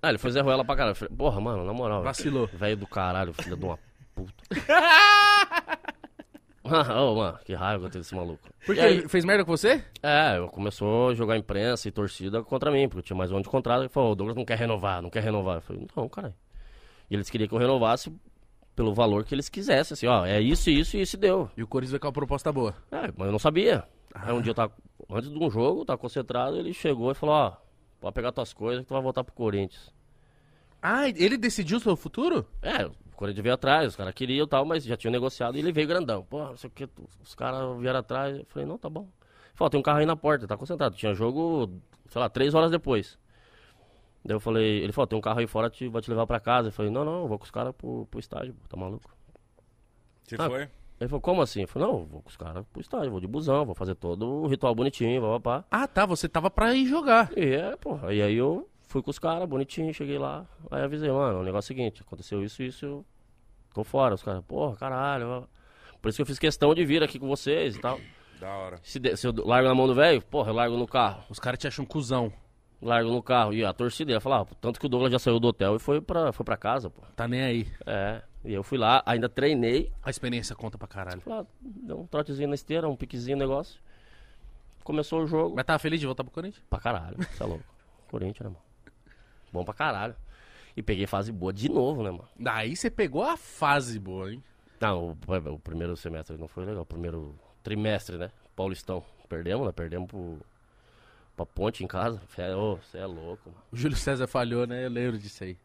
[SPEAKER 3] Ah, ele foi Zé Ruela pra caralho. Eu falei, Porra, mano, na moral.
[SPEAKER 1] Vacilou.
[SPEAKER 3] Velho do caralho, filho de uma puta. [laughs] Ô, mano, que raiva que eu tenho desse maluco.
[SPEAKER 1] Porque
[SPEAKER 3] E aí-
[SPEAKER 1] ele fez merda com você?
[SPEAKER 3] é, eu começou a jogar imprensa e torcida contra mim, porque eu tinha mais um ano de contrato. Ele falou, o Douglas não quer renovar, não quer renovar. Eu falei, não, caralho. E eles queriam que eu renovasse pelo valor que eles quisessem, assim, ó, é isso, isso e isso e deu.
[SPEAKER 1] E o Corinthians veio com uma proposta boa.
[SPEAKER 3] É, mas eu não sabia. Aí um dia eu tava, antes de um jogo, tava concentrado, ele chegou e falou, ó, pode pegar tuas coisas que tu vai voltar pro Corinthians.
[SPEAKER 1] Ah, ele decidiu o seu futuro?
[SPEAKER 3] É, o Corinthians veio atrás, os caras queriam e tal, mas já tinham negociado e ele veio grandão. Pô, não sei o que, os caras vieram atrás. Eu falei, não, tá bom. Ele falou, tem um carro aí na porta, tá concentrado. Tinha jogo, sei lá, três horas depois. Daí eu falei, ele falou, tem um carro aí fora, te, vai te levar pra casa. Eu falei, não, não, eu vou com os caras pro, pro estádio, pô, tá maluco?
[SPEAKER 2] Você
[SPEAKER 3] Ah.
[SPEAKER 2] foi?
[SPEAKER 3] Ele falou, como assim? Eu falei, não, eu vou com os caras pro estádio, vou de busão, vou fazer todo o ritual bonitinho, papapá.
[SPEAKER 1] Ah, tá, você tava pra ir jogar.
[SPEAKER 3] E é, porra. E aí eu fui com os caras, bonitinho, cheguei lá. Aí avisei, mano, o negócio é o seguinte, aconteceu isso, isso, eu tô fora. Os caras, porra, caralho. ó. Por isso que eu fiz questão de vir aqui com vocês e tal.
[SPEAKER 2] Da hora.
[SPEAKER 3] Se, de- se eu largo na mão do velho, porra, eu largo no carro.
[SPEAKER 1] Os caras te acham um cuzão.
[SPEAKER 3] Largo no carro. E a torcida ia falar, ah, tanto que o Douglas já saiu do hotel e foi pra, foi pra casa, pô.
[SPEAKER 1] Tá nem aí.
[SPEAKER 3] É. E eu fui lá, ainda treinei.
[SPEAKER 1] A experiência conta pra caralho.
[SPEAKER 3] Lá, deu um trotezinho na esteira, um piquezinho no negócio. Começou o jogo.
[SPEAKER 1] Mas tava feliz de voltar pro Corinthians?
[SPEAKER 3] Pra caralho, você é louco. Corinthians, né, mano? Bom pra caralho. E peguei fase boa de novo, né, mano?
[SPEAKER 1] Daí você pegou a fase boa, hein?
[SPEAKER 3] Não, o, o primeiro semestre não foi legal. O primeiro trimestre, né? Paulistão. Perdemos, né? Perdemos pro, pra ponte em casa. Você é louco, mano.
[SPEAKER 1] O Júlio César falhou, né? Eu lembro disso aí.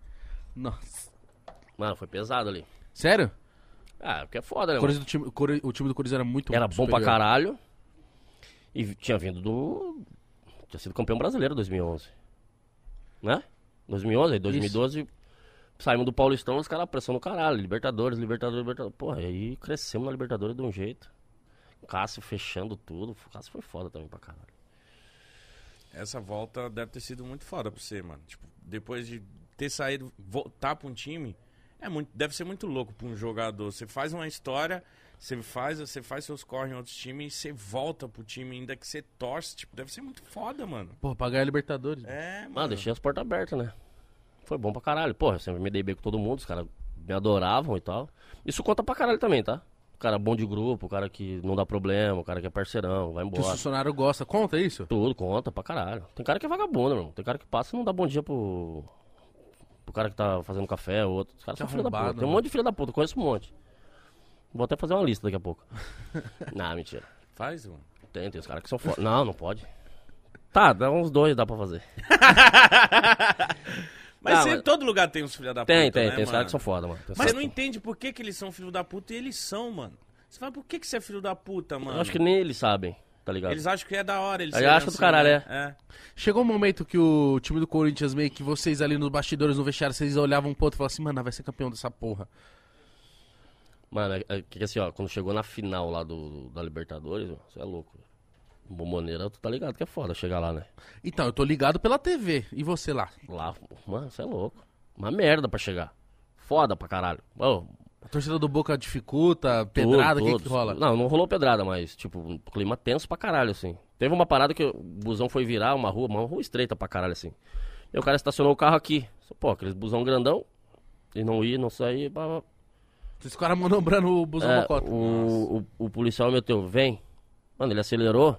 [SPEAKER 1] Nossa.
[SPEAKER 3] Mano, foi pesado ali.
[SPEAKER 1] Sério?
[SPEAKER 3] Ah, porque é foda, né?
[SPEAKER 1] O? Corinthians do time, o Cori- o time do Corinthians era muito
[SPEAKER 3] Era bom pra
[SPEAKER 1] superior.
[SPEAKER 3] caralho. E tinha vindo do. Tinha sido campeão brasileiro em 2011. Né? 2011, aí 2012. Saímos do Paulistão, os caras pressão no caralho. Libertadores, Libertadores, Libertadores. Porra, e aí crescemos na Libertadores de um jeito. Cássio fechando tudo. O Cássio foi foda também pra caralho.
[SPEAKER 2] Essa volta deve ter sido muito foda pra você, mano. Tipo, depois de ter saído, voltar pra um time, é muito, deve ser muito louco pra um jogador. Você faz uma história, você faz, você faz seus corre em outros times e você volta pro time ainda que você torce. Tipo, deve ser muito foda, mano.
[SPEAKER 1] Pra ganhar a Libertadores.
[SPEAKER 2] É, mano.
[SPEAKER 3] Mano, deixei as portas abertas, né? Foi bom pra caralho. Porra, eu sempre me dei bem com todo mundo, os caras me adoravam e tal. Isso conta pra caralho também, tá? O cara bom de grupo, o cara que não dá problema, o cara que é parceirão, vai
[SPEAKER 1] Que o
[SPEAKER 3] embora.
[SPEAKER 1] funcionário gosta. Conta isso?
[SPEAKER 3] Tudo, conta pra caralho. Tem cara que é vagabundo, irmão. Tem cara que passa e não dá bom dia pro. Pro cara que tá fazendo café, ou outro. Os caras são filho da puta. Tem um
[SPEAKER 1] né?
[SPEAKER 3] monte de filho da puta, conheço um monte. Vou até fazer uma lista daqui a pouco. [laughs] não, mentira.
[SPEAKER 2] Faz, mano.
[SPEAKER 3] Tem, tem os caras que são foda. Não, não pode. [laughs] Tá, dá uns dois, dá pra fazer. [laughs]
[SPEAKER 2] Mas,
[SPEAKER 3] Ah,
[SPEAKER 2] você-
[SPEAKER 3] mas-
[SPEAKER 2] todo lugar tem uns filha da
[SPEAKER 3] Tem,
[SPEAKER 2] puta,
[SPEAKER 3] tem,
[SPEAKER 2] né,
[SPEAKER 3] tem os caras que são foda, mano. Tem
[SPEAKER 2] Mas você não entende por que, que eles são filho da puta e eles são, mano. Você fala, por que, que você é filho da puta, mano?
[SPEAKER 3] Eu acho que nem eles sabem, tá ligado?
[SPEAKER 2] Eles acham que é da hora. Eles
[SPEAKER 3] Aí
[SPEAKER 2] serem
[SPEAKER 3] acha do
[SPEAKER 2] assim,
[SPEAKER 3] caralho,
[SPEAKER 2] né? é.
[SPEAKER 1] Chegou um momento que o time do Corinthians meio que vocês ali nos bastidores, no vestiário, vocês olhavam um pro outro e falavam assim, mano, vai ser campeão dessa porra.
[SPEAKER 3] Mano, é, é que assim, ó, quando chegou na final lá do, do- da Libertadores, você é louco. Bomboneira, tu tá ligado que é foda chegar lá, né?
[SPEAKER 1] Então, eu tô ligado pela TV. E você lá?
[SPEAKER 3] Lá, mano, você é louco. Uma merda pra chegar. Foda pra caralho. Ô,
[SPEAKER 1] A torcida do Boca dificulta, pedrada, o que, que rola?
[SPEAKER 3] Não, não rolou pedrada, mas, tipo, um clima tenso pra caralho, assim. Teve uma parada que o busão foi virar uma rua, uma rua estreita pra caralho, assim. E o cara estacionou o carro aqui. Pô, aqueles busão grandão. E não ia, não saía. Blá, blá.
[SPEAKER 1] Vocês ficaram manobrando o busão
[SPEAKER 3] É,
[SPEAKER 1] mocota.
[SPEAKER 3] o, o, o policial meteu, vem. Mano, ele acelerou.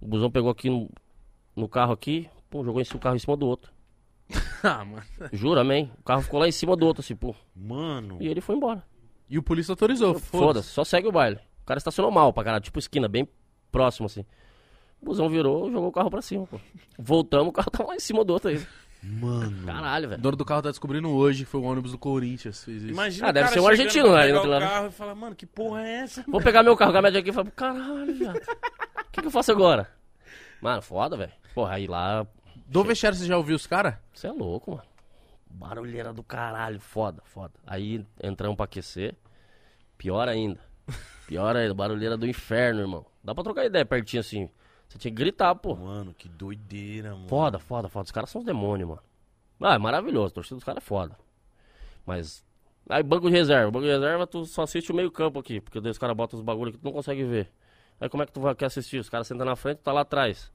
[SPEAKER 3] O busão pegou aqui no, no carro aqui, pum, jogou esse- o carro em cima do outro. [laughs]
[SPEAKER 1] Ah, mano.
[SPEAKER 3] Juro, amém. O carro ficou lá em cima do outro, assim, pum.
[SPEAKER 2] Mano.
[SPEAKER 3] E ele foi embora.
[SPEAKER 1] E o polícia autorizou.
[SPEAKER 3] Foda-se, só segue o baile. O cara estacionou mal pra caralho, tipo esquina, bem próximo, assim. O busão virou, jogou o carro pra cima, pô. Voltamos, o carro [laughs] tava lá em cima do outro aí.
[SPEAKER 2] Mano.
[SPEAKER 3] Caralho,
[SPEAKER 1] O
[SPEAKER 3] velho.
[SPEAKER 1] dono do carro tá descobrindo hoje que foi o ônibus do Corinthians. Fez isso.
[SPEAKER 2] Imagina
[SPEAKER 3] Ah,
[SPEAKER 2] o
[SPEAKER 3] deve
[SPEAKER 2] cara
[SPEAKER 3] ser um argentino,
[SPEAKER 2] pra
[SPEAKER 3] né,
[SPEAKER 2] pegar
[SPEAKER 3] do outro
[SPEAKER 2] o
[SPEAKER 3] lado.
[SPEAKER 2] carro e fala, mano, que porra é essa?
[SPEAKER 3] Vou pegar meu carro com a média aqui e falo, caralho, viado. O que, que eu faço agora? Mano, foda, velho. Porra, aí lá,
[SPEAKER 1] Do vestiário você já ouviu os caras?
[SPEAKER 3] Você é louco, mano. Barulheira do caralho, foda, foda. Aí entramos pra aquecer. Pior ainda. Pior ainda, barulheira do inferno, irmão. Dá pra trocar ideia pertinho assim. Você tinha que gritar, pô.
[SPEAKER 2] Mano, que doideira, mano.
[SPEAKER 3] Foda, foda, foda. Os caras são os demônios, mano. Ah, é maravilhoso. A torcida dos caras é foda. Mas. Aí, banco de reserva. Banco de reserva, tu só assiste o meio-campo aqui. Porque daí os caras botam os bagulho que tu não consegue ver. Aí, como é que tu vai quer assistir? Os caras sentam na frente, tu tá lá atrás.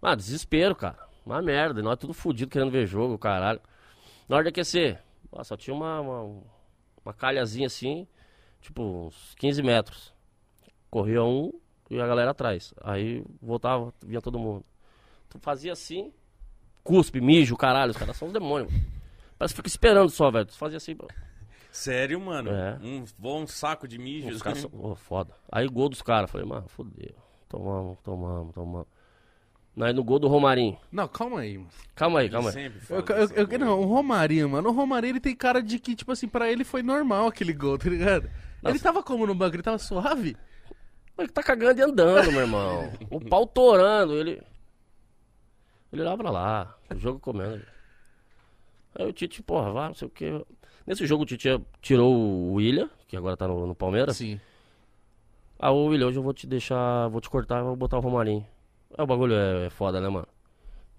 [SPEAKER 3] Ah, desespero, cara. Uma merda. Nós tudo fudido querendo ver jogo, caralho. Na hora de aquecer, ó, só tinha uma, uma, uma calhazinha assim, tipo, uns 15 metros. Corria um e a galera atrás. Aí voltava, vinha todo mundo. Tu fazia assim, cuspe, mijo, caralho. Os caras são os demônios. mano. Parece que fica esperando só, velho. Tu fazia assim, bro.
[SPEAKER 2] Sério, mano?
[SPEAKER 3] É.
[SPEAKER 2] Um, um saco de mijo.
[SPEAKER 3] os caras são. Ô, foda. Aí gol dos caras. Falei, mano, fodeu. Tomamos, tomamos, tomamos. Aí no gol do Romarinho.
[SPEAKER 1] Não, calma aí, mano.
[SPEAKER 3] Calma aí, calma aí.
[SPEAKER 2] Sempre
[SPEAKER 1] Eu, eu, eu- não, o Romarinho, mano. O Romarinho, ele tem cara de que, tipo assim, pra ele foi normal aquele gol, tá ligado? Ele tava como no banco? Ele tava suave?
[SPEAKER 3] Ele tá cagando e andando, meu irmão. O pau torando, ele. Ele lá pra lá, o jogo comendo. Aí o Tite, porra, vai, não sei o que. Nesse jogo o Tite tirou o William, que agora tá no, no Palmeiras.
[SPEAKER 1] Sim.
[SPEAKER 3] Ah, ô William, hoje eu vou te deixar, vou te cortar e vou botar o Romarinho. Aí o bagulho é, é foda, né, mano?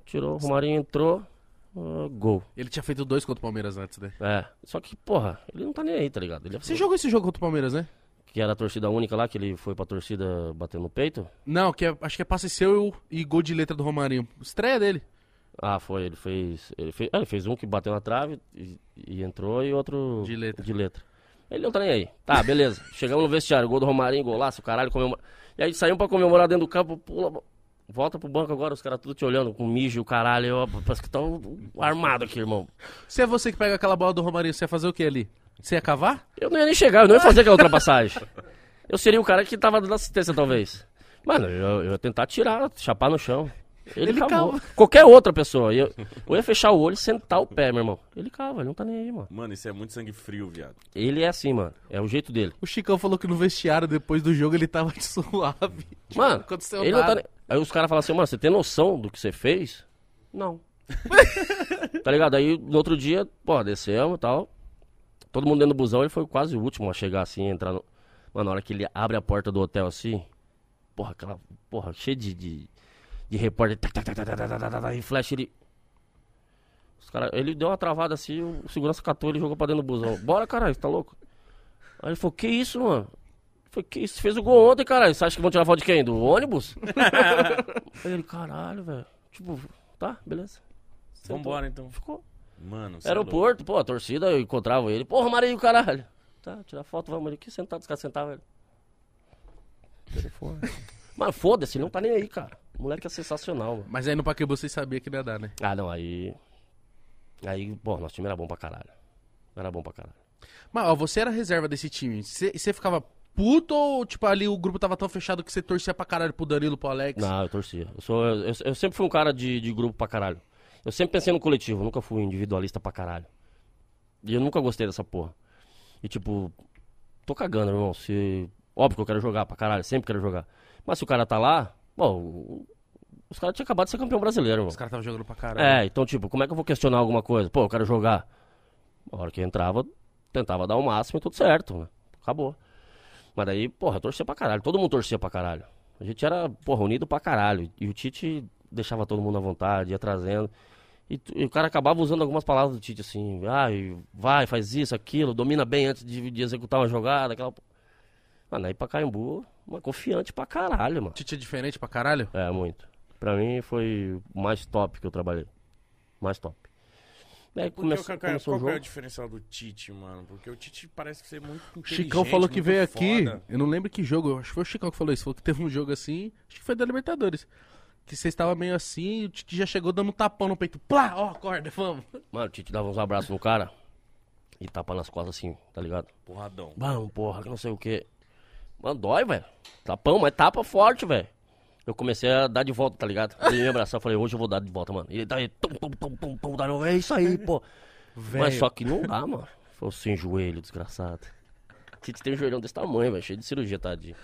[SPEAKER 3] Tirou, o Romarinho entrou, ah, gol.
[SPEAKER 1] Ele tinha feito dois contra o Palmeiras antes, né?
[SPEAKER 3] É, só que, porra, ele não tá nem aí, tá ligado? Ele
[SPEAKER 1] Você jogou esse jogo contra o Palmeiras, né?
[SPEAKER 3] Que era a torcida única lá, que ele foi pra torcida bater no peito.
[SPEAKER 1] Não, que é- acho que é passe seu e gol de letra do Romarinho. Estreia dele.
[SPEAKER 3] Ah, foi, ele fez. Ele fez, ah, ele fez um que bateu na trave e, e entrou e outro.
[SPEAKER 1] De letra.
[SPEAKER 3] De letra. Ele não tá nem aí. Tá, beleza. [laughs] Chegamos no vestiário, gol do Romarinho, golaço, caralho, comemora. E aí saímos pra comemorar dentro do campo, pula. Volta pro banco agora, os caras tudo te olhando, com mijo, caralho. Eu, parece que estão armados aqui, irmão.
[SPEAKER 1] Se é você que pega aquela bola do Romarinho, você ia fazer o que ali? Você ia cavar?
[SPEAKER 3] Eu não ia nem chegar, eu não ia fazer aquela ultrapassagem. Eu seria o cara que tava dando assistência, talvez. Mano, eu, eu ia tentar tirar, chapar no chão. Ele,
[SPEAKER 1] Ele
[SPEAKER 3] cavou.
[SPEAKER 1] cava.
[SPEAKER 3] Qualquer outra pessoa. Eu, eu ia fechar o olho e sentar o pé, meu irmão. Ele cava, ele não tá nem aí, mano.
[SPEAKER 2] Mano, isso é muito sangue frio, viado.
[SPEAKER 3] Ele é assim, mano. É o jeito dele.
[SPEAKER 1] O Chicão falou que no vestiário, depois do jogo, ele tava [laughs] suave. Tipo,
[SPEAKER 3] Mano,
[SPEAKER 1] aconteceu
[SPEAKER 3] ele não tá
[SPEAKER 1] nada.
[SPEAKER 3] nem... Aí os caras falam assim, mano, você tem noção do que você fez? Não. [laughs] tá ligado? Aí no outro dia, pô, descemos e tal. Todo mundo dentro do busão, ele foi quase o último a chegar assim, entrar no. Mano, na hora que ele abre a porta do hotel assim, porra, aquela. Porra, cheio de. de, de repórter. Tac, tac, tac, tac, tac, tac, tac, e flash ele. Os cara, ele deu uma travada assim, o segurança catou ele jogou pra dentro do busão. Bora, caralho, tá louco? Aí ele falou, que isso, mano? Foi que isso? Fez o gol ontem, caralho. Você acha que vão tirar foto de quem? Do ônibus? [laughs] Aí ele, caralho, velho. Tipo, tá, beleza.
[SPEAKER 2] Vambora, então.
[SPEAKER 3] Ficou.
[SPEAKER 2] Mano, é.
[SPEAKER 3] Aeroporto, pô, a torcida, eu encontrava ele. Porra, Marinho, caralho. Tá, tirar foto, vamos ali. Aqui sentado, os caras sentavam ele. Telefone. [laughs] Mas foda-se, ele não tá nem aí, cara. O moleque é sensacional, mano.
[SPEAKER 1] Mas aí no Paquembu vocês sabiam que não ia dar, né?
[SPEAKER 3] Ah, não, aí. Aí, pô, nosso time era bom pra caralho. Era bom pra caralho.
[SPEAKER 1] Mas, ó, você era reserva desse time. Você ficava puto ou, tipo, ali o grupo tava tão fechado que você torcia pra caralho pro Danilo, pro Alex?
[SPEAKER 3] Não, eu torcia. Eu, sou, eu, eu sempre fui um cara de, de grupo pra caralho. Eu sempre pensei no coletivo, nunca fui individualista pra caralho. E eu nunca gostei dessa porra. E tipo, tô cagando, irmão. Se. Óbvio que eu quero jogar pra caralho, sempre quero jogar. Mas se o cara tá lá, bom, os caras tinham acabado de ser campeão brasileiro, irmão.
[SPEAKER 1] Os caras estavam jogando pra caralho.
[SPEAKER 3] É, então, tipo, como é que eu vou questionar alguma coisa? Pô, eu quero jogar. A hora que entrava, tentava dar o máximo e tudo certo, né? Acabou. Mas daí, porra, torcia pra caralho. Todo mundo torcia pra caralho. A gente era, porra, unido pra caralho. E o Tite deixava todo mundo à vontade, ia trazendo. E, e o cara acabava usando algumas palavras do Tite, assim, ai, vai, faz isso, aquilo, domina bem antes de, de executar uma jogada, aquela. Mano, aí pra Caimbu, uma confiante pra caralho, mano.
[SPEAKER 1] Tite é diferente pra caralho?
[SPEAKER 3] É, muito. Pra mim foi o mais top que eu trabalhei. Mais top.
[SPEAKER 2] Porque
[SPEAKER 3] começou,
[SPEAKER 2] o Kaká,
[SPEAKER 3] começou
[SPEAKER 2] qual
[SPEAKER 3] o
[SPEAKER 2] que é o
[SPEAKER 3] jogo.
[SPEAKER 2] diferencial do Tite, mano? Porque o Tite parece ser muito
[SPEAKER 1] O
[SPEAKER 2] inteligente,
[SPEAKER 1] Chicão falou que veio aqui,
[SPEAKER 2] foda.
[SPEAKER 1] eu não lembro que jogo, acho que foi o Chicão que falou isso, falou que teve um jogo assim, acho que foi da Libertadores. Que você estava meio assim e o Tite já chegou dando um tapão no peito. Plá, ó, acorda, vamos.
[SPEAKER 3] Mano, o Tite dava uns abraços no cara e tapa nas costas assim, tá ligado?
[SPEAKER 2] Porradão.
[SPEAKER 3] Vamos, porra, que não sei o que. Mano, dói, velho. Tapão, mas tapa forte, velho. Eu comecei a dar de volta, tá ligado? Ele me abraçou, eu falei, hoje eu vou dar de volta, mano. E ele daí, tum, tum, tum, tum, tum, eu, é isso aí, pô. Mas só que não dá, mano. Foi sem joelho, desgraçado. Tite tem um joelhão desse tamanho, velho, cheio de cirurgia, tadinho.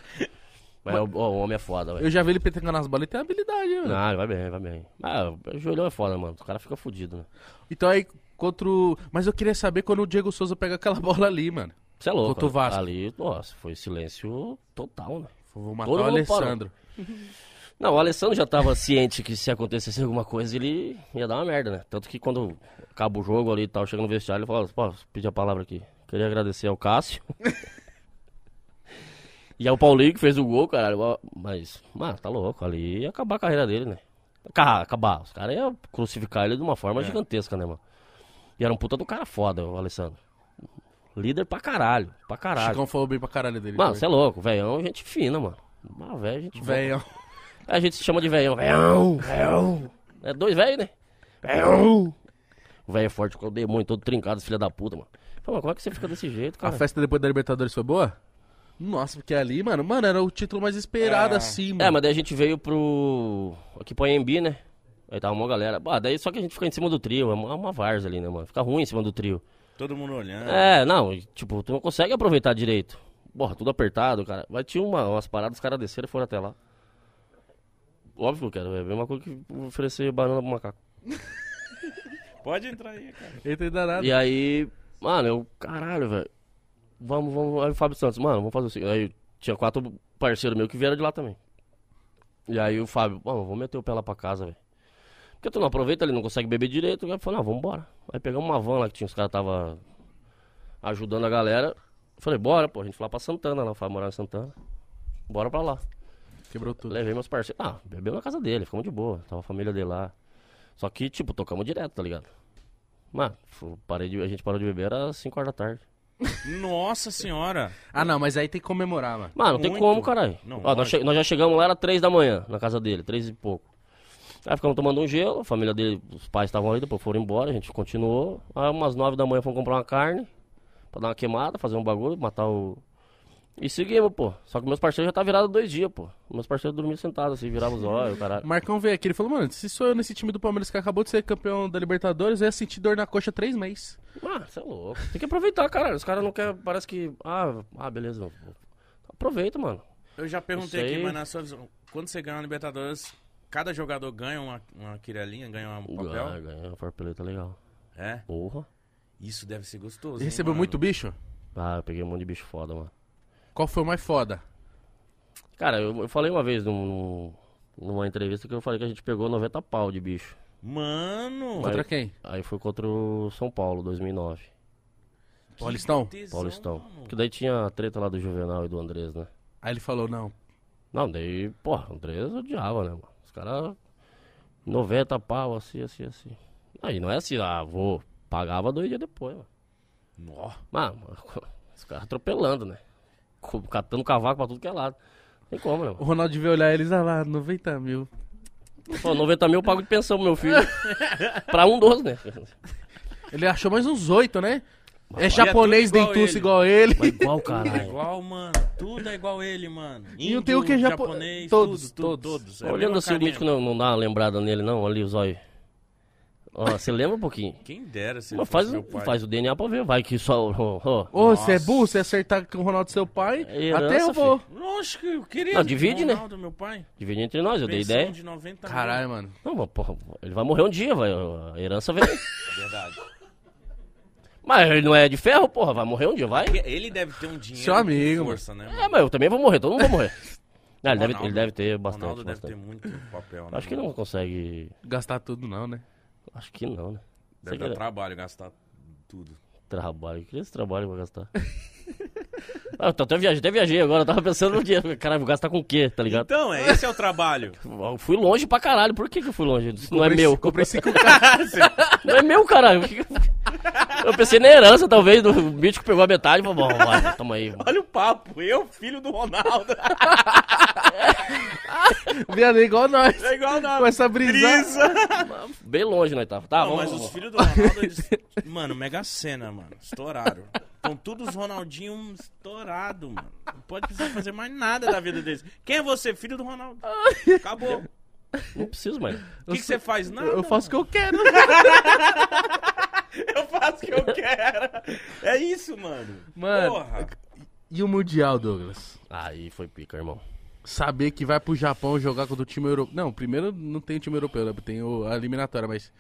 [SPEAKER 3] Mas ó, ó, o homem é foda, velho.
[SPEAKER 1] Eu já vi ele petengando as bolas e tem habilidade, né? mano.
[SPEAKER 3] Ah, vai bem, vai bem. Ah, o joelhão é foda, mano. O cara fica fudido, né?
[SPEAKER 1] Então aí, contra o... Mas eu queria saber quando o Diego Souza pega aquela [laughs] bola ali, mano.
[SPEAKER 3] Você é louco.
[SPEAKER 1] Contra o
[SPEAKER 3] né?
[SPEAKER 1] Vasco.
[SPEAKER 3] Ali, nossa, foi silêncio total, né?
[SPEAKER 1] Vou matar
[SPEAKER 3] Todo
[SPEAKER 1] o. Alessandro. [laughs]
[SPEAKER 3] Não, o Alessandro já tava ciente que se acontecesse alguma coisa, ele ia dar uma merda, né? Tanto que quando acaba o jogo ali e tal, chega no vestiário, ele fala, pô, pedir a palavra aqui. Queria agradecer ao Cássio. [laughs] e ao Paulinho que fez o gol, caralho. Mas, mano, tá louco. Ali ia acabar a carreira dele, né? Ca- Acabar. Os caras iam crucificar ele de uma forma gigantesca, né, mano? E era um puta do cara foda, o Alessandro. Líder pra caralho. Pra
[SPEAKER 1] O
[SPEAKER 3] caralho.
[SPEAKER 1] Chicão falou bem pra caralho dele.
[SPEAKER 3] Mano, você é louco. Velhão, gente fina, mano. Velho, gente boa. A gente se chama de velhão. Velhão, velhão. É dois velhos, né? Velhão. O velho é forte com o demônio todo trincado, filha da puta, mano. Fala, como é que você fica desse jeito,
[SPEAKER 1] A
[SPEAKER 3] cara?
[SPEAKER 1] festa depois da Libertadores foi boa? Nossa, porque ali, mano, mano, era o título mais esperado
[SPEAKER 2] É.
[SPEAKER 1] assim, mano.
[SPEAKER 3] É, mas daí a gente veio pro. Aqui pro AMB, né? Aí tava uma galera. Ah, daí só que a gente fica em cima do trio. É uma, é uma ali, né, mano? Fica ruim em cima do trio.
[SPEAKER 2] Todo mundo olhando.
[SPEAKER 3] É, não, tipo, tu não consegue aproveitar direito. Porra, tudo apertado, cara. Mas tinha uma, umas paradas, os caras desceram e foram até lá. Óbvio que eu quero, é a mesma coisa que oferecer banana pro macaco. [laughs]
[SPEAKER 2] Pode entrar aí, cara.
[SPEAKER 1] Eita, danado.
[SPEAKER 3] E aí, mano, eu, caralho, velho. Vamos, vamos. Aí o Fábio Santos, mano, vamos fazer o seguinte. Aí tinha quatro parceiros meus que vieram de lá também. E aí o Fábio, mano, vamos meter o pé lá pra casa, velho. Porque tu não aproveita, ele não consegue beber direito. Aí falou, não, vamos embora. Aí pegamos uma van lá que tinha os caras tava ajudando a galera. Falei, bora, pô, a gente foi lá pra Santana, lá, o Fábio morava em Santana. Bora pra lá.
[SPEAKER 1] Quebrou tudo.
[SPEAKER 3] Levei meus parceiros. Ah, bebeu na casa dele, ficamos de boa. Tava a família dele lá. Só que, tipo, tocamos direto, tá ligado? Mano, parei de, a gente parou de beber, era 5 horas da tarde.
[SPEAKER 2] Nossa senhora.
[SPEAKER 1] Ah, não, mas aí tem que comemorar, mano.
[SPEAKER 3] Mano, não tem
[SPEAKER 2] Muito.
[SPEAKER 3] como, caralho.
[SPEAKER 2] Não,
[SPEAKER 3] Ó, nós, nós já chegamos lá, era 3 da manhã, na casa dele, 3 e pouco. Aí ficamos tomando um gelo, a família dele, os pais estavam ali, depois foram embora, a gente continuou. Aí umas 9 da manhã fomos comprar uma carne, pra dar uma queimada, fazer um bagulho, matar o, E seguimos, pô. Só que meus parceiros já tá virado dois dias, pô. Meus parceiros dormiam sentados assim, viravam os olhos, caralho.
[SPEAKER 1] O Marcão veio aqui, ele falou, mano, se sou eu nesse time do Palmeiras que acabou de ser campeão da Libertadores, eu ia sentir dor na coxa três meses.
[SPEAKER 3] Ah, você é louco. Tem que aproveitar, caralho. Os caras não querem, parece que. Ah, ah, beleza. Aproveita, mano.
[SPEAKER 2] Eu já perguntei
[SPEAKER 3] Isso
[SPEAKER 2] aqui,
[SPEAKER 3] aí-
[SPEAKER 2] mas na sua visão, quando você ganha uma Libertadores, cada jogador ganha uma, uma quirelinha, ganha um papel?
[SPEAKER 3] Ah, ganhou, farpeleta legal.
[SPEAKER 2] É?
[SPEAKER 3] Porra.
[SPEAKER 2] Isso deve ser gostoso.
[SPEAKER 1] Ele recebeu
[SPEAKER 2] mano?
[SPEAKER 1] muito bicho?
[SPEAKER 3] Ah, eu peguei um monte de bicho foda, mano.
[SPEAKER 1] Qual foi o mais foda?
[SPEAKER 3] Cara, eu, eu falei uma vez num- numa entrevista que eu falei que a gente pegou 90 pau de bicho.
[SPEAKER 2] Mano!
[SPEAKER 1] Contra quem?
[SPEAKER 3] Aí foi contra o São Paulo, 2009.
[SPEAKER 1] Paulistão?
[SPEAKER 2] tesão,
[SPEAKER 3] Paulistão.
[SPEAKER 2] mano.
[SPEAKER 3] Que daí tinha a treta lá do Juvenal e do Andrés, né?
[SPEAKER 1] Aí ele falou, não.
[SPEAKER 3] Não, daí, porra, Andrés odiava, né, mano? Os caras. 90 pau, assim, assim, assim. Aí não é assim, ah, vou. Pagava dois dias depois, mano.
[SPEAKER 2] Nó.
[SPEAKER 3] Mano, [laughs] os caras atropelando, né? Catando cavaco pra tudo que é lado. Tem como, né,
[SPEAKER 1] O? Ronaldo devia olhar eles, ah lá, 90 mil.
[SPEAKER 3] Pô, 90 mil eu pago de pensão pro meu filho. [laughs] pra um doze, né?
[SPEAKER 1] Ele achou mais uns oito, né? É
[SPEAKER 2] Mas
[SPEAKER 1] japonês
[SPEAKER 2] é tudo igual
[SPEAKER 1] dentuço
[SPEAKER 2] ele.
[SPEAKER 1] igual ele.
[SPEAKER 3] Igual, [laughs] caralho.
[SPEAKER 2] igual, mano. Tudo é igual ele, mano.
[SPEAKER 1] E não tem o que é japo-
[SPEAKER 2] japonês,
[SPEAKER 1] todos,
[SPEAKER 2] tudo, tudo,
[SPEAKER 1] todos.
[SPEAKER 2] todos. É
[SPEAKER 3] Olhando assim, o mítico não, não dá uma lembrada nele, não. Ali, os olhos. Ó, você lembra um pouquinho?
[SPEAKER 2] Quem dera se ele
[SPEAKER 3] Mas faz,
[SPEAKER 2] meu pai.
[SPEAKER 3] faz o DNA pra ver, vai que só. ó, ó.
[SPEAKER 1] Ô, você é
[SPEAKER 2] Nossa.
[SPEAKER 1] burro, você acertar com o Ronaldo seu pai,
[SPEAKER 3] É herança,
[SPEAKER 1] até eu vou.
[SPEAKER 2] Lógico, eu queria.
[SPEAKER 3] Não, divide, né?
[SPEAKER 2] Ronaldo, meu pai.
[SPEAKER 3] Divide entre nós, eu dei
[SPEAKER 2] Pensão
[SPEAKER 3] ideia.
[SPEAKER 2] de 90 mil.
[SPEAKER 1] Caralho, mano.
[SPEAKER 3] Não, mas, porra, ele vai morrer um dia, vai. A herança vem.
[SPEAKER 2] Verdade.
[SPEAKER 3] mas ele não é de ferro, porra, vai morrer um dia, vai.
[SPEAKER 2] Porque Ele deve ter um dinheiro
[SPEAKER 1] Seu amigo,
[SPEAKER 2] com força, né,
[SPEAKER 3] É,
[SPEAKER 2] mano?
[SPEAKER 3] mas eu também vou morrer, todo mundo vai morrer. Não, ele, deve,
[SPEAKER 2] Ronaldo-
[SPEAKER 3] ele deve ter bastante.
[SPEAKER 2] Ronaldo deve
[SPEAKER 3] bastante.
[SPEAKER 2] ter muito papel, né?
[SPEAKER 3] Acho que
[SPEAKER 2] mano?
[SPEAKER 3] não consegue.
[SPEAKER 1] Gastar tudo não, né?
[SPEAKER 3] Acho que não, né?
[SPEAKER 2] Deve
[SPEAKER 3] Você
[SPEAKER 2] dar
[SPEAKER 3] quer
[SPEAKER 2] trabalho gastar tudo.
[SPEAKER 3] trabalho. Queria esse trabalho pra gastar. [laughs] ah, eu até viajei, até viajei agora, eu tava pensando no dia. Caralho, vou gastar com o quê, tá ligado?
[SPEAKER 2] Então, é, esse é o trabalho.
[SPEAKER 3] Eu fui longe pra caralho, por que, que eu fui longe? Isso não é meu.
[SPEAKER 1] Comprei cinco [laughs] carros.
[SPEAKER 3] Não é meu, caralho. Eu- pensei na herança, talvez, do bicho que pegou a metade e falou, bom, vai, toma aí.
[SPEAKER 2] Olha o papo. Eu, filho do Ronaldo. [laughs]
[SPEAKER 1] Viado, é igual nós.
[SPEAKER 2] É igual não.
[SPEAKER 1] Começa a brisar.
[SPEAKER 2] Brisa.
[SPEAKER 3] Bem longe nós tava. Tá,
[SPEAKER 2] Não,
[SPEAKER 3] vamos.
[SPEAKER 2] mas os filhos do Ronaldo, eles... Mano, mega cena, mano. Estouraram. Estão todos os Ronaldinho estourado, mano. Não pode precisar fazer mais nada da vida deles. Quem é você? Filho do Ronaldo. Acabou.
[SPEAKER 3] Não preciso mais.
[SPEAKER 2] O que que você faz? Nada.
[SPEAKER 1] Eu faço o que eu quero. [laughs]
[SPEAKER 2] Eu faço o que eu quero. É isso, mano.
[SPEAKER 1] Mano.
[SPEAKER 2] Porra.
[SPEAKER 1] E o Mundial, Douglas?
[SPEAKER 3] Aí foi pica, irmão.
[SPEAKER 1] Saber que vai pro Japão jogar contra o time europeu. Não, primeiro não tem o time europeu, né? Tem o, a eliminatória, mas.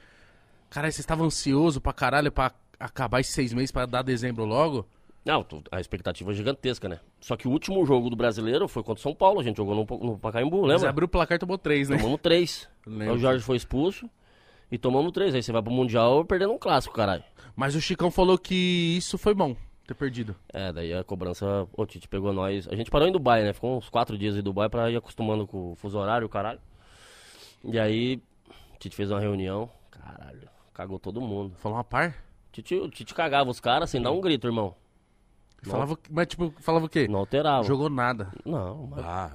[SPEAKER 1] Caralho, vocês estavam ansiosos pra caralho pra acabar esses seis meses pra dar dezembro logo?
[SPEAKER 3] Não, a expectativa é gigantesca, né? Só que o último jogo do brasileiro foi contra o São Paulo, a gente jogou no, no Pacaembu,
[SPEAKER 1] Mas
[SPEAKER 3] lembra?
[SPEAKER 1] abriu o placar e tomou três, né?
[SPEAKER 3] Tomamos três. [laughs] O Jorge foi expulso e tomamos três. Aí você vai pro Mundial perdendo um clássico, caralho.
[SPEAKER 1] Mas o Chicão falou que isso foi bom, ter perdido.
[SPEAKER 3] É, daí a cobrança, o Tite pegou nós. A gente parou em Dubai, né? Ficou uns quatro dias em Dubai pra ir acostumando com o fuso horário, caralho. E aí, o Tite fez uma reunião, caralho, cagou todo mundo.
[SPEAKER 1] Falou uma par?
[SPEAKER 3] Tite, o Tite cagava os caras sem dar um grito, irmão.
[SPEAKER 1] Falava, mas tipo, falava o quê?
[SPEAKER 3] Não alterava.
[SPEAKER 1] Jogou nada.
[SPEAKER 3] Não, mas
[SPEAKER 2] Ah,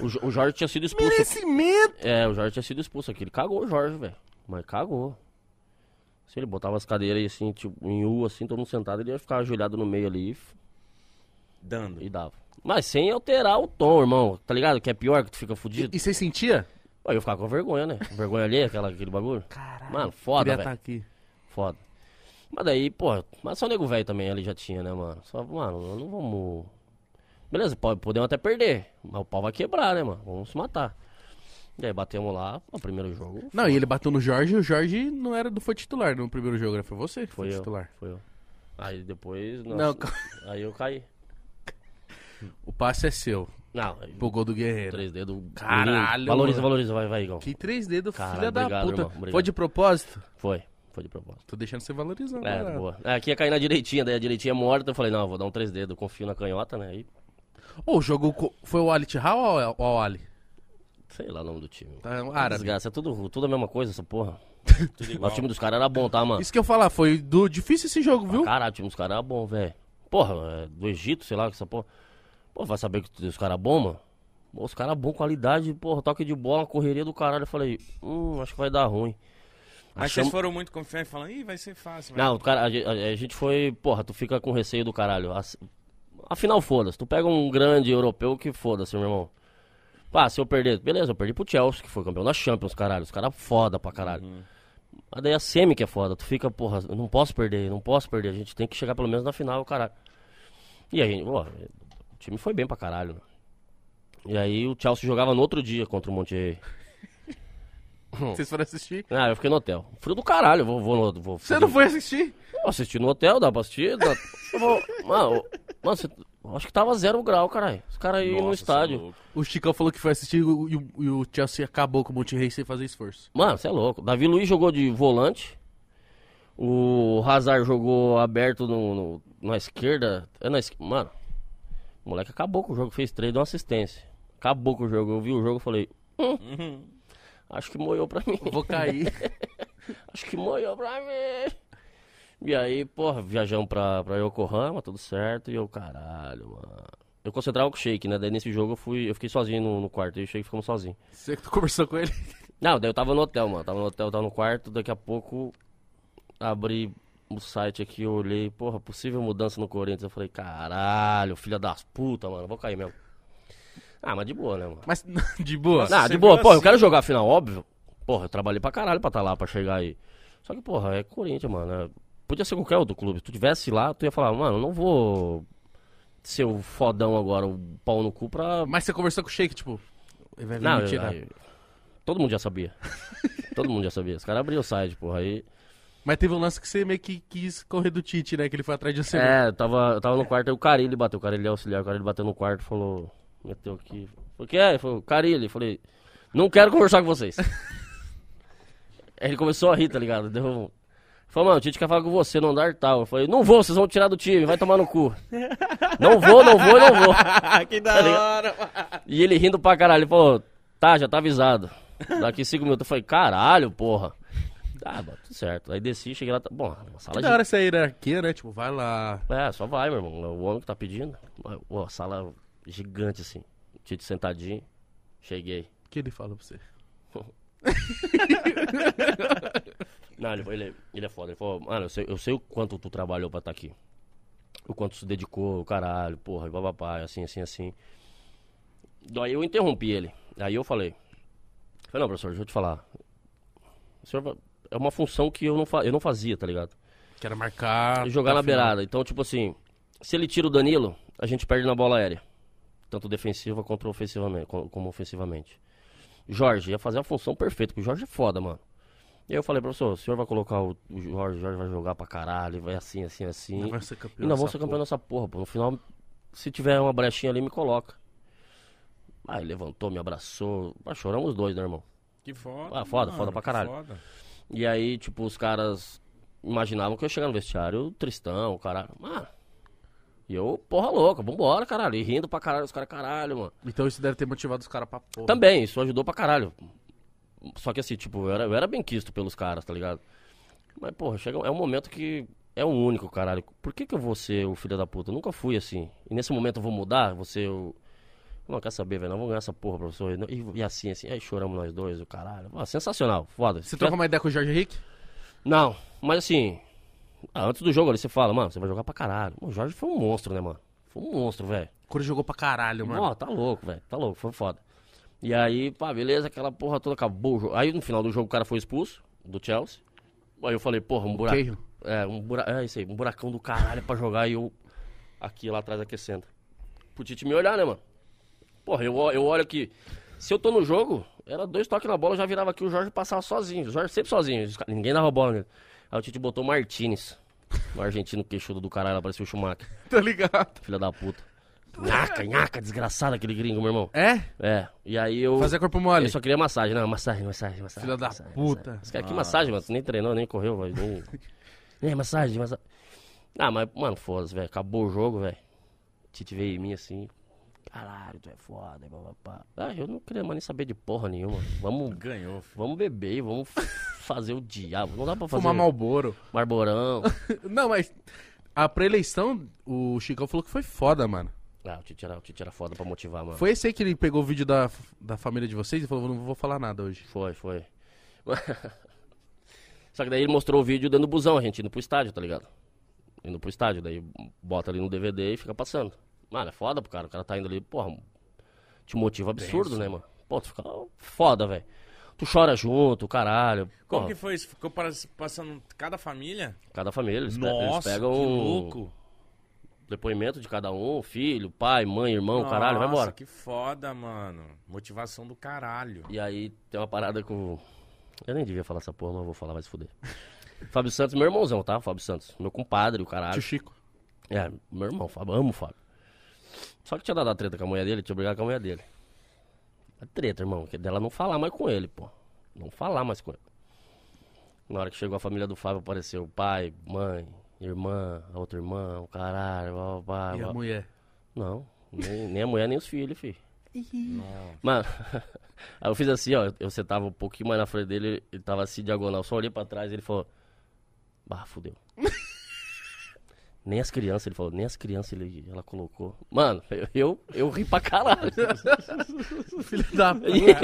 [SPEAKER 3] o, o Jorge tinha sido expulso.
[SPEAKER 1] Merecimento!
[SPEAKER 3] É, o Jorge tinha sido expulso aqui. Ele cagou o Jorge, velho. Mas cagou. Se ele botava as cadeiras aí, assim, tipo, em U, assim, todo mundo sentado, ele ia ficar ajoelhado no meio ali
[SPEAKER 2] dando.
[SPEAKER 3] e dava. Mas sem alterar o tom, irmão. Tá ligado? Que é pior que tu fica fudido.
[SPEAKER 1] E você sentia?
[SPEAKER 3] Aí eu ficava com vergonha, né? Vergonha ali, aquela, aquele bagulho.
[SPEAKER 1] Caralho.
[SPEAKER 3] Mano, foda, velho.
[SPEAKER 1] estar aqui.
[SPEAKER 3] Foda. Mas daí, pô, mas só nego velho também ali já tinha, né, mano? Só, mano, não vamos. Beleza, pode, podemos até perder. Mas o pau vai quebrar, né, mano? Vamos se matar. E aí batemos lá, o primeiro jogo.
[SPEAKER 1] Não, e ele bateu no Jorge e o Jorge não era do foi titular no primeiro jogo, né? Foi você que foi,
[SPEAKER 3] Foi eu.
[SPEAKER 1] titular.
[SPEAKER 3] Foi eu. Aí depois.
[SPEAKER 1] Não,
[SPEAKER 3] nossa,
[SPEAKER 1] calma. [laughs]
[SPEAKER 3] aí eu caí.
[SPEAKER 1] O passe é seu.
[SPEAKER 3] Não,
[SPEAKER 1] Pro gol do Guerreiro.
[SPEAKER 3] três dedos.
[SPEAKER 1] Caralho,
[SPEAKER 3] Valoriza,
[SPEAKER 1] mano.
[SPEAKER 3] valoriza, vai, vai, Igão.
[SPEAKER 1] Que três dedos,
[SPEAKER 3] Caralho,
[SPEAKER 1] filha da
[SPEAKER 3] obrigado,
[SPEAKER 1] puta.
[SPEAKER 3] irmão.
[SPEAKER 1] Foi de propósito?
[SPEAKER 3] Foi, foi de propósito.
[SPEAKER 1] Tô deixando você valorizar.
[SPEAKER 3] É, boa. É, Aqui ia cair na direitinha, daí a direitinha é morta. Eu falei, não, eu vou dar um três dedos, eu confio na canhota, né? Aí,
[SPEAKER 1] Ô, o jogo co- foi o Ali Tihal ou o- o Ali?
[SPEAKER 3] sei lá o nome do time.
[SPEAKER 1] Tá, um árabe.
[SPEAKER 3] Desgraça, é tudo, tudo a mesma coisa, essa porra. [laughs] Mas o time dos caras era bom, tá, mano?
[SPEAKER 1] Isso que eu ia falar, foi do difícil esse jogo, viu?
[SPEAKER 3] Caralho, o time dos caras era bom, velho. Porra, é, do Egito, sei lá, que essa porra. Pô, vai saber que os caras bom, mano? Pô, os caras bom, qualidade, porra, toque de bola, correria do caralho. Eu falei, hum, acho que vai dar ruim.
[SPEAKER 2] Mas
[SPEAKER 3] Achamos-
[SPEAKER 2] vocês foram muito confiantes falando, ih, vai ser fácil. vai
[SPEAKER 3] Não, cara, a, gente- foi, porra, tu fica com receio do caralho. Afinal, foda-se. Tu pega um grande europeu que foda-se, meu irmão. Pá, se eu perder, beleza, eu perdi pro Chelsea, que foi campeão da Champions, caralho. Os caras foda pra caralho. Mas daí a semi que é foda. Tu fica, porra, eu não posso perder, não posso perder. A gente tem que chegar pelo menos na final, caralho. E aí, ó, o time foi bem pra caralho. né? E aí o Chelsea jogava no outro dia contra o Monte.
[SPEAKER 1] Vocês foram assistir?
[SPEAKER 3] Ah, eu fiquei no hotel. Frio do caralho, vou, vou, vou
[SPEAKER 1] Você não foi assistir?
[SPEAKER 3] Eu assisti no hotel, dá pra assistir. Dá... Eu vou... Mano, mano você... acho que tava zero grau, caralho. Os caras iam no
[SPEAKER 2] Nossa,
[SPEAKER 3] estádio.
[SPEAKER 2] é.
[SPEAKER 1] O Chicão falou que foi assistir e o, e o- Chelsea acabou com o Monte sem fazer esforço.
[SPEAKER 3] Mano, você é louco. Davi Luiz jogou de volante. O Hazard jogou aberto no, no- na esquerda. É na esquerda. Mano, o moleque acabou com o jogo, fez três, deu uma assistência. Acabou com o jogo. Eu vi o jogo e falei. Hum, acho que moiou pra mim.
[SPEAKER 1] Vou cair. [laughs]
[SPEAKER 3] Acho que moiou pra mim. E aí, porra, viajamos pra, pra Yokohama, tudo certo. E eu, caralho, mano. Eu concentrava com o Shake, né? Daí nesse jogo eu fui, eu fiquei sozinho no, no quarto. E o Shake ficamos sozinho.
[SPEAKER 1] Você que conversou com ele?
[SPEAKER 3] Não, daí eu tava no hotel, mano. Tava no hotel, tava no quarto. Daqui a pouco abri o site aqui, eu olhei, porra, possível mudança no Corinthians. Eu falei, caralho, filha das putas, mano. Vou cair mesmo. Ah, mas de boa, né, mano?
[SPEAKER 1] Mas [laughs] de boa.
[SPEAKER 3] Não, de boa, pô, eu
[SPEAKER 2] assim?
[SPEAKER 3] quero jogar a final, óbvio. Porra, eu trabalhei pra caralho pra estar lá, pra chegar aí. Só que, porra, é Corinthians, mano. é- Podia ser qualquer outro clube. Se tu tivesse lá, tu ia falar, mano, não vou ser o fodão agora, o pau no cu pra.
[SPEAKER 1] Mas você conversou com o Shake, tipo. Ele vai
[SPEAKER 3] Não,
[SPEAKER 1] me
[SPEAKER 3] eu-
[SPEAKER 1] tirar.
[SPEAKER 3] aí- todo mundo já sabia. [laughs] todo mundo já sabia. Os caras abriram o site, porra. Aí.
[SPEAKER 1] Mas teve um lance que você meio que quis correr do Tite, né? Que ele foi atrás de você.
[SPEAKER 3] É, eu tava, eu tava no quarto, aí o Carilli bateu. O Carilli é auxiliar, o Carilli bateu no quarto falou. Meteu aqui. O que é? Ele falou, Carilli. Falei, não quero conversar com vocês. aí [laughs] ele começou a rir, tá ligado? Deu. um- Falou, mano, o Tite quer falar com você no andar tal. Eu falei, não vou, vocês vão tirar do time, vai tomar no cu. [laughs] não vou, não vou, não vou. [laughs]
[SPEAKER 2] que da
[SPEAKER 3] Tá
[SPEAKER 2] hora, mano.
[SPEAKER 3] E ele rindo pra caralho, ele falou, tá, já tá avisado. Daqui cinco minutos eu falei, caralho, porra. Ah, mano, tudo certo. Aí desci, cheguei lá, tá... bom, uma
[SPEAKER 1] Que
[SPEAKER 3] sala
[SPEAKER 1] da
[SPEAKER 3] de...
[SPEAKER 1] hora essa hierarquia, né? Tipo, vai lá.
[SPEAKER 3] É, só vai, meu irmão. É o homem que tá pedindo. Ó, sala gigante assim. Tite sentadinho. Cheguei.
[SPEAKER 1] O que ele fala pra você? [laughs]
[SPEAKER 3] Não, ele, ele, ele é foda. Ele falou, mano, eu sei, eu sei o quanto tu trabalhou pra estar aqui. O quanto se dedicou, caralho, porra, e babapá, assim, assim, assim. Daí eu interrompi ele. Aí eu falei, falei, não, professor, deixa eu te falar. O senhor é uma função que eu não, fa eu não fazia, tá ligado?
[SPEAKER 1] Quero marcar.
[SPEAKER 3] jogar
[SPEAKER 1] até
[SPEAKER 3] na
[SPEAKER 1] final.
[SPEAKER 3] beirada. Então, tipo assim, se ele tira o Danilo, a gente perde na bola aérea. Tanto defensiva quanto ofensivamente, co- como ofensivamente. Jorge ia fazer a função perfeita, porque o Jorge é foda, mano. E aí eu falei, professor, o senhor vai colocar o Jorge, o Jorge vai jogar pra caralho, vai assim, assim, assim.
[SPEAKER 1] Nós vamos ser campeão
[SPEAKER 3] E vamos
[SPEAKER 1] dessa
[SPEAKER 3] ser campeão
[SPEAKER 1] porra.
[SPEAKER 3] nessa porra, pô. No final, se tiver uma brechinha ali, me coloca. Aí levantou, me abraçou. Ah, choramos os dois, né, irmão?
[SPEAKER 2] Que foda.
[SPEAKER 3] Ah, foda,
[SPEAKER 2] mano,
[SPEAKER 3] foda pra caralho.
[SPEAKER 2] foda.
[SPEAKER 3] E aí, tipo, os caras imaginavam que eu ia chegar no vestiário, o Tristão, o caralho. Mano. E eu, porra louca, vambora, caralho. E rindo pra caralho, os caras, caralho, mano.
[SPEAKER 1] Então isso deve ter motivado os caras pra porra.
[SPEAKER 3] Também, isso ajudou pra caralho. Só que assim, tipo, eu era, eu era bem quisto pelos caras, tá ligado? Mas, porra, chega, é um momento que é o único, caralho. Por que que eu vou ser o filho da puta? Eu nunca fui assim. E nesse momento eu vou mudar, vou ser o... Não, quer saber, velho? Não vamos ganhar essa porra, professor. E, e assim, assim. Aí choramos nós dois, o caralho. Ah, sensacional, foda.
[SPEAKER 1] Você trocou uma ideia com o Jorge Henrique?
[SPEAKER 3] Não, mas assim, ah, antes do jogo ali você fala, mano, você vai jogar pra caralho. O Jorge foi um monstro, né, mano? Foi um monstro, velho.
[SPEAKER 1] Quando jogou pra caralho, mano.
[SPEAKER 3] Ó, tá louco, velho. Tá louco, foi foda. E aí, pá, beleza, aquela porra toda acabou o jogo. Aí no final do jogo o cara foi expulso, do Chelsea. Aí eu falei, porra, um buraco.
[SPEAKER 1] Keio.
[SPEAKER 3] É, um buraco. É isso aí, um buracão do caralho pra jogar e eu aqui lá atrás aquecendo. Pro Tite me olhar, né, mano? Porra, eu, eu olho aqui. Se eu tô no jogo, era dois toques na bola, eu já virava aqui, o Jorge passava sozinho. O Jorge sempre sozinho, ninguém dava bola nele. Aí o Tite botou o Martinez. O argentino queixudo do caralho, parecia o Schumacher. [laughs]
[SPEAKER 1] Tá ligado?
[SPEAKER 3] Filha da puta. Nhaca, nhaca, desgraçado aquele gringo, meu irmão.
[SPEAKER 1] É?
[SPEAKER 3] É, e aí eu.
[SPEAKER 1] Fazer corpo mole.
[SPEAKER 3] Eu só queria massagem, não, massagem, massagem, massagem.
[SPEAKER 1] Filha da
[SPEAKER 3] massagem,
[SPEAKER 1] puta.
[SPEAKER 3] massagem. Esse cara, que massagem, mano? Você nem treinou, nem correu, velho. Nem... [laughs] É, massagem, massagem. Ah, mas, mano, foda-se, velho. Acabou o jogo, velho. Tite veio em mim assim. Caralho, tu é foda, papapá. Ah, eu não queria mais nem saber de porra nenhuma. Vamos,
[SPEAKER 2] Ganhou. filho.
[SPEAKER 3] vamos beber e vamos [laughs] fazer o diabo. Não dá pra fazer
[SPEAKER 1] Fumar Malboro.
[SPEAKER 3] Marborão. [laughs]
[SPEAKER 1] Não, mas a pré-eleição, o Chicão falou que foi foda, mano.
[SPEAKER 3] Ah, o Tite era, o Tite era foda pra motivar, mano.
[SPEAKER 1] Foi esse aí que ele pegou o vídeo da, da família de vocês e falou, não vou falar nada hoje.
[SPEAKER 3] Foi, foi. [laughs] Só que daí ele mostrou o vídeo dando busão, a gente indo pro estádio, tá ligado? Indo pro estádio, daí bota ali no DVD e fica passando. Mano, é foda pro cara. O cara tá indo ali, porra, te motiva absurdo, né, mano? Pô, tu fica foda, velho. Tu chora junto, caralho.
[SPEAKER 2] Como
[SPEAKER 3] Porra,
[SPEAKER 2] que foi isso? Ficou pas- passando cada família?
[SPEAKER 3] cada família, eles, pe- eles
[SPEAKER 2] Nossa,
[SPEAKER 3] pegam
[SPEAKER 2] que
[SPEAKER 3] um
[SPEAKER 2] louco.
[SPEAKER 3] depoimento de cada um, filho, pai, mãe, irmão, caralho, vai
[SPEAKER 2] Nossa,
[SPEAKER 3] embora.
[SPEAKER 2] que foda, mano. Motivação do caralho.
[SPEAKER 3] E aí tem uma parada com. Eu nem devia falar essa porra, mas eu vou falar, vai se fuder. Fábio Santos, meu irmãozão, tá? Fábio Santos. Meu compadre, o caralho.
[SPEAKER 1] Tio Chico.
[SPEAKER 3] É, meu irmão, Fábio, amo o Fábio. Só que tinha dado a treta com a mulher dele, tinha brigado com a mulher dele. A treta, irmão, que é dela não falar mais com ele, pô. Não falar mais com ele. Na hora que chegou a família do Fábio, apareceu o pai, mãe, irmã, a outra irmã, o caralho, blá, blá,
[SPEAKER 1] E
[SPEAKER 3] blá.
[SPEAKER 1] a mulher?
[SPEAKER 3] Não, nem, nem a mulher, nem os filhos, filho. Mano, [laughs] aí eu fiz assim, ó. Eu sentava um pouquinho mais na frente dele, ele tava assim, diagonal. Só olhei pra trás e ele falou: Bah, fudeu. [laughs] nem as crianças, ele falou, nem as crianças ele, ela colocou. Mano, eu, eu, eu ri pra caralho. [laughs]
[SPEAKER 1] Filho da [laughs]
[SPEAKER 3] e, ele,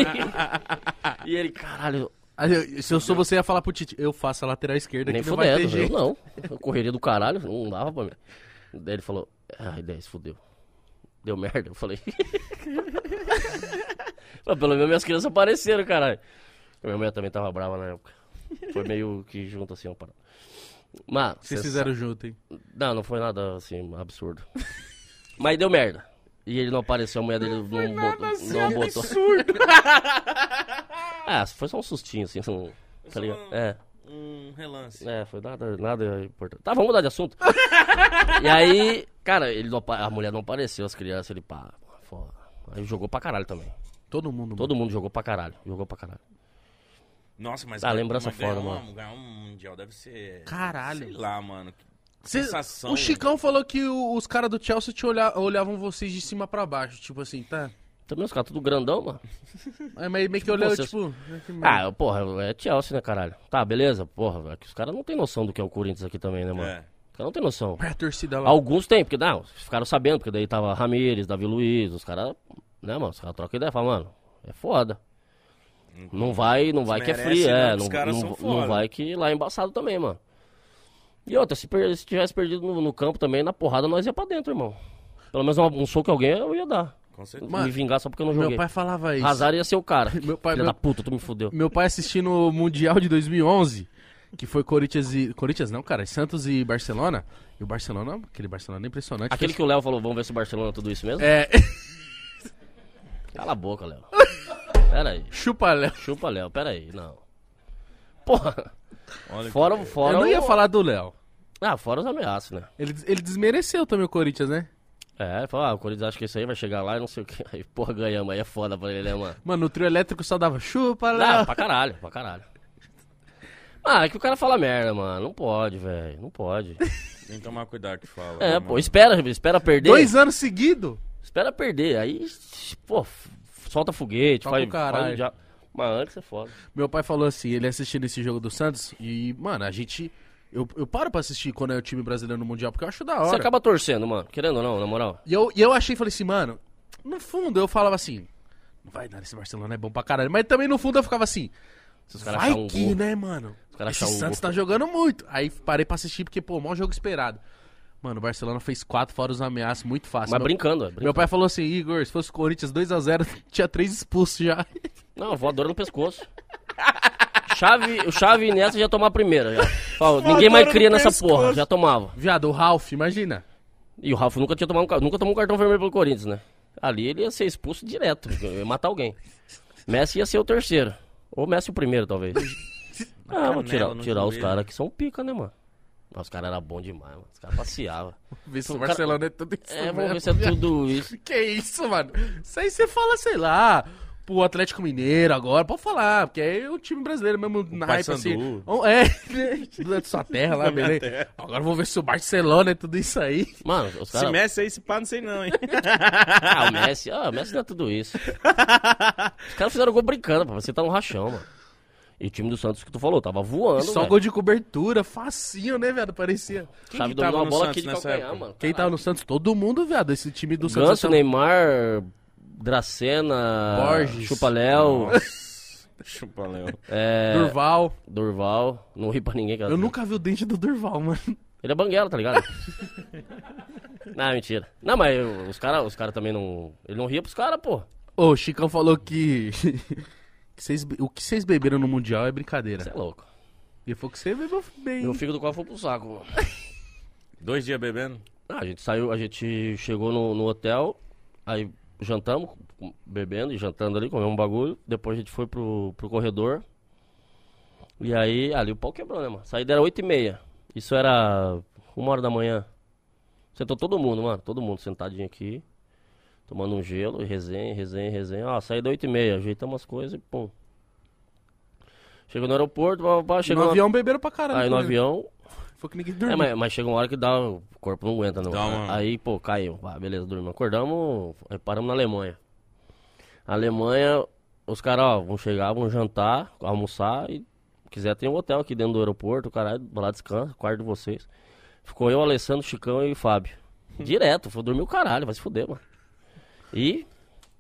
[SPEAKER 3] e ele, caralho,
[SPEAKER 1] Aí, eu- Se eu sou você, ia falar pro Tite, eu faço a lateral esquerda
[SPEAKER 3] nem
[SPEAKER 1] que não vai ter
[SPEAKER 3] fudendo. Eu
[SPEAKER 1] jeito.
[SPEAKER 3] não. Eu correria do caralho, não dava pra mim. Daí ele falou: Ai, 10, fudeu. Deu merda. Eu falei. [laughs] Mas pelo menos minhas crianças apareceram, caralho. Minha mulher também tava brava na época. Foi meio que junto assim, uma parada. Mas.
[SPEAKER 1] Vocês
[SPEAKER 3] cê
[SPEAKER 1] fizeram junto, hein?
[SPEAKER 3] sabe- Não, não foi nada assim, absurdo. [laughs] Mas deu merda. E ele não apareceu, a mulher dele não, botou. Não botou. [laughs] ah, foi só um sustinho, assim. Um, tá ligado? É.
[SPEAKER 2] Um relance.
[SPEAKER 3] É, foi nada, nada importante. Tá, vamos mudar de assunto. [laughs] e aí, cara, ele não a mulher não apareceu, as crianças, ele pá, foda. Aí jogou pra caralho também.
[SPEAKER 1] Todo mundo.
[SPEAKER 3] Todo mundo jogou pra caralho, jogou pra caralho.
[SPEAKER 2] Nossa, mas
[SPEAKER 3] Ah,
[SPEAKER 2] ganhar-
[SPEAKER 3] lembrança
[SPEAKER 2] mas ganhar
[SPEAKER 3] foda,
[SPEAKER 2] um-
[SPEAKER 3] mano.
[SPEAKER 2] Ganhar um mundial deve ser.
[SPEAKER 1] Caralho.
[SPEAKER 2] Sei lá, mano. que
[SPEAKER 1] Cê-
[SPEAKER 2] sensação.
[SPEAKER 1] o Chicão falou que o- os caras do Chelsea te olha- olhavam vocês de cima pra baixo. Tipo assim, tá?
[SPEAKER 3] Também os caras tudo grandão, mano. [laughs]
[SPEAKER 1] É meio, meio que
[SPEAKER 3] Tipo,
[SPEAKER 1] olhou,
[SPEAKER 3] vocês-
[SPEAKER 1] tipo.
[SPEAKER 3] Ah, porra, é Chelsea, né, caralho? Tá, beleza, porra, é que os caras não tem noção do que é o Corinthians aqui também, né, mano?
[SPEAKER 2] É.
[SPEAKER 3] Os caras não tem noção.
[SPEAKER 1] É a torcida lá.
[SPEAKER 3] Alguns tem, porque não, ficaram sabendo, porque daí tava Ramires, Davi Luiz, os caras, né, mano, os caras trocam ideia, falam, mano, é foda. Não vai, não vai que é frio, é, não,
[SPEAKER 2] caras
[SPEAKER 3] não, não vai que lá é embaçado também, mano. E outra, se, per- se tivesse perdido no, no campo também, na porrada nós ia pra dentro, irmão. Pelo menos um, um soco alguém eu ia dar.
[SPEAKER 2] Com certeza.
[SPEAKER 1] Mano,
[SPEAKER 3] me vingar só porque eu não
[SPEAKER 1] Meu
[SPEAKER 3] joguei.
[SPEAKER 1] pai falava isso.
[SPEAKER 3] Hazard ia ser o cara. [laughs]
[SPEAKER 1] Meu pai-
[SPEAKER 3] Filha
[SPEAKER 1] meu-
[SPEAKER 3] da puta, tu me fudeu.
[SPEAKER 1] Meu pai assistindo o Mundial de 2011, que foi Corinthians e... Corinthians não, cara, Santos e Barcelona. E o Barcelona, aquele Barcelona é impressionante.
[SPEAKER 3] Aquele
[SPEAKER 1] Fez-
[SPEAKER 3] que o Léo falou, vamos ver se o Barcelona é tudo isso mesmo?
[SPEAKER 1] É,
[SPEAKER 3] Cala a boca, Léo. [laughs] Pera aí.
[SPEAKER 1] chupa Léo.
[SPEAKER 3] Chupa, Léo, pera aí, não. Porra.
[SPEAKER 2] Olha
[SPEAKER 3] Fora,
[SPEAKER 2] que-
[SPEAKER 3] fora
[SPEAKER 1] Eu não ia
[SPEAKER 3] o-
[SPEAKER 1] falar do Léo.
[SPEAKER 3] Ah, fora os ameaços, né?
[SPEAKER 1] Ele, ele desmereceu também o Corinthians, né?
[SPEAKER 3] É, ele falou, ah, o Corinthians acha que isso aí vai chegar lá e não sei o que. Aí, porra, ganhamos, aí é foda pra ele, né, mano?
[SPEAKER 1] Mano, no trio elétrico só dava chupa Léo.
[SPEAKER 3] Ah, pra caralho, pra caralho. Ah, é que o cara fala merda, mano. Não pode, velho. Não pode.
[SPEAKER 2] Tem que tomar cuidado que fala.
[SPEAKER 3] É,
[SPEAKER 2] né,
[SPEAKER 3] pô,
[SPEAKER 2] mano?
[SPEAKER 3] espera, espera perder.
[SPEAKER 1] Dois anos seguidos.
[SPEAKER 3] Espera perder. Aí, pô, solta foguete,
[SPEAKER 1] Toca
[SPEAKER 3] faz, faz diabo. Mas antes é foda.
[SPEAKER 1] Meu pai falou assim, ele assistindo esse jogo do Santos e, mano, a gente... Eu, eu paro pra assistir quando é o time brasileiro no Mundial, porque eu acho da hora.
[SPEAKER 3] Você acaba torcendo, mano. Querendo ou não, na moral.
[SPEAKER 1] E eu, e eu achei, falei assim, mano, no fundo eu falava assim, não vai dar, esse Barcelona é bom pra caralho. Mas também no fundo eu ficava assim, vai
[SPEAKER 3] um
[SPEAKER 1] que,
[SPEAKER 3] gol.
[SPEAKER 1] né, mano?
[SPEAKER 3] Os caras
[SPEAKER 1] Esse Santos
[SPEAKER 3] gol.
[SPEAKER 1] tá jogando muito. Aí parei pra assistir, porque, pô, maior jogo esperado. Mano, o Barcelona fez quatro fora os ameaços, muito fácil.
[SPEAKER 3] Mas
[SPEAKER 1] meu,
[SPEAKER 3] brincando, é. Brincando.
[SPEAKER 1] meu pai falou assim, Igor, se fosse o Corinthians 2x0, [laughs] tinha três expulsos já.
[SPEAKER 3] Não, voadora no pescoço. Chave, o Chave e Inesta já tomar a primeira. Já. Fala, ninguém mais cria nessa
[SPEAKER 2] pescoço.
[SPEAKER 3] porra, já tomava.
[SPEAKER 1] Viado, o Ralf, imagina.
[SPEAKER 3] E o Ralf nunca tinha tomado um, ca- nunca tomou um cartão vermelho pelo Corinthians, né? Ali ele ia ser expulso direto, ia matar alguém. Messi ia ser o terceiro. Ou Messi o primeiro, talvez. [laughs] Ah, vou tirar, tirar os caras que são pica, né, mano? Mas os caras eram bons demais, mano. Os caras passeavam.
[SPEAKER 1] Vê se o
[SPEAKER 3] O cara-
[SPEAKER 1] Barcelona é tudo isso
[SPEAKER 3] É, vamos ver se é tudo isso. [laughs]
[SPEAKER 1] Que isso, mano? Isso aí você fala, sei lá, pro Atlético Mineiro agora, pode falar, porque é o time brasileiro mesmo na hype assim. É, [laughs] é de sua terra lá, [laughs] beleza. Agora vamos ver se o Barcelona é tudo isso aí.
[SPEAKER 3] Mano, os
[SPEAKER 2] Se
[SPEAKER 3] caras.
[SPEAKER 2] Messi aí, se pá, não sei não, hein?
[SPEAKER 3] Ah, o Messi. Ah, o Messi não é tudo isso. Os caras fizeram gol brincando, pra você tá um rachão, mano. E o time do Santos que tu falou, tava voando,
[SPEAKER 1] Só
[SPEAKER 3] velho.
[SPEAKER 1] gol de cobertura, facinho, né, viado? Parecia.
[SPEAKER 2] Quem
[SPEAKER 3] Chave
[SPEAKER 2] que tava
[SPEAKER 3] dominou a
[SPEAKER 2] no
[SPEAKER 3] bola
[SPEAKER 2] Santos
[SPEAKER 3] aqui de
[SPEAKER 2] nessa
[SPEAKER 3] calcanhar,
[SPEAKER 2] época?
[SPEAKER 3] mano.
[SPEAKER 1] Quem tava no Santos? Todo mundo, viado. Esse time do Santos.
[SPEAKER 3] Ganso,
[SPEAKER 1] é
[SPEAKER 3] Neymar, Dracena,
[SPEAKER 1] Borges.
[SPEAKER 3] Chupa-Léu, [laughs]
[SPEAKER 2] Chupa, Léo.
[SPEAKER 3] é,
[SPEAKER 1] Durval.
[SPEAKER 3] Durval. Não ri pra ninguém, cara.
[SPEAKER 1] Eu nunca vi o dente do Durval, mano.
[SPEAKER 3] Ele é banguela, tá ligado? [laughs] Não, mentira. Não, mas os caras os cara também não. Ele não ria pros caras, pô.
[SPEAKER 1] Ô, o Chicão falou que. Que be- o que vocês beberam no Mundial é brincadeira.
[SPEAKER 3] Você é louco.
[SPEAKER 1] E falou que você bebeu bem.
[SPEAKER 3] Meu fígado quase foi pro saco, mano. [laughs]
[SPEAKER 2] Dois dias bebendo?
[SPEAKER 3] Ah, a gente saiu, a gente chegou no, no hotel, aí jantamos, bebendo e jantando ali, comemos um bagulho. Depois a gente foi pro, pro corredor. E aí, ali o pau quebrou, né, mano? Saída era 8 e meia. Isso era uma hora da manhã. Sentou todo mundo, mano. Todo mundo sentadinho aqui. Tomando um gelo, e resenha, resenha, resenha. Ó, saída 8 e meia. Ajeitamos as coisas e pum. Chegou no aeroporto, pá, pá,
[SPEAKER 1] no
[SPEAKER 3] chegou no-
[SPEAKER 1] avião beberam pra caralho.
[SPEAKER 3] Aí no
[SPEAKER 1] né?
[SPEAKER 3] avião,
[SPEAKER 1] Foi que ninguém dormiu.
[SPEAKER 3] é, mas, mas chega uma hora que dá, o corpo não aguenta, não.
[SPEAKER 2] Dá uma-
[SPEAKER 3] Aí, pô, caiu. Ah, beleza, dormimos. Acordamos, aí paramos na Alemanha. A Alemanha, os caras, ó, vão chegar, vão jantar, almoçar e quiser tem um hotel aqui dentro do aeroporto, caralho, lá descansa, quarto de vocês. Ficou eu, Alessandro, Chicão e Fábio. [laughs] Direto, foi dormir o caralho, vai se fuder, mano. E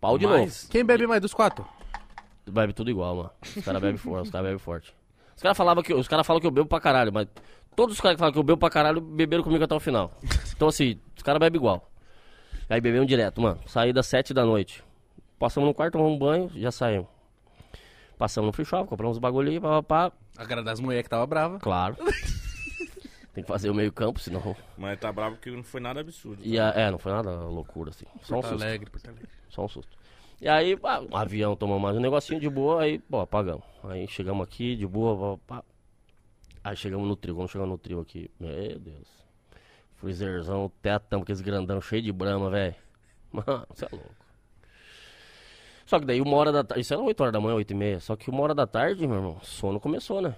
[SPEAKER 3] pau de novo.
[SPEAKER 1] Quem bebe mais dos quatro?
[SPEAKER 3] Bebe tudo igual, mano. Os caras bebem forte, os caras bebem forte. Os caras falavam que os caras falam que eu bebo pra caralho, mas todos os caras que falam que eu bebo pra caralho beberam comigo até o final. Então assim, os caras bebem igual. Aí bebemos direto, mano. Saí das sete da noite. Passamos no quarto, tomamos um banho, já saímos. Passamos no free shop, compramos os bagulhinhos, pá, pá, pá.
[SPEAKER 1] Agradar as mulheres que tava brava.
[SPEAKER 3] Claro. [laughs] Tem que fazer o meio campo, senão...
[SPEAKER 2] Mas tá bravo que não foi nada absurdo.
[SPEAKER 3] E a- é, não foi nada loucura, assim. Só um
[SPEAKER 1] Porto
[SPEAKER 3] susto.
[SPEAKER 1] Alegre, Porto Alegre.
[SPEAKER 3] Só um susto. E aí, pá, um avião tomou mais um negocinho de boa, aí, pô, apagamos. Aí chegamos aqui, de boa, pá, pá. Aí chegamos no trio, quando chegamos no trio aqui, meu Deus. Freezerzão, tetão, aqueles grandão, cheio de brama, velho. [laughs] Mano, você é louco. Só que daí uma hora da tarde, isso era 8 horas da manhã, 8 e meia. Só que uma hora da tarde, meu irmão, sono começou, né?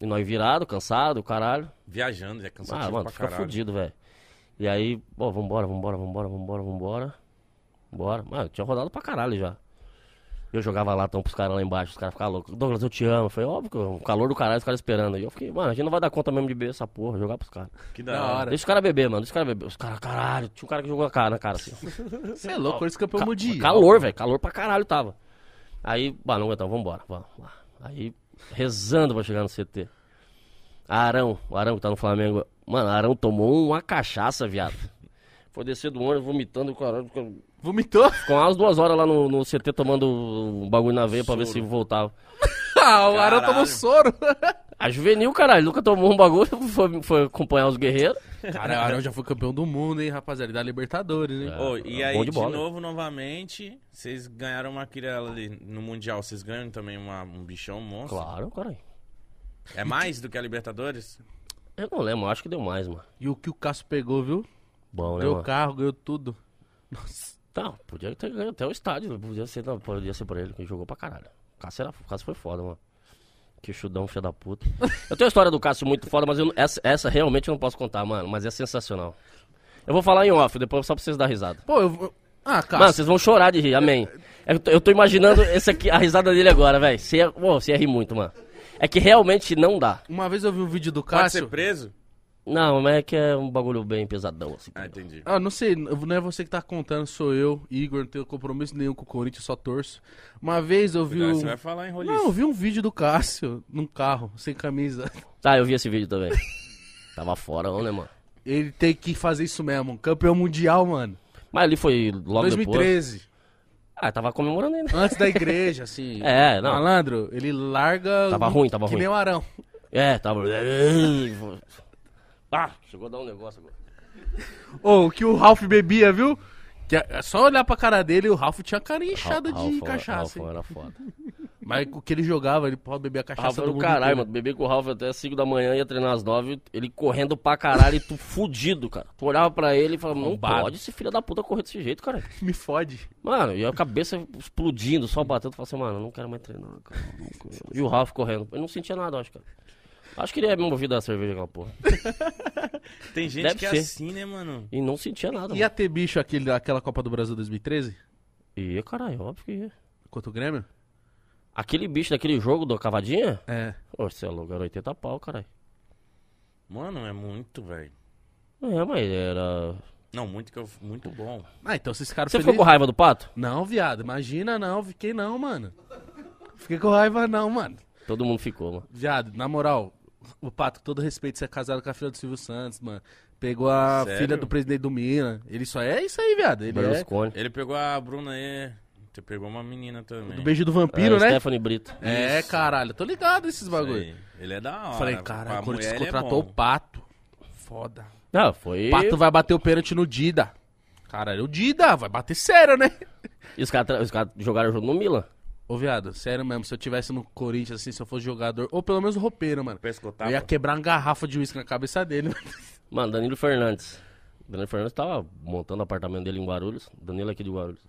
[SPEAKER 3] E nós virado, cansado, caralho.
[SPEAKER 2] Viajando, é cansativo
[SPEAKER 3] Ah, mano,
[SPEAKER 2] pra
[SPEAKER 3] fica
[SPEAKER 2] caralho.
[SPEAKER 3] fudido, velho. E aí, pô, vambora, vambora, vambora, vambora, vambora. Bora. Mano, eu tinha rodado pra caralho já. Eu jogava latão pros caras lá embaixo, os caras ficavam loucos. Douglas, eu te amo. Foi óbvio que o calor do caralho, os caras esperando. E eu fiquei, mano, a gente não vai dar conta mesmo de beber essa porra, jogar pros caras.
[SPEAKER 2] Que da hora.
[SPEAKER 3] Deixa os caras beber, mano, deixa os caras beber. Os caras, caralho, tinha um cara que jogou na cara, na cara assim.
[SPEAKER 1] Você [laughs] é louco, eles campeão mundial.
[SPEAKER 3] Calor, velho, calor pra caralho tava. Aí, bah, não aguentamos, vambora, vamos lá. Aí, rezando pra chegar no CT. Arão, o Arão que tá no Flamengo. Mano, Arão tomou uma cachaça, viado. Foi descer do ônibus vomitando, caralho. ficou-
[SPEAKER 1] Vomitou?
[SPEAKER 3] Ficou umas duas horas lá no, no CT tomando um bagulho na veia pra ver se voltava.
[SPEAKER 1] Ah, [laughs] o Arão tomou soro. [laughs]
[SPEAKER 3] A juvenil, caralho, nunca tomou um bagulho, [laughs] foi, foi acompanhar os guerreiros.
[SPEAKER 1] Cara, o Arão já foi campeão do mundo, hein, rapaziada. Da Libertadores, hein?
[SPEAKER 2] Ô, e
[SPEAKER 3] É,
[SPEAKER 2] aí, de,
[SPEAKER 3] de
[SPEAKER 2] novo, novamente, vocês ganharam uma quirela ali no Mundial. Vocês ganham também uma- um bichão monstro?
[SPEAKER 3] Claro, caralho.
[SPEAKER 2] É mais do que a Libertadores?
[SPEAKER 3] Eu não lembro, acho que deu mais, mano.
[SPEAKER 1] E o que o Cássio pegou, viu?
[SPEAKER 3] Bom, né,
[SPEAKER 1] Ganhou
[SPEAKER 3] mano?
[SPEAKER 1] carro, ganhou tudo. Nossa.
[SPEAKER 3] Não, podia ter ganho até o estádio, podia ser, não, podia ser por ele, que jogou pra caralho. O Cássio, era, Cássio foi foda, mano. Que chudão, filho da puta. Eu tenho a história do Cássio muito foda, mas eu essa, essa realmente eu não posso contar, mano, mas é sensacional. Eu vou falar em off, depois só pra vocês dar risada.
[SPEAKER 1] Pô, eu... eu- Ah,
[SPEAKER 3] Mano,
[SPEAKER 1] Cássio.
[SPEAKER 3] vocês vão chorar de rir, amém. Eu tô, eu tô imaginando esse aqui, a risada dele agora, velho. Você ia, você ia rir muito, mano. É que realmente não dá.
[SPEAKER 1] Uma vez eu vi um vídeo do
[SPEAKER 2] Pode ser
[SPEAKER 1] Cássio.
[SPEAKER 2] preso?
[SPEAKER 3] Não, mas é que é um bagulho bem pesadão, assim.
[SPEAKER 2] Ah, entendi.
[SPEAKER 1] Ah, não sei, não é você que tá contando, sou eu, Igor, não tenho compromisso nenhum com o Corinthians, só torço. Uma vez eu vi
[SPEAKER 2] Cuidado,
[SPEAKER 1] um...
[SPEAKER 2] Você vai falar em roliço.
[SPEAKER 1] Não, eu vi um vídeo do Cássio num carro, sem camisa. [laughs]
[SPEAKER 3] Tá, eu vi esse vídeo também. Tava fora, né, mano?
[SPEAKER 1] Ele tem que fazer isso mesmo, campeão mundial, mano.
[SPEAKER 3] Mas ali foi logo depois.
[SPEAKER 1] 2013,
[SPEAKER 3] Ah, tava comemorando ainda.
[SPEAKER 1] antes da igreja, [laughs] assim.
[SPEAKER 3] É, não.
[SPEAKER 1] Malandro, ele larga...
[SPEAKER 3] Tava ruim, tava
[SPEAKER 1] que
[SPEAKER 3] ruim.
[SPEAKER 1] nem o Arão.
[SPEAKER 3] É, tava. [laughs] Ah, chegou a dar um negócio agora.
[SPEAKER 1] Ô, o que o Ralph bebia, viu? Que é é só olhar pra cara dele, o Ralph tinha cara inchada de
[SPEAKER 3] Ralph-
[SPEAKER 1] cachaça.
[SPEAKER 3] Ralph era foda. [laughs]
[SPEAKER 1] Mas o que ele jogava, ele pode beber a cachaça
[SPEAKER 3] era
[SPEAKER 1] do
[SPEAKER 3] do
[SPEAKER 1] mundo
[SPEAKER 3] caralho,
[SPEAKER 1] inteiro.
[SPEAKER 3] mano. Beber com o Ralph até 5 da manhã, ia treinar às 9, ele correndo pra caralho e tu fudido, cara. Tu olhava pra ele e falava, não
[SPEAKER 1] Arrombado.
[SPEAKER 3] pode esse filho da puta correr desse jeito, cara. [laughs]
[SPEAKER 1] Me fode.
[SPEAKER 3] Mano, e a cabeça explodindo, só batendo. Tu fala assim, mano, eu não quero mais treinar, cara. E o Ralph correndo. Ele não sentia nada, eu acho, cara. Acho que ele é movido da cerveja, aquela porra. [laughs]
[SPEAKER 2] Tem gente
[SPEAKER 3] Deve
[SPEAKER 2] que é
[SPEAKER 3] ser.
[SPEAKER 2] assim, né, mano?
[SPEAKER 3] E não sentia nada,
[SPEAKER 1] Ia ter bicho aquele, aquela Copa do Brasil 2013?
[SPEAKER 3] mano. Ia, caralho, óbvio que ia.
[SPEAKER 1] Contra o Grêmio?
[SPEAKER 3] Aquele bicho daquele jogo do Cavadinha?
[SPEAKER 1] É.
[SPEAKER 3] Ô, você é louco, era 80 pau, caralho.
[SPEAKER 2] Mano, é muito, velho.
[SPEAKER 3] É, mas era.
[SPEAKER 2] Não, muito, que eu, muito bom.
[SPEAKER 1] Ah, então esses caras
[SPEAKER 3] Você ficou com raiva do pato?
[SPEAKER 1] Não, viado, imagina não, fiquei não, mano. Fiquei com raiva não, mano.
[SPEAKER 3] Todo mundo ficou, mano.
[SPEAKER 1] Viado, na moral, o Pato, com todo respeito, você é casado com a filha do Silvio Santos, mano. Pegou a
[SPEAKER 2] Sério?
[SPEAKER 1] filha do presidente do Minas. Ele só é isso aí, viado. Ele é.
[SPEAKER 2] Ele pegou a Bruna aí. Você pegou uma menina também.
[SPEAKER 1] do beijo do vampiro,
[SPEAKER 3] é,
[SPEAKER 1] né?
[SPEAKER 3] Stephanie Brito.
[SPEAKER 1] É,
[SPEAKER 2] Isso.
[SPEAKER 1] caralho. Tô ligado nesses
[SPEAKER 2] Isso
[SPEAKER 1] bagulho.
[SPEAKER 2] aí. Ele é da hora.
[SPEAKER 1] Falei, caralho, o Corinthians
[SPEAKER 2] mulher, ele é
[SPEAKER 1] contratou o. Pato. Foda.
[SPEAKER 3] Não, foi.
[SPEAKER 1] O Pato vai bater o pênalti no Dida. Caralho, o Dida vai bater sério, né?
[SPEAKER 3] E os caras os caras jogaram junto no Milan.
[SPEAKER 1] Ô, viado, sério mesmo, se eu tivesse no Corinthians, assim, se eu fosse jogador, ou pelo menos roupeiro, mano,
[SPEAKER 2] Pescotapa.
[SPEAKER 1] eu ia quebrar uma garrafa de uísque na cabeça dele. [laughs]
[SPEAKER 3] Mano, Danilo Fernandes. Danilo Fernandes tava montando o apartamento dele em Guarulhos. Danilo é aqui de Guarulhos.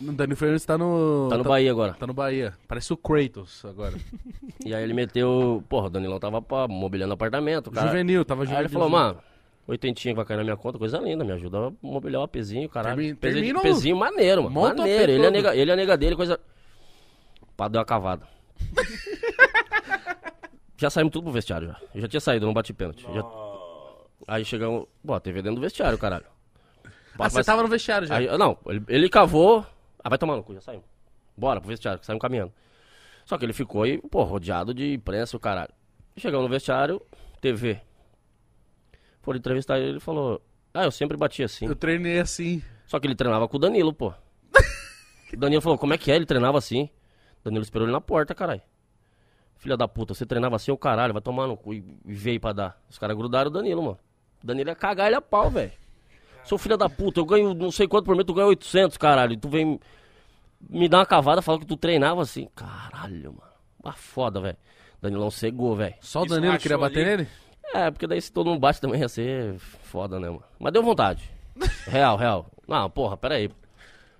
[SPEAKER 1] O Dani Fernandes tá no...
[SPEAKER 3] Tá no Bahia agora.
[SPEAKER 1] Tá no Bahia. Parece o Kratos agora. [laughs]
[SPEAKER 3] E aí ele meteu. Porra, o Danilão tava pá, mobiliando apartamento, cara.
[SPEAKER 1] Juvenil, tava
[SPEAKER 3] Aí
[SPEAKER 1] juvenil.
[SPEAKER 3] ele falou, mano, oitentinha que vai cair na minha conta, coisa linda, me ajuda a mobiliar o APzinho, caralho.
[SPEAKER 1] Termi-
[SPEAKER 3] Pezinho-
[SPEAKER 1] termina o-
[SPEAKER 3] Pezinho maneiro, mano.
[SPEAKER 1] Monta
[SPEAKER 3] maneiro. Ele é, nega, ele é a nega dele, coisa. Pá, deu uma cavada. [laughs] já saímos tudo pro vestiário já. Eu já tinha saído, não bati pênalti. Já- Aí chegamos. Pô, a TV dentro do vestiário, caralho.
[SPEAKER 1] Ah, você
[SPEAKER 3] Mas-
[SPEAKER 1] tava no vestiário já.
[SPEAKER 3] Aí, não, ele, ele cavou. Ah, vai tomar no cu, já saímos. Bora pro vestiário, saímos caminhando. Só que ele ficou aí, pô, rodeado de imprensa, o caralho. Chegamos no vestiário, TV. Foram entrevistar ele, ele falou: Ah, eu sempre bati assim.
[SPEAKER 1] Eu treinei assim.
[SPEAKER 3] Só que ele treinava com o Danilo, pô. o [laughs] Danilo falou: Como é que é? Ele treinava assim. Danilo esperou ele na porta, caralho. Filha da puta, você treinava assim, o caralho, vai tomar no cu. E veio pra dar. Os caras grudaram o Danilo, mano. O Danilo ia cagar ele a pau, velho. Sou filha da puta, eu ganho não sei quanto por mês, tu ganha 800, caralho. E tu vem me dar uma cavada falando que tu treinava assim. Caralho, mano. Uma foda, velho. Danilão cegou, velho.
[SPEAKER 1] Só o Danilo queria bater
[SPEAKER 2] ali.
[SPEAKER 1] nele?
[SPEAKER 3] É, porque daí se todo mundo bate também ia ser foda, né, mano? Mas deu vontade. [laughs] Real, real. Não, porra, pera aí.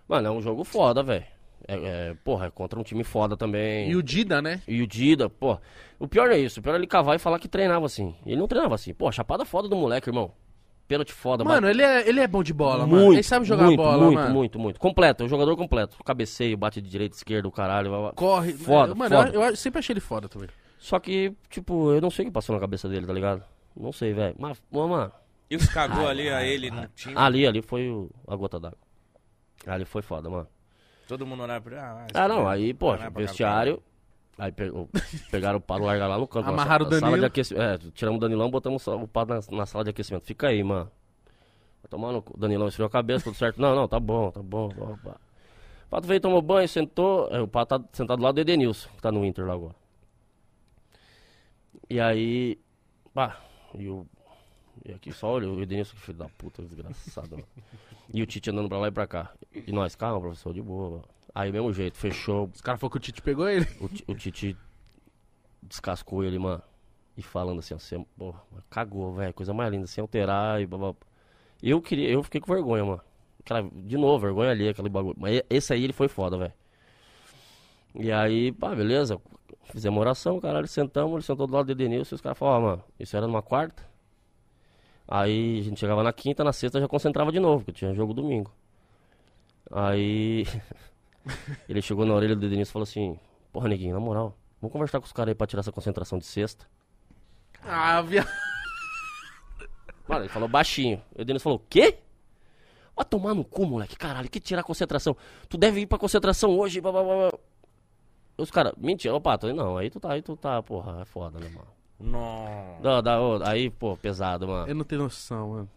[SPEAKER 3] Mano, é um jogo foda, velho. É, é, porra, é contra um time foda também.
[SPEAKER 1] E o Dida, né?
[SPEAKER 3] E o Dida, pô. O pior é isso. O pior é ele cavar e falar que treinava assim. Ele não treinava assim. Pô, chapada foda do moleque, irmão. Pênalti foda,
[SPEAKER 1] Mano, ele é, ele é bom de bola,
[SPEAKER 3] muito,
[SPEAKER 1] mano. Ele sabe jogar
[SPEAKER 3] muito,
[SPEAKER 1] bola,
[SPEAKER 3] muito,
[SPEAKER 1] mano.
[SPEAKER 3] Muito, muito, Completo, é um jogador completo. Cabeceio, bate de direita, esquerda, o caralho. blá, blá.
[SPEAKER 1] Corre.
[SPEAKER 3] Foda,
[SPEAKER 1] mano,
[SPEAKER 3] foda.
[SPEAKER 1] Eu, eu sempre achei ele foda também.
[SPEAKER 3] Só que, tipo, eu não sei o que passou na cabeça dele, tá ligado? Não sei, velho. Mas, mano,
[SPEAKER 2] E os cagou ali a ele no time.
[SPEAKER 3] ali, ali foi o- a gota d'água. Ali foi foda, mano.
[SPEAKER 2] Todo mundo olhava pra ele. Ah,
[SPEAKER 3] Ah, não, aí, pô, vestiário. Aí pegou, pegaram o pá, largaram lá no canto. na
[SPEAKER 1] Amarraram o
[SPEAKER 3] na sala de aquecimento. É, tiramos o Danilão, botamos o pá na, na sala de aquecimento. Fica aí, mano. Vai tomar no cu. O Danilão esfriou a cabeça, tudo certo. Não, não, tá bom, tá bom. Opa. O Pato veio, tomou banho, sentou. é, o Pato tá sentado do lado do Edenilson, que tá no Inter lá agora. E aí. Pá, e o. E aqui só olha, o Edenilson, que filho da puta, desgraçado, mano. E o Tite andando pra lá e pra cá. E nós, calma, professor, de boa. mano. Aí, mesmo jeito, fechou.
[SPEAKER 1] Os caras falaram que o Tite pegou ele.
[SPEAKER 3] O, Ti- o Tite descascou ele, mano. E falando assim, assim, porra, cagou, velho. Coisa mais linda, sem alterar e blá, blá, blá. Eu queria, eu fiquei com vergonha, mano. Cara, de novo, vergonha ali, aquele bagulho. Mas esse aí ele foi foda, velho. E aí, pá, beleza. Fizemos oração, caralho, sentamos, ele sentou do lado do Edenilson e os caras falaram, ó, mano, isso era numa quarta. Aí a gente chegava na quinta, na sexta já concentrava de novo, porque tinha jogo domingo. Aí [laughs] ele chegou na orelha do Edenilson e falou assim, porra, neguinho, na moral, vamos conversar com os caras aí pra tirar essa concentração de sexta.
[SPEAKER 1] Ah, viado.
[SPEAKER 3] Mano, ele falou baixinho. O Edenilson falou, quê? Vai tomar no cu, moleque, caralho, que tirar a concentração. Tu deve ir pra concentração hoje, blá, blá, blá. blá." Os caras, mentira, ô Pato, não, aí tu tá, aí tu tá, porra, é foda, né, mano.
[SPEAKER 2] Não.
[SPEAKER 3] Dá, dá, ô, aí, pô, pesado, mano.
[SPEAKER 1] Eu não tenho noção, mano.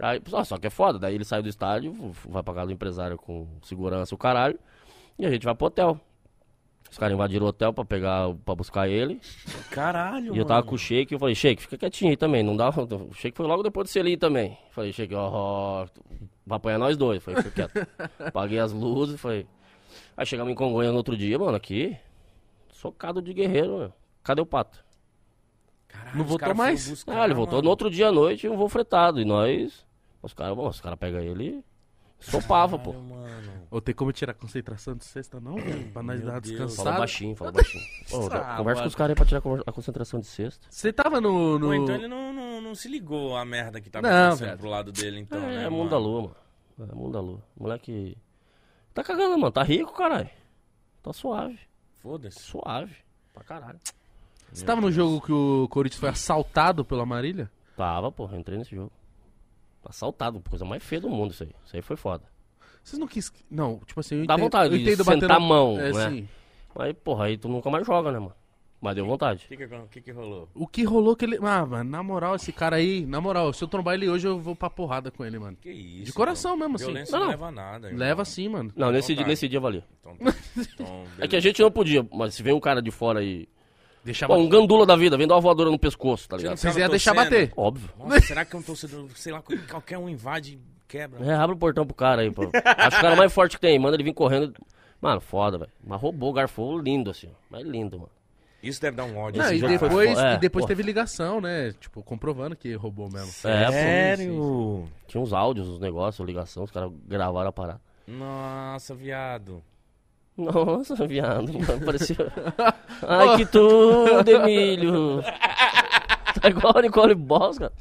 [SPEAKER 3] Aí, só, só que é foda, daí ele sai do estádio, vai pra casa do empresário com segurança, o caralho, e a gente vai pro hotel. Os caras invadiram o hotel pra pegar, pra buscar ele,
[SPEAKER 2] Caralho,
[SPEAKER 3] e eu tava com o Shake, eu falei, Shake, fica quietinho aí também, não dá, o Shake foi logo depois do Celim também. Falei, Shake, ó, ó, vai apanhar nós dois, falei, fica quieto. [laughs] Paguei as luzes, falei, aí chegamos em Congonha no outro dia, mano, aqui, socado de guerreiro, mano. Cadê o Pato?
[SPEAKER 2] Caralho,
[SPEAKER 1] Não voltou mais?
[SPEAKER 2] buscar,
[SPEAKER 3] Ah, ele voltou
[SPEAKER 2] mano.
[SPEAKER 3] no outro dia à noite, um voo fretado. E nós. Os caras, os caras pegam ele e sopava, pô.
[SPEAKER 2] Mano.
[SPEAKER 1] Ou tem como tirar concentração de sexta, não, velho? Pra nós
[SPEAKER 2] Meu
[SPEAKER 1] dar uma
[SPEAKER 2] Deus.
[SPEAKER 3] Fala
[SPEAKER 1] descansada.
[SPEAKER 3] baixinho, fala [laughs] baixinho. Ô,
[SPEAKER 1] Ah,
[SPEAKER 3] conversa
[SPEAKER 1] mano.
[SPEAKER 3] com os caras aí pra tirar a a concentração de sexta.
[SPEAKER 1] Você tava no. no...
[SPEAKER 2] Pô, então ele não, não, não se ligou a merda que tava
[SPEAKER 1] Não,
[SPEAKER 2] acontecendo
[SPEAKER 1] velho.
[SPEAKER 2] pro lado dele, então,
[SPEAKER 3] é,
[SPEAKER 2] né,
[SPEAKER 3] é mundo da
[SPEAKER 2] mano?
[SPEAKER 3] lua, mano. É mundo da lua. Moleque. Tá cagando, mano. Tá rico, caralho. Tá suave.
[SPEAKER 2] Foda-se.
[SPEAKER 3] Suave. Pra caralho.
[SPEAKER 1] Você tava no jogo que o Corinthians foi assaltado pela Marília?
[SPEAKER 3] Tava, pô. Entrei nesse jogo. Assaltado, coisa mais feia do mundo isso aí. Isso aí foi foda.
[SPEAKER 1] Vocês não quis. Não, tipo assim, eu
[SPEAKER 3] Dá
[SPEAKER 1] entendo,
[SPEAKER 3] vontade
[SPEAKER 1] eu
[SPEAKER 3] de
[SPEAKER 1] entendo
[SPEAKER 3] sentar a mão,
[SPEAKER 1] É,
[SPEAKER 3] né?
[SPEAKER 1] sim.
[SPEAKER 3] Aí, porra, aí tu nunca mais joga, né, mano? Mas deu vontade.
[SPEAKER 2] O que que, que rolou?
[SPEAKER 1] O que rolou que ele. Ah, mano, na moral, esse cara aí, na moral, se eu trombar ele hoje, eu vou pra porrada com ele, mano.
[SPEAKER 2] Que isso?
[SPEAKER 1] De coração
[SPEAKER 2] irmão?
[SPEAKER 1] mesmo, assim.
[SPEAKER 2] Violência
[SPEAKER 3] Não,
[SPEAKER 2] não,
[SPEAKER 3] não.
[SPEAKER 2] leva nada. irmão.
[SPEAKER 1] Leva sim, mano.
[SPEAKER 3] Não, nesse dia, nesse dia valia.
[SPEAKER 2] Então, tá. Então, [laughs]
[SPEAKER 3] É que a gente não podia, mas se vem um cara de fora aí.
[SPEAKER 1] Deixava.
[SPEAKER 3] Pô, um gandula da vida, vem dar uma voadora no pescoço, tá ligado?
[SPEAKER 2] Tava
[SPEAKER 1] iam deixar bater.
[SPEAKER 3] Óbvio.
[SPEAKER 2] Nossa, será que um torcedor, sei lá, qualquer um invade e quebra?
[SPEAKER 3] É, abre o portão pro cara aí, pô. Acho o cara mais forte que tem, manda ele vir correndo. Mano, foda, velho. Mas roubou, garfou lindo assim. Mas lindo, mano.
[SPEAKER 2] Isso deve dar um ódio.
[SPEAKER 1] Não,
[SPEAKER 2] esse
[SPEAKER 1] e depois,
[SPEAKER 3] é,
[SPEAKER 1] e depois
[SPEAKER 3] pô.
[SPEAKER 1] teve ligação, né? Tipo, comprovando que roubou mesmo.
[SPEAKER 3] É, pô.
[SPEAKER 2] Sério?
[SPEAKER 3] Tinha uns áudios, uns negócios, ligação, os caras gravaram a parada.
[SPEAKER 2] Nossa, viado.
[SPEAKER 3] Nossa, viado, [laughs] mano, parecia. [laughs] Ai, que tudo, Emílio. Tá igual a Nicole Boss, cara.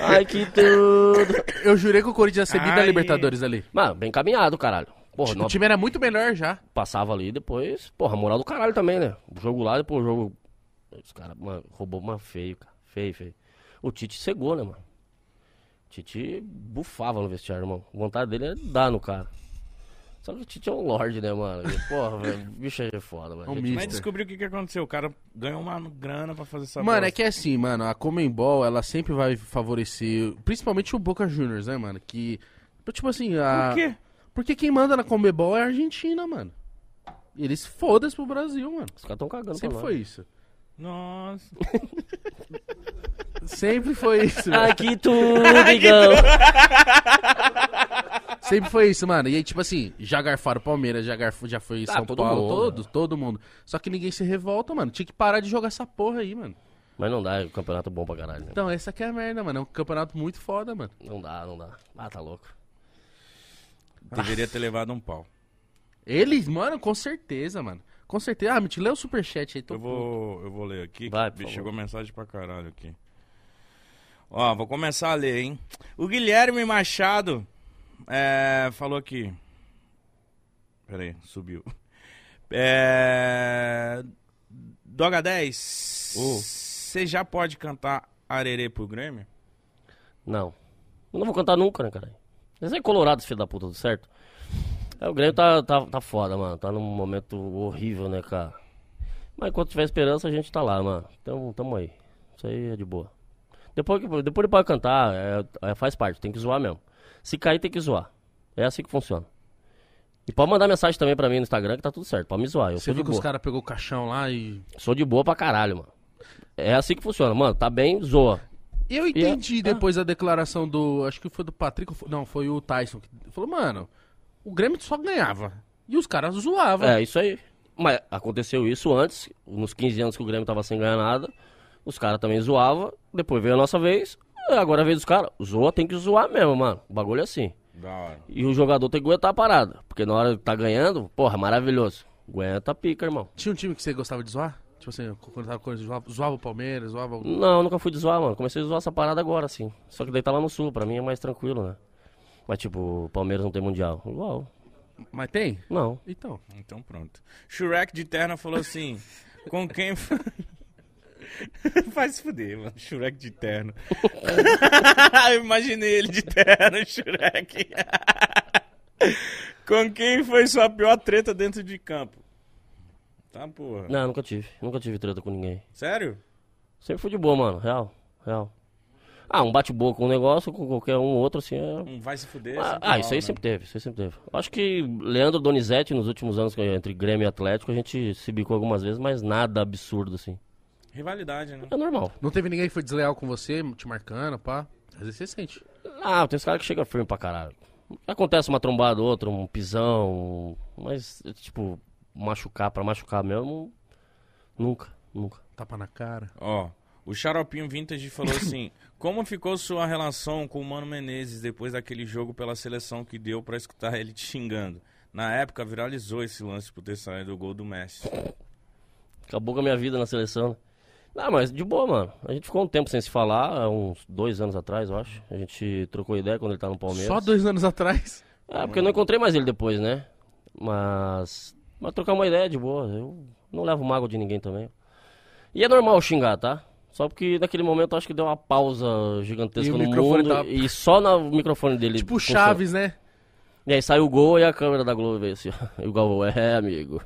[SPEAKER 3] Ai, que tudo.
[SPEAKER 1] Eu jurei que o Corinthians ia ser da
[SPEAKER 2] Ai.
[SPEAKER 1] Libertadores ali.
[SPEAKER 3] Mano, bem caminhado, caralho. Porra,
[SPEAKER 1] O
[SPEAKER 3] não
[SPEAKER 1] time era muito melhor já.
[SPEAKER 3] passava ali depois. Porra, moral do caralho também, né? O jogo lá, depois o jogo. Os caras, mano, roubou uma feio, cara. Feio, feio. O Tite cegou, né, mano? O Tite bufava no vestiário, irmão. A vontade dele é dar no cara. Só que o Tite é um lorde, né, mano? E, porra, [laughs] velho, bicho é foda,
[SPEAKER 1] É um
[SPEAKER 3] velho.
[SPEAKER 2] Mas descobriu o que, que aconteceu. O cara ganhou uma grana pra fazer essa
[SPEAKER 1] Mano, é
[SPEAKER 2] bosta.
[SPEAKER 1] que é assim, mano, a Comembol, ela sempre vai favorecer, principalmente o Boca Juniors, né, mano? Que, tipo assim, a...
[SPEAKER 2] Por quê?
[SPEAKER 1] Porque quem manda na Comebol é a Argentina, mano. E Eles foda-se pro Brasil, mano.
[SPEAKER 3] Os caras tão cagando
[SPEAKER 1] Sempre
[SPEAKER 3] pra
[SPEAKER 1] foi isso.
[SPEAKER 2] Nossa.
[SPEAKER 1] Sempre foi isso.
[SPEAKER 3] Ai, que [laughs] tudo, amigão.
[SPEAKER 1] Sempre foi isso, mano. E aí, tipo assim, já garfaram o Palmeiras, já, garfou, já foi
[SPEAKER 3] Ah,
[SPEAKER 1] São
[SPEAKER 3] todo
[SPEAKER 1] Paulo,
[SPEAKER 3] mundo,
[SPEAKER 1] todos, todo mundo. Só que ninguém se revolta, mano. Tinha que parar de jogar essa porra aí, mano.
[SPEAKER 3] Mas não dá, é um campeonato bom pra caralho. Né?
[SPEAKER 1] Então, essa aqui é a merda, mano. É um campeonato muito foda, mano.
[SPEAKER 3] Não dá, não dá. Ah, tá louco.
[SPEAKER 2] Deveria ter levado um pau.
[SPEAKER 1] Eles, mano, com certeza, mano. Com certeza. Ah, me te lê o superchat aí. Tô
[SPEAKER 2] Eu vou, eu vou ler aqui.
[SPEAKER 3] Vai, favor.
[SPEAKER 2] Chegou mensagem pra caralho aqui. Ó, vou começar a ler, hein? O Guilherme Machado é, falou aqui. Pera aí, subiu. É, Doga 10,
[SPEAKER 3] Ô.
[SPEAKER 2] você já pode cantar Arerê pro Grêmio?
[SPEAKER 3] Não. Eu não vou cantar nunca, né, cara? Eles é colorado, filho da puta, tudo certo? É, o Grêmio tá, tá, tá foda, mano. Tá num momento horrível, né, cara? Mas enquanto tiver esperança, a gente tá lá, mano. Então, tamo aí. Isso aí é de boa. Depois, que- depois ele pode cantar, é, é, faz parte, tem que zoar mesmo. Se cair, tem que zoar. É assim que funciona. E pode mandar mensagem também pra mim no Instagram que tá tudo certo. Pode me zoar, eu
[SPEAKER 1] Você
[SPEAKER 3] sou de
[SPEAKER 1] viu que os
[SPEAKER 3] boa.
[SPEAKER 1] caras pegou o caixão lá e.
[SPEAKER 3] Sou de boa pra caralho, mano. É assim que funciona, mano. Tá bem, zoa.
[SPEAKER 1] Eu entendi depois a declaração do. Acho que foi do Patrick. Não, foi o Tyson. Que falou, mano, o Grêmio só ganhava. E os caras zoavam.
[SPEAKER 3] É, isso aí. Mas aconteceu isso antes, nos 15 anos que o Grêmio tava sem ganhar nada. Os caras também zoavam. Depois veio a nossa vez. Agora é a vez dos caras. Zoa tem que zoar mesmo, mano. O bagulho é assim.
[SPEAKER 2] Da hora.
[SPEAKER 3] E o jogador tem que aguentar a parada. Porque na hora que tá ganhando, porra, maravilhoso. Aguenta a pica, irmão.
[SPEAKER 1] Tinha um time que você gostava de zoar? Tipo assim, quando tava com zoava, zoava o Palmeiras, zoava o.
[SPEAKER 3] Não, nunca fui de zoar, mano. Comecei a zoar essa parada agora, assim. Só que daí tá lá no sul, pra mim é mais tranquilo, né? Mas tipo, o Palmeiras não tem mundial. Igual.
[SPEAKER 1] Mas tem?
[SPEAKER 3] Não.
[SPEAKER 1] Então.
[SPEAKER 2] Então pronto. Shurek de terno falou assim: com quem. Faz [laughs] se fuder, mano. Shurek de terno. Eu [laughs] Imaginei ele de terno, [laughs] Shurek. com quem foi sua pior treta dentro de campo? Tá, porra.
[SPEAKER 3] Não, nunca tive. Nunca tive treta com ninguém.
[SPEAKER 2] Sério?
[SPEAKER 3] Sempre fui de boa, mano. Real. Real. Ah, um bate-boca com um negócio, com qualquer um outro, assim, é...
[SPEAKER 2] Um vai se fuder.
[SPEAKER 3] Ah,
[SPEAKER 2] sempre
[SPEAKER 3] ah, isso aí
[SPEAKER 2] né?
[SPEAKER 3] sempre teve, isso aí sempre teve. Acho que Leandro Donizete, nos últimos anos, que- entre Grêmio e Atlético, a gente se bicou algumas vezes, mas nada absurdo, assim.
[SPEAKER 2] Rivalidade, né?
[SPEAKER 3] É normal.
[SPEAKER 1] Não teve ninguém que foi desleal com você, te marcando, pá. Às vezes você sente.
[SPEAKER 3] Ah, tem uns caras que chegam firme pra caralho. Acontece uma trombada ou outra, um pisão, mas, tipo, machucar pra machucar mesmo, nunca, nunca.
[SPEAKER 1] Tapa na cara.
[SPEAKER 2] Ó, o Xaropinho Vintage falou assim: [laughs] Como ficou sua relação com o Mano Menezes depois daquele jogo pela seleção que deu pra escutar ele te xingando? Na época viralizou esse lance por ter saído o gol do Messi.
[SPEAKER 3] Acabou com a minha vida na seleção. né? Não, mas de boa, mano. A gente ficou um tempo sem se falar, há uns dois anos atrás, eu acho. A gente trocou ideia quando ele tá no Palmeiras.
[SPEAKER 1] Só dois anos atrás.
[SPEAKER 3] É, porque eu não encontrei mais ele depois, né? Mas. Mas trocar uma ideia de boa. Eu não levo mágoa de ninguém também. E é normal xingar, tá? Só porque naquele momento eu acho que deu uma pausa gigantesca
[SPEAKER 1] E
[SPEAKER 3] no
[SPEAKER 1] microfone
[SPEAKER 3] mundo.
[SPEAKER 1] tava-
[SPEAKER 3] E só no microfone dele.
[SPEAKER 1] Tipo
[SPEAKER 3] funciona.
[SPEAKER 1] Chaves, né?
[SPEAKER 3] E aí saiu o gol e a câmera da Globo veio assim, ó. E o Galvão, é, amigo.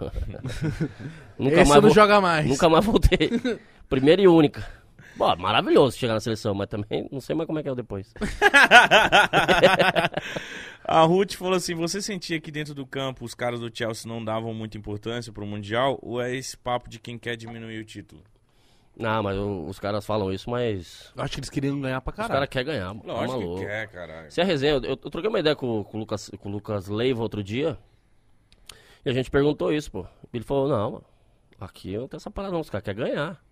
[SPEAKER 3] [laughs] nunca,
[SPEAKER 1] Esse
[SPEAKER 3] mais
[SPEAKER 1] não joga mais.
[SPEAKER 3] nunca mais voltei. [laughs] Primeira e única. Pô, maravilhoso chegar na seleção, mas também não sei mais como é que é o depois. [laughs]
[SPEAKER 2] A Ruth falou assim: você sentia que dentro do campo os caras do Chelsea não davam muita importância pro Mundial? Ou é esse papo de quem quer diminuir o título?
[SPEAKER 3] Não, mas o- os caras falam isso, mas
[SPEAKER 1] Eu Acho que eles queriam ganhar pra
[SPEAKER 3] os
[SPEAKER 1] caralho.
[SPEAKER 3] caras querem ganhar, mano. Tá
[SPEAKER 2] Lógico
[SPEAKER 3] maluco.
[SPEAKER 2] que quer, caralho.
[SPEAKER 3] Se é resenha, eu, eu troquei uma ideia com, com o Lucas, com o Lucas Leiva outro dia. E a gente perguntou isso, pô. Ele falou, não, mano, aqui não tem essa parada não, os caras querem ganhar.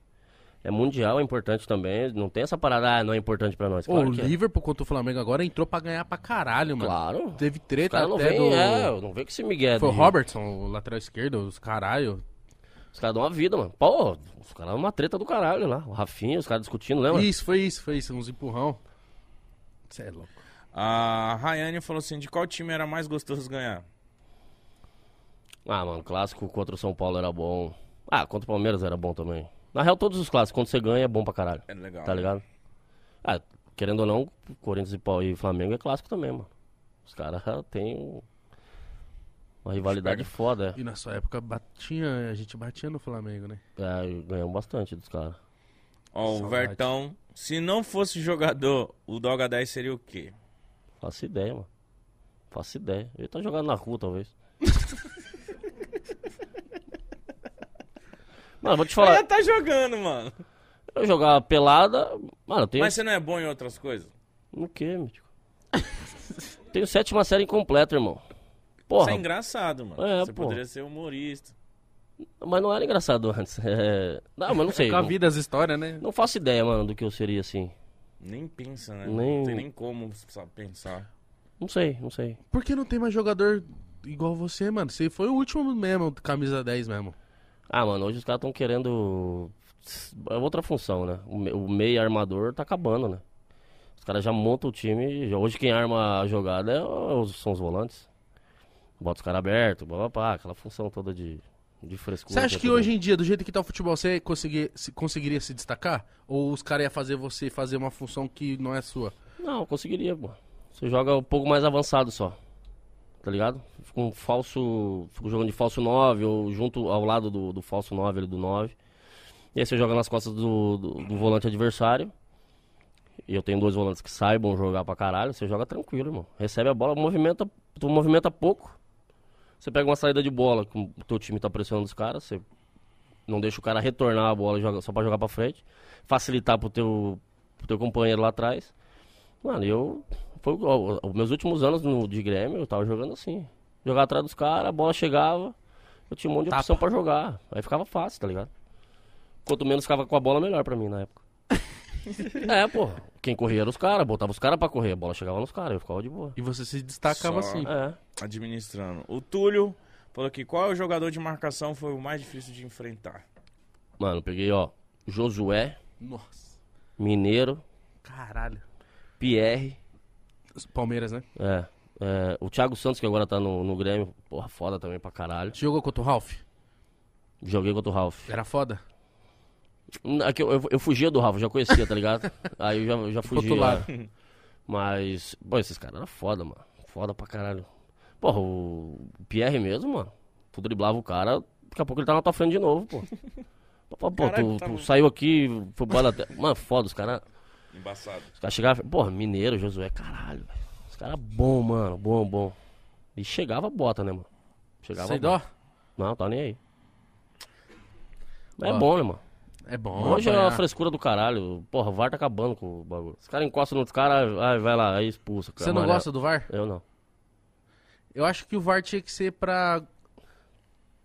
[SPEAKER 3] É mundial, é importante também. Não tem essa parada, ah, não é importante pra nós.
[SPEAKER 1] Pô,
[SPEAKER 3] Claro
[SPEAKER 1] o
[SPEAKER 3] que é.
[SPEAKER 1] Liverpool contra o Flamengo agora entrou pra ganhar pra caralho, mano.
[SPEAKER 3] Claro.
[SPEAKER 1] Teve
[SPEAKER 3] Os
[SPEAKER 1] treta
[SPEAKER 3] caras não
[SPEAKER 1] até do...
[SPEAKER 3] é, não vem com esse Miguel.
[SPEAKER 1] Foi o
[SPEAKER 3] de-
[SPEAKER 1] Robertson, o lateral esquerdo, os caralho.
[SPEAKER 3] Os caras dão uma vida, mano. Pô, os caras dão uma treta do caralho lá. O Rafinha, os caras discutindo, lembra?
[SPEAKER 1] Isso, foi isso, foi isso, uns empurrão. Cê é louco.
[SPEAKER 2] A Rayane falou assim: de qual time era mais gostoso ganhar?
[SPEAKER 3] Ah, mano, clássico contra o São Paulo era bom. Ah, contra o Palmeiras era bom também. Na real, todos os clássicos, quando você ganha, é bom pra caralho.
[SPEAKER 2] É legal.
[SPEAKER 3] Tá ligado? Ah, querendo ou não, Corinthians e e Flamengo é clássico também, mano. Os caras têm uma rivalidade foda,
[SPEAKER 1] E na sua época batia, a gente batia no Flamengo, né?
[SPEAKER 3] é. é ganhamos bastante dos caras.
[SPEAKER 2] Ó, o. Vertão, se não fosse jogador, o Doga 10 seria o quê?
[SPEAKER 3] Faço ideia, mano. Faço ideia. Ele tá jogando na rua, talvez. [laughs] mano, vou te falar.
[SPEAKER 2] Ela tá jogando, mano.
[SPEAKER 3] Eu jogava pelada. Mano, eu tenho.
[SPEAKER 2] Mas você não é bom em outras coisas?
[SPEAKER 3] No que, mítico? tenho sétima série incompleta, irmão. Porra.
[SPEAKER 2] Isso é engraçado, mano.
[SPEAKER 3] É,
[SPEAKER 2] você
[SPEAKER 3] pô.
[SPEAKER 2] poderia ser humorista.
[SPEAKER 3] Mas não era engraçado antes. [laughs] É... Não, mas não sei.
[SPEAKER 1] Com a vida, as histórias, né?
[SPEAKER 3] não faço ideia, mano, do que eu seria assim.
[SPEAKER 2] Nem pensa, né?
[SPEAKER 3] Nem-
[SPEAKER 2] Não tem nem como sa- pensar.
[SPEAKER 3] Não sei, não sei.
[SPEAKER 1] Por que não tem mais jogador igual você, mano? Você foi o último mesmo, camisa 10 mesmo.
[SPEAKER 3] Ah, mano, hoje os caras estão querendo. É outra função, né? O me- O meio armador tá acabando, né? Os caras já montam o time. Hoje quem arma a jogada é os- são os volantes. Bota os caras abertos, blá, aquela função toda de, de frescura.
[SPEAKER 1] Você acha que
[SPEAKER 3] tudo.
[SPEAKER 1] hoje em dia, do jeito que tá o futebol, você conseguir, se- conseguiria se destacar? Ou os caras iam fazer você fazer uma função que não é sua?
[SPEAKER 3] Não, conseguiria, pô. Você joga um pouco mais avançado só. Tá ligado? Fica um falso. Fica jogando de falso 9, ou junto ao lado do, do falso 9, ali do 9. E aí você joga nas costas do, do, do volante adversário. E eu tenho dois volantes que saibam jogar pra caralho. Você joga tranquilo, irmão. Recebe a bola, movimenta. Tu movimenta pouco. Você pega uma saída de bola, que o teu time tá pressionando os caras, você não deixa o cara retornar a bola joga, só pra jogar pra frente. Facilitar pro teu, pro teu companheiro lá atrás. Mano, eu. Foi, ó, os meus últimos anos no, de Grêmio, eu tava jogando assim. Jogar atrás dos caras, a bola chegava, eu tinha um monte de
[SPEAKER 1] Tapa.
[SPEAKER 3] opção pra jogar. Aí ficava fácil, tá ligado? Quanto menos ficava com a bola, melhor pra mim na época. É, pô. Quem corria era os caras, botava os caras pra correr, a bola chegava nos caras, eu ficava de boa.
[SPEAKER 1] E você se destacava
[SPEAKER 2] Só-
[SPEAKER 1] assim.
[SPEAKER 3] É.
[SPEAKER 2] Administrando. O Túlio falou que qual é o jogador de marcação foi o mais difícil de enfrentar?
[SPEAKER 3] Mano, peguei, ó, Josué,
[SPEAKER 1] Nossa.
[SPEAKER 3] Mineiro,
[SPEAKER 1] Caralho.
[SPEAKER 3] Pierre,
[SPEAKER 1] Os Palmeiras, né?
[SPEAKER 3] é, é, o Thiago Santos, que agora tá no, no Grêmio, porra, foda também pra caralho.
[SPEAKER 1] Você jogou contra o Ralph?
[SPEAKER 3] Joguei contra o Ralph.
[SPEAKER 1] Era foda?
[SPEAKER 3] Que eu, eu, eu fugia do Ralph, já conhecia, tá ligado? [laughs] Aí eu já, eu já fugia.
[SPEAKER 1] do lado.
[SPEAKER 3] Mas, pô, esses caras eram foda, mano. Foda pra caralho. Porra, o Pierre mesmo, mano. Tu driblava o cara, daqui a pouco ele tá na tua frente de novo, pô. [laughs] Pô, pô,
[SPEAKER 2] Caralho,
[SPEAKER 3] tu,
[SPEAKER 2] tá
[SPEAKER 3] tu
[SPEAKER 2] bom.
[SPEAKER 3] saiu aqui, foi embora até. Mano, foda, os caras.
[SPEAKER 2] Embaçado.
[SPEAKER 3] Os caras chegavam. Porra, Mineiro, Josué, caralho, velho. Os caras bom, mano, bom, bom. E chegava bota, né, mano? Chegava
[SPEAKER 1] Sem
[SPEAKER 3] bota.
[SPEAKER 1] dó?
[SPEAKER 3] Não, tá nem aí. Mas
[SPEAKER 1] Ó,
[SPEAKER 3] é bom, né, mano?
[SPEAKER 1] É bom.
[SPEAKER 3] Hoje é
[SPEAKER 1] apanhar.
[SPEAKER 3] a frescura do caralho. Porra, o VAR tá acabando com o bagulho. Os caras encostam nos caras, ai, vai lá, aí expulsa.
[SPEAKER 1] Você não
[SPEAKER 3] amarelo.
[SPEAKER 1] gosta do VAR?
[SPEAKER 3] Eu não.
[SPEAKER 1] Eu acho que o VAR tinha que ser pra.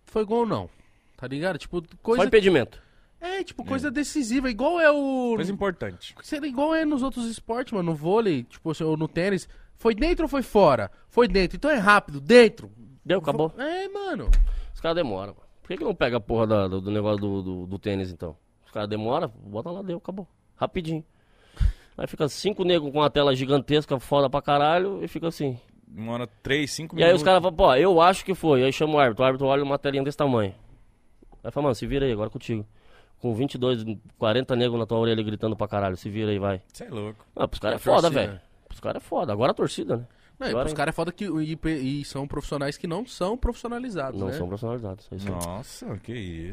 [SPEAKER 1] Foi gol ou não? Tá ligado? Tipo, coisa.
[SPEAKER 3] Só impedimento.
[SPEAKER 1] É, tipo, coisa decisiva. Igual é o.
[SPEAKER 2] Coisa importante.
[SPEAKER 1] Sei lá, Igual é nos outros esportes, mano. No vôlei, tipo, ou no tênis. Foi dentro ou foi fora? Foi dentro. Então é rápido, dentro.
[SPEAKER 3] Deu, acabou.
[SPEAKER 1] É, mano.
[SPEAKER 3] Os caras demoram. mano. Por que, que não pega a porra da- do, do negócio do, do, do tênis, então? Os caras demoram, bota lá, deu, acabou. Rapidinho. Aí fica cinco negros com uma tela gigantesca, foda pra caralho, e fica assim.
[SPEAKER 2] Demora 3, 5
[SPEAKER 3] E
[SPEAKER 2] minutos.
[SPEAKER 3] aí os caras falam, pô, eu acho que foi. Aí chama o árbitro, o árbitro olha uma telinha desse tamanho. Aí fala, mano, se vira aí, agora contigo. Com 22, 40 negros na tua orelha gritando pra caralho, se vira aí, vai.
[SPEAKER 2] Você é louco.
[SPEAKER 3] Ah, pros caras é
[SPEAKER 1] A
[SPEAKER 3] foda, velho. Pros caras é foda. Agora a torcida, né?
[SPEAKER 1] Não, e
[SPEAKER 3] Agora-
[SPEAKER 1] os caras é foda que e, e são profissionais que não são profissionalizados,
[SPEAKER 3] Não
[SPEAKER 1] né?
[SPEAKER 3] são profissionalizados. é isso aí.
[SPEAKER 2] Nossa, que isso.